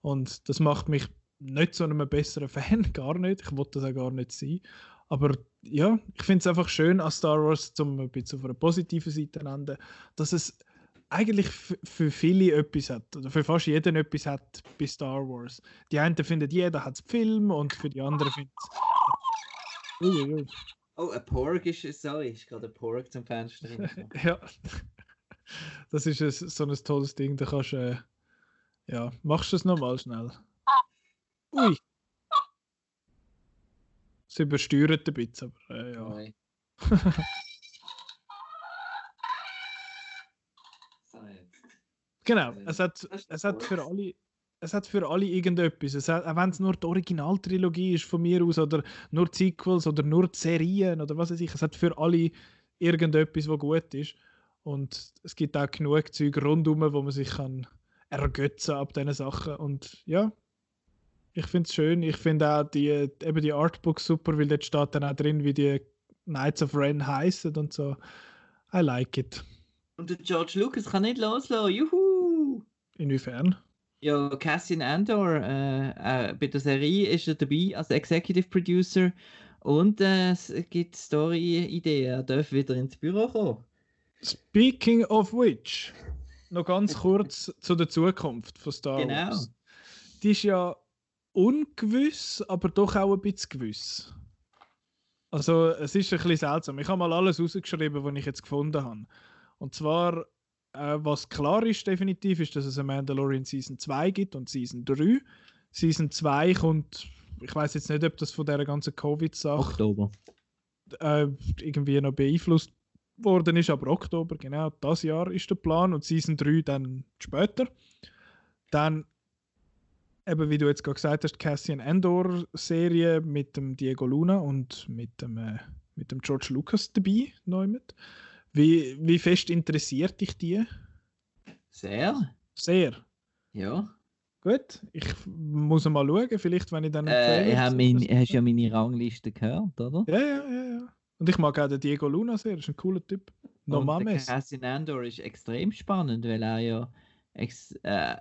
Und das macht mich nicht zu einem besseren Fan, gar nicht. Ich wollte das auch gar nicht sein. Aber ja, ich finde es einfach schön an Star Wars, um ein bisschen auf einer positiven Seite zu enden, dass es eigentlich für viele etwas hat, oder für fast jeden etwas hat bei Star Wars. Die einen finden, jeder hat Film und für die anderen findet es. Oh, ein Porg ist, sorry, ist gerade ein Porg zum Fenster. Ja, das ist ein, so ein tolles Ding, da kannst du, äh, ja, machst du es nochmal schnell. Ui. Es übersteuert ein bisschen, aber äh, ja. Jetzt. Genau, Äh, es hat, es hat für alle, es hat für alle irgendetwas. Es hat, auch wenn es nur die Originaltrilogie ist von mir aus oder nur die Sequels oder nur die Serien oder was weiß ich, es hat für alle irgendetwas, was gut ist. Und es gibt auch genug Zeug rundherum, wo man sich kann ergötzen ab diesen Sachen. Und ja, ich finde es schön. Ich finde auch die, eben die Artbooks super, weil dort steht dann auch drin, wie die Knights of Ren heißen und so. I like it. Und der George Lucas kann nicht loslassen. Juhu! Inwiefern? Ja, Cassian Andor, äh, äh, bei der Serie ist er dabei als Executive Producer und äh, es gibt Story-Ideen. Er darf wieder ins Büro kommen. Speaking of which, noch ganz kurz zu der Zukunft von Star Genau. Wars. Die ist ja ungewiss, aber doch auch ein bisschen gewiss. Also es ist ein bisschen seltsam. Ich habe mal alles rausgeschrieben, was ich jetzt gefunden habe. Und zwar, äh, was klar ist definitiv, ist, dass es eine Mandalorian Season 2 gibt und Season 3. Season 2 kommt, ich weiß jetzt nicht, ob das von der ganzen Covid-Sache äh, irgendwie noch beeinflusst worden ist, aber Oktober, genau, das Jahr ist der Plan und Season 3 dann später. Dann, eben wie du jetzt gerade gesagt hast, Cassian Andor Serie mit dem Diego Luna und mit dem, äh, mit dem George Lucas dabei, neu mit. Wie, wie fest interessiert dich die? Sehr? Sehr. Ja. Gut, ich muss mal schauen, vielleicht wenn ich dann Äh, ich mein, hast ja meine Rangliste gehört, oder? Ja, ja, ja, ja. Und ich mag auch den Diego Luna sehr, ist ein cooler Typ. No Und der Mames. Cassian Andor ist extrem spannend, weil er ja ex, äh,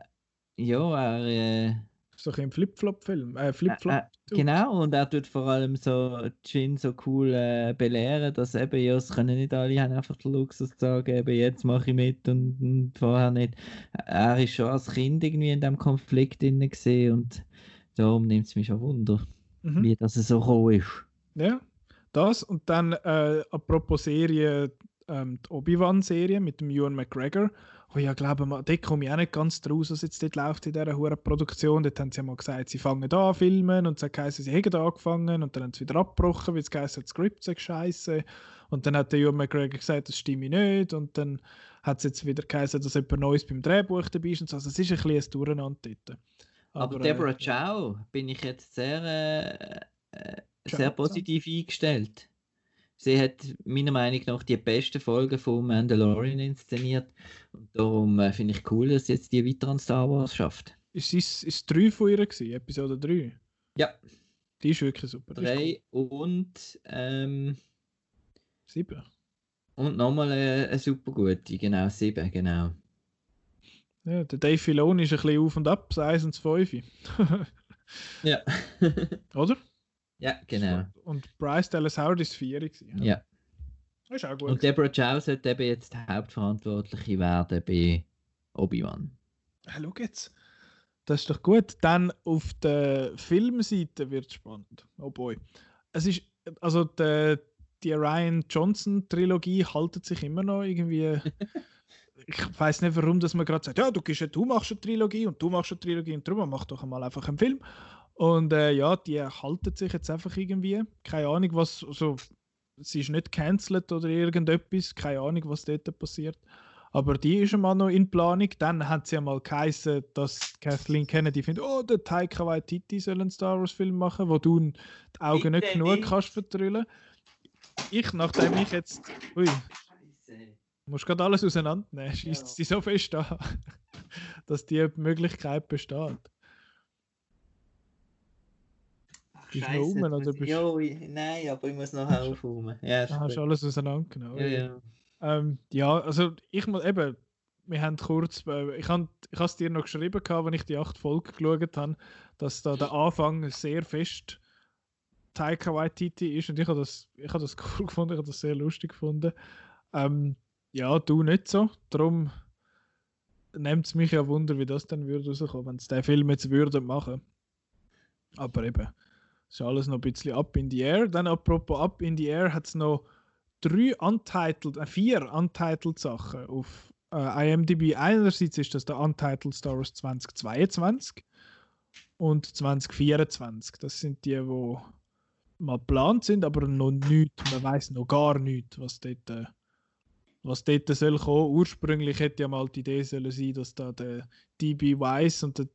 ja, er äh, Doch ein Flip-Flop-Film. Äh, Äh, Flip-Flop. äh, genau, und er tut vor allem so Jin so cool äh, belehren, dass eben, ja, es können nicht alle haben einfach den Luxus zu sagen, eben jetzt mache ich mit und, und vorher nicht. Er ist schon als Kind irgendwie in dem Konflikt drin gesehen und darum nimmt es mich schon Wunder, Mhm. wie das so gekommen ist. Ja, das. Und dann, äh, apropos Serie, ähm, die Obi-Wan-Serie mit dem Ewan McGregor. Oh ja, glaube mal, dort komme ich auch nicht ganz draus, was jetzt dort läuft in dieser hohen Produktion. Dort haben sie ja mal gesagt, sie fangen da an filmen und es hat geheißen, sie haben da angefangen und dann haben sie wieder abgebrochen, weil es geheißen, das Skript sei scheiße. Und dann hat der Ewan McGregor gesagt, das stimme nicht. Und dann hat es jetzt wieder geheißen, dass jemand Neues beim Drehbuch dabei ist. Und so. Also es ist ein bisschen ein Durcheinander dort. Aber, Aber Deborah äh, Chow bin ich jetzt sehr, äh, äh sehr positiv eingestellt. Sie hat meiner Meinung nach die besten Folgen von Mandalorian inszeniert. Und darum äh, finde ich cool, dass sie jetzt die weiter an Star Wars schafft. Ist es ist drei von ihr gewesen, Episode 3? Ja. Die ist wirklich super. Drei cool. und ähm, sieben. Und nochmal eine, eine super gute, genau, sieben, genau. Ja, der Dave Filoni ist ein bisschen auf und ab, das 1 und das 5. ja. Oder? Ja, genau. Und Bryce Dallas Howard ist 4. Ja. ja. Das ist auch gut. Und Deborah Chow sollte eben jetzt Hauptverantwortliche werden bei Obi-Wan. Ja, schau jetzt. Das ist doch gut. Dann auf der Filmseite wird es spannend. Oh boy. Es ist, also die, die Ryan Johnson Trilogie haltet sich immer noch irgendwie. ich weiß nicht, warum dass man gerade sagt, ja, du, gehst, du machst eine Trilogie und du machst eine Trilogie und darum mach doch einmal einfach einen Film. Und äh, ja, die halten sich jetzt einfach irgendwie. Keine Ahnung, was. Also, sie ist nicht cancelled oder irgendetwas. Keine Ahnung, was dort passiert. Aber die ist einmal noch in Planung. Dann hat sie einmal geheißen, dass Kathleen Kennedy findet, oh, der Taika Waititi soll einen Star Wars Film machen, wo du die Augen nicht genug kannst vertrüllen. Ich, nachdem ich jetzt, ui, du musst gerade alles auseinandernehmen, schießt ja. sie so fest an, dass die Möglichkeit besteht. Bist noch rum, oder bist... Jo, nein, aber ich muss noch aufräumen. Ja, ah, hast du alles auseinandergenommen? Ja, ja. Ähm, ja, also ich muss eben, wir haben kurz, äh, ich habe ich es dir noch geschrieben, als ich die acht Folgen geschaut habe, dass da der Anfang sehr fest Taika Waititi ist und ich habe das, ich habe das cool gefunden, ich habe das sehr lustig gefunden. Ähm, ja, du nicht so, darum nimmt es mich ja Wunder, wie das dann würde rauskommen, wenn es den Film jetzt würde machen. Aber eben, ist alles noch ein bisschen up in the air. Dann apropos up in the air hat es noch drei Untitled, äh, vier Untitled Sachen auf äh, IMDb. Einerseits ist das der Untitled Star Wars 2022 und 2024. Das sind die, wo mal geplant sind, aber noch nichts. Man weiß noch gar nichts, was dort, äh, was dort soll kommen. Ursprünglich hätte ja mal die Idee sollen sein, dass da der DB Weiss und der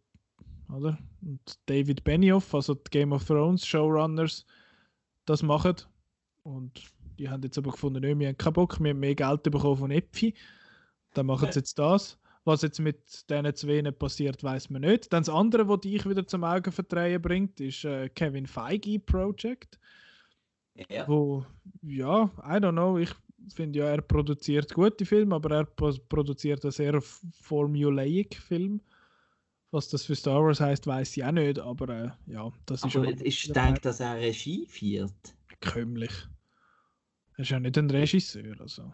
oder? Und David Benioff, also die Game of Thrones Showrunners, das machen. Und die haben jetzt aber gefunden, nee, wir haben keinen Bock, wir haben mehr Geld bekommen von Epfi. Dann machen sie jetzt das. Was jetzt mit diesen zwei passiert, weiß man nicht. Dann das andere, was dich wieder zum Augen verdrehen bringt, ist äh, Kevin Feige Project. Ja. Wo, ja, I don't know, ich finde ja, er produziert gute Filme, aber er produziert einen sehr formulaic Film. Was das für Star Wars heißt, weiß ich auch nicht, aber äh, ja, das ist aber schon. Ich denke, dass er Regie führt. Kömmlich. Er ist ja nicht ein Regisseur. Also.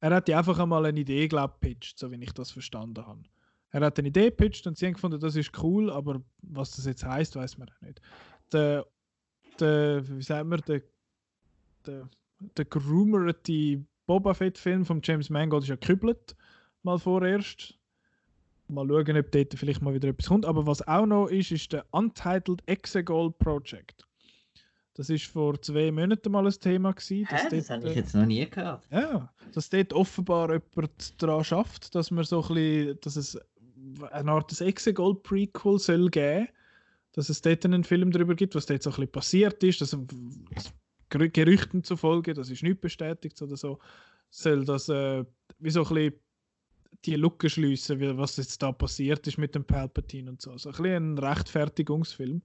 Er hat ja einfach einmal eine Idee, glaube ich, pitcht, so wie ich das verstanden habe. Er hat eine Idee pitcht und sie haben gefunden, das ist cool, aber was das jetzt heißt, weiß man nicht. Der, der wie sagen wir, der, der, der gerumerte Boba Fett-Film von James Mangold ist ja gekübelt, mal vorerst. Mal schauen, ob dort vielleicht mal wieder etwas kommt. Aber was auch noch ist, ist der Untitled Exegol Project. Das ist vor zwei Monaten mal ein Thema gewesen. Hä, das habe ich jetzt noch nie gehört. Ja, dass dort offenbar jemand daran schafft, dass man so ein bisschen, dass es eine Art Exegol Prequel soll geben, dass es dort einen Film darüber gibt, was dort so ein bisschen passiert ist, dass Gerüchten zufolge, das ist nicht bestätigt oder so, soll das äh, wie so ein bisschen die Lücke schliessen, was jetzt da passiert ist mit dem Palpatine und so. So ein bisschen ein Rechtfertigungsfilm,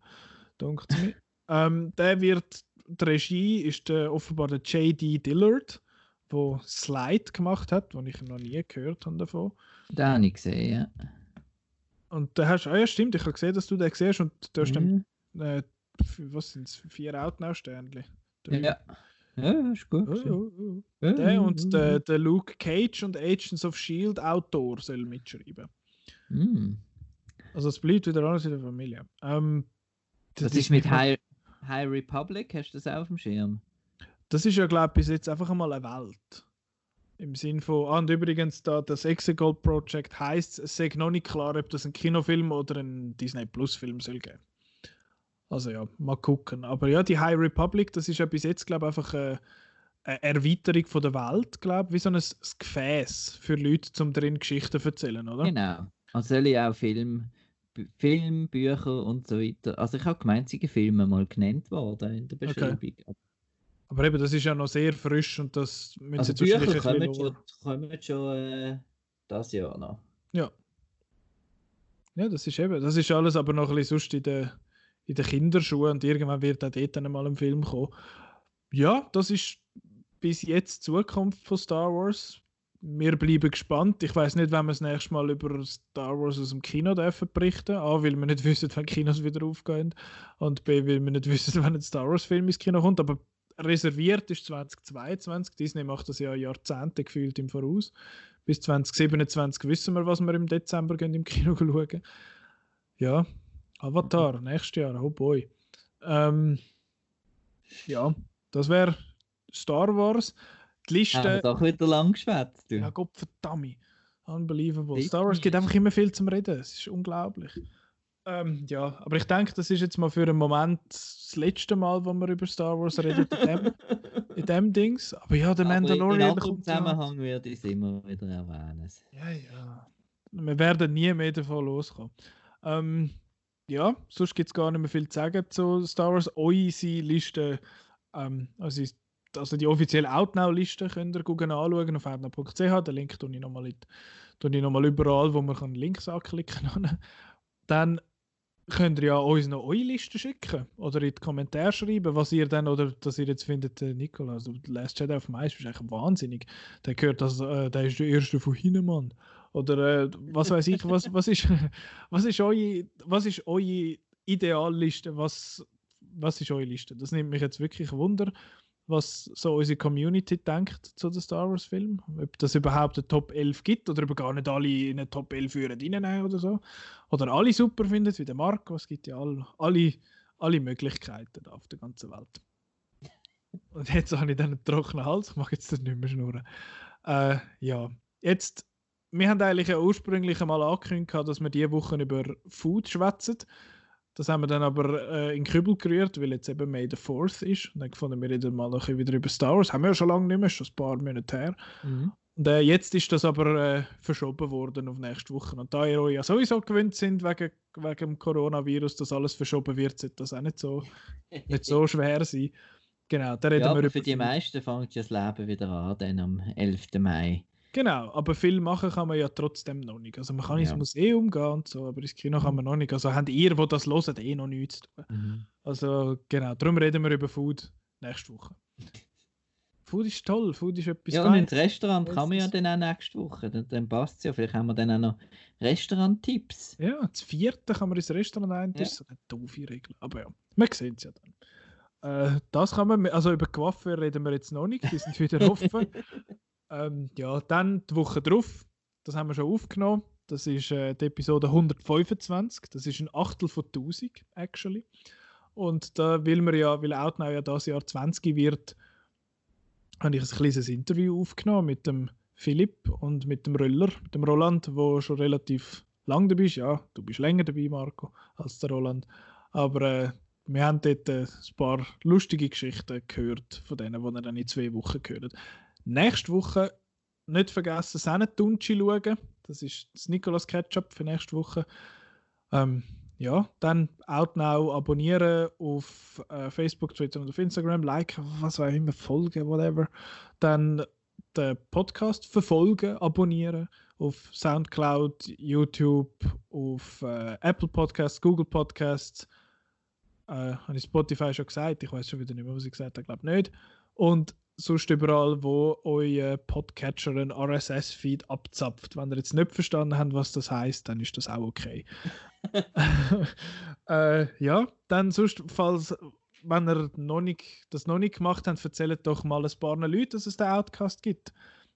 denkt mir. Ähm, der wird, die Regie ist der, offenbar der J.D. Dillard, der Slide gemacht hat, den ich noch nie gehört habe davon. Da habe ich gesehen, ja. Und da hast ah ja stimmt, ich habe gesehen, dass du den siehst und du hast mhm. dann, äh, was sind es, vier Outnow-Sternchen. Ja. Ja, ist gut. Oh, oh, oh. Der und der, der Luke Cage und Agents of S.H.I.E.L.D. Autor soll mitschreiben. Mm. Also es bleibt wieder alles in der Familie. Ähm, das, das ist mit High, High Republic, hast du das auch auf dem Schirm? Das ist ja, glaube ich, bis jetzt einfach einmal eine Welt. Im Sinn von, ah, und übrigens, da das Exegol Project heißt, es ist noch nicht klar, ob das ein Kinofilm oder ein Disney Plus Film soll geben. Also ja, mal gucken. Aber ja, die High Republic, das ist ja bis jetzt, glaube ich, einfach eine, eine Erweiterung von der Welt, glaube ich, wie so ein, Gefäß für Leute, um drin Geschichten zu erzählen, oder? Genau. Also soll ich auch Film, Film, Bücher und so weiter. Also ich habe gemeint, sind Filme mal genannt worden in der Beschreibung. Aber eben, das ist ja noch sehr frisch und das müssen Also sie Bücher kommen schon, kommen schon äh, das Jahr noch. Ja. Ja, das ist eben, das ist alles aber noch ein bisschen sonst in den, in den Kinderschuhen und irgendwann wird auch dort dann mal ein Film kommen. Ja, das ist bis jetzt die Zukunft von Star Wars. Wir bleiben gespannt. Ich weiß nicht, wenn wir das nächste Mal über Star Wars aus dem Kino dürfen berichten. A, weil wir nicht wissen, wann Kinos wieder aufgehen. Und B, weil wir nicht wissen, wann ein Star Wars-Film ins Kino kommt. Aber reserviert ist 2022. Disney macht das ja Jahrzehnte gefühlt im Voraus. Bis 2027 wissen wir, was wir im Dezember gehen im Kino schauen. Ja, Avatar, nächstes Jahr, oh boy. Ähm, ja, das wäre Star Wars. Die Liste. Wir doch wieder lang geschwätzt. Ja, Gott verdammt. Unbelievable. Star Wars gibt einfach immer viel zum Reden. Es ist unglaublich. Ähm, ja, aber ich denke, das ist jetzt mal für einen Moment das letzte Mal, wo wir über Star Wars reden in dem, in dem Dings. Aber ja, der Aber in Mandalorian anderem kommt ja. Zusammenhang würde ich es immer wieder erwähnen. Ja, ja. Wir werden nie mehr davon loskommen. Ähm, ja, sonst gibt es gar nicht mehr viel zu sagen zu Star Wars. Eure Liste, ähm, also, also die offizielle Outnow-Liste könnt ihr gucken anschauen auf outnow.ch. Den Link tue ich nochmal nochmal überall, wo man Links anklicken kann. Dann könnt ihr ja uns noch eure Liste schicken oder in die Kommentare schreiben, was ihr dann oder dass ihr jetzt findet, äh, Nicola, also Last Jedi auf dem Eis ist eigentlich wahnsinnig. Der gehört, dass äh, der ist der erste von hinten, Mann. Oder äh, was weiß ich, was, was ist was ist eure, was ist eure Idealliste? Was, was ist eure Liste? Das nimmt mich jetzt wirklich Wunder, was so unsere Community denkt zu den Star Wars Filmen. Ob das überhaupt eine Top 11 gibt oder ob gar nicht alle in eine Top 11 führen reinnehmen oder so. Oder alle super findet, wie der Marco. Es gibt ja all, alle, alle Möglichkeiten auf der ganzen Welt. Und jetzt habe ich dann einen trockenen Hals, ich mag jetzt nicht mehr schnurren. Äh, ja, jetzt, wir haben eigentlich ja ursprünglich einmal angekündigt, dass wir diese Woche über Food schwätzen. Das haben wir dann aber äh, in Kübel gerührt, weil jetzt eben May the 4th ist. Und dann gefunden wir reden mal noch ein bisschen wieder über Star Wars. Haben wir ja schon lange nicht mehr, schon ein paar Monate her. Mhm. Und äh, jetzt ist das aber äh, verschoben worden auf nächste Woche. Und da ihr euch ja sowieso gewöhnt sind wegen, wegen dem Coronavirus, dass alles verschoben wird, sollte das auch nicht so, nicht so schwer sein. Genau, da reden Ja, wir aber für über die meisten fängt ja das Leben wieder an, dann am 11. Mai. Genau, aber viel machen kann man ja trotzdem noch nicht. Also man kann ins Ja. Museum gehen und so, aber ins Kino kann man noch nicht. Also habt ihr, die das hören, eh noch nichts zu tun. Mhm. Also genau, darum reden wir über Food nächste Woche. Food ist toll, Food ist etwas Ja, und ins. Restaurant kann man ja dann auch nächste Woche. Dann, dann passt es ja. Vielleicht haben wir dann auch noch Restaurant-Tipps. Ja, das vierte kann man ins Restaurant ein, das Ja. ist so eine doofe Regel. Aber ja, wir sehen es ja dann. Äh, das kann man, also über Coiffeur reden wir jetzt noch nicht, die sind wieder offen. Ähm, ja, dann die Woche drauf, das haben wir schon aufgenommen. Das ist äh, die Episode 125, das ist ein Achtel von 1000, actually. Und da will man ja, weil Outnow ja das Jahr 20 wird, habe ich ein kleines Interview aufgenommen mit dem Philipp und mit dem Röller, mit dem Roland, wo schon relativ lang dabei ist. Ja, du bist länger dabei, Marco, als der Roland. Aber äh, wir haben dort äh, ein paar lustige Geschichten gehört, von denen, die ihr dann in zwei Wochen gehört. Nächste Woche nicht vergessen, Sennetunci schauen. Das ist das Nicolas Ketchup für nächste Woche. Ähm, ja, dann Outnow abonnieren auf äh, Facebook, Twitter und auf Instagram, liken, was auch immer, folgen, whatever. Dann den Podcast verfolgen, abonnieren auf Soundcloud, YouTube, auf äh, Apple Podcasts, Google Podcasts. Äh, habe ich Spotify schon gesagt? Ich weiß schon wieder nicht mehr, was ich gesagt habe, glaube nicht. Und sonst überall, wo euer Podcatcher einen RSS-Feed abzapft. Wenn ihr jetzt nicht verstanden habt, was das heißt, dann ist das auch okay. äh, ja, dann sonst, falls, wenn ihr noch nicht, das noch nicht gemacht habt, erzählt doch mal ein paar Leuten, dass es den Outcast gibt.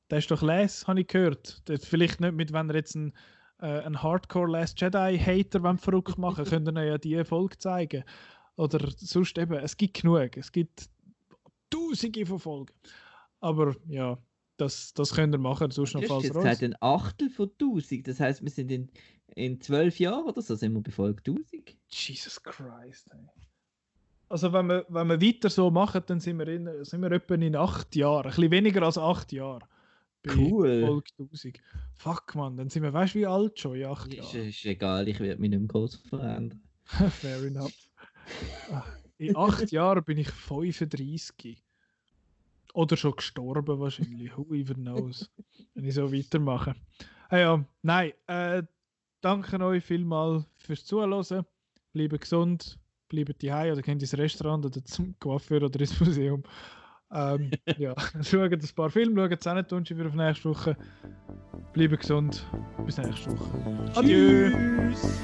Der ist doch les, habe ich gehört. Vielleicht nicht mit, wenn ihr jetzt ein, äh, Hardcore Last Jedi Hater wollt verrückt machen, könnt ihr ja die Folge zeigen. Oder sonst eben, es gibt genug. Es gibt tausende von Folgen. Aber ja, das, das könnt ihr machen, sonst noch falls jetzt raus. gesagt, ein Achtel von 1000. Das heisst, wir sind in, in zwölf Jahren oder so sind wir bei Folge 1000. Jesus Christ. Ey. Also wenn wir, wenn wir weiter so machen, dann sind wir, in, sind wir etwa in acht Jahren. Ein bisschen weniger als acht Jahre. Cool. Folge 1000. Fuck man, dann sind wir, weißt du, wie alt schon in acht Ist, Jahren? ist egal, ich werde mich nicht mehr groß verändern. Fair enough. Ah, In acht Jahren bin ich 35. Oder schon gestorben wahrscheinlich. Who even knows. Wenn ich so weitermache. Ah ja, nein. Äh, danke euch vielmals fürs Zuhören. Bleibt gesund. Bleibt daheim oder geht ins Restaurant oder zum Coiffeur oder ins Museum. Ähm, ja, schaut ein paar Filme, schaut Zähnetunschen für auf nächste Woche. Bleibt gesund. Bis nächste Woche. Adieu. Tschüss.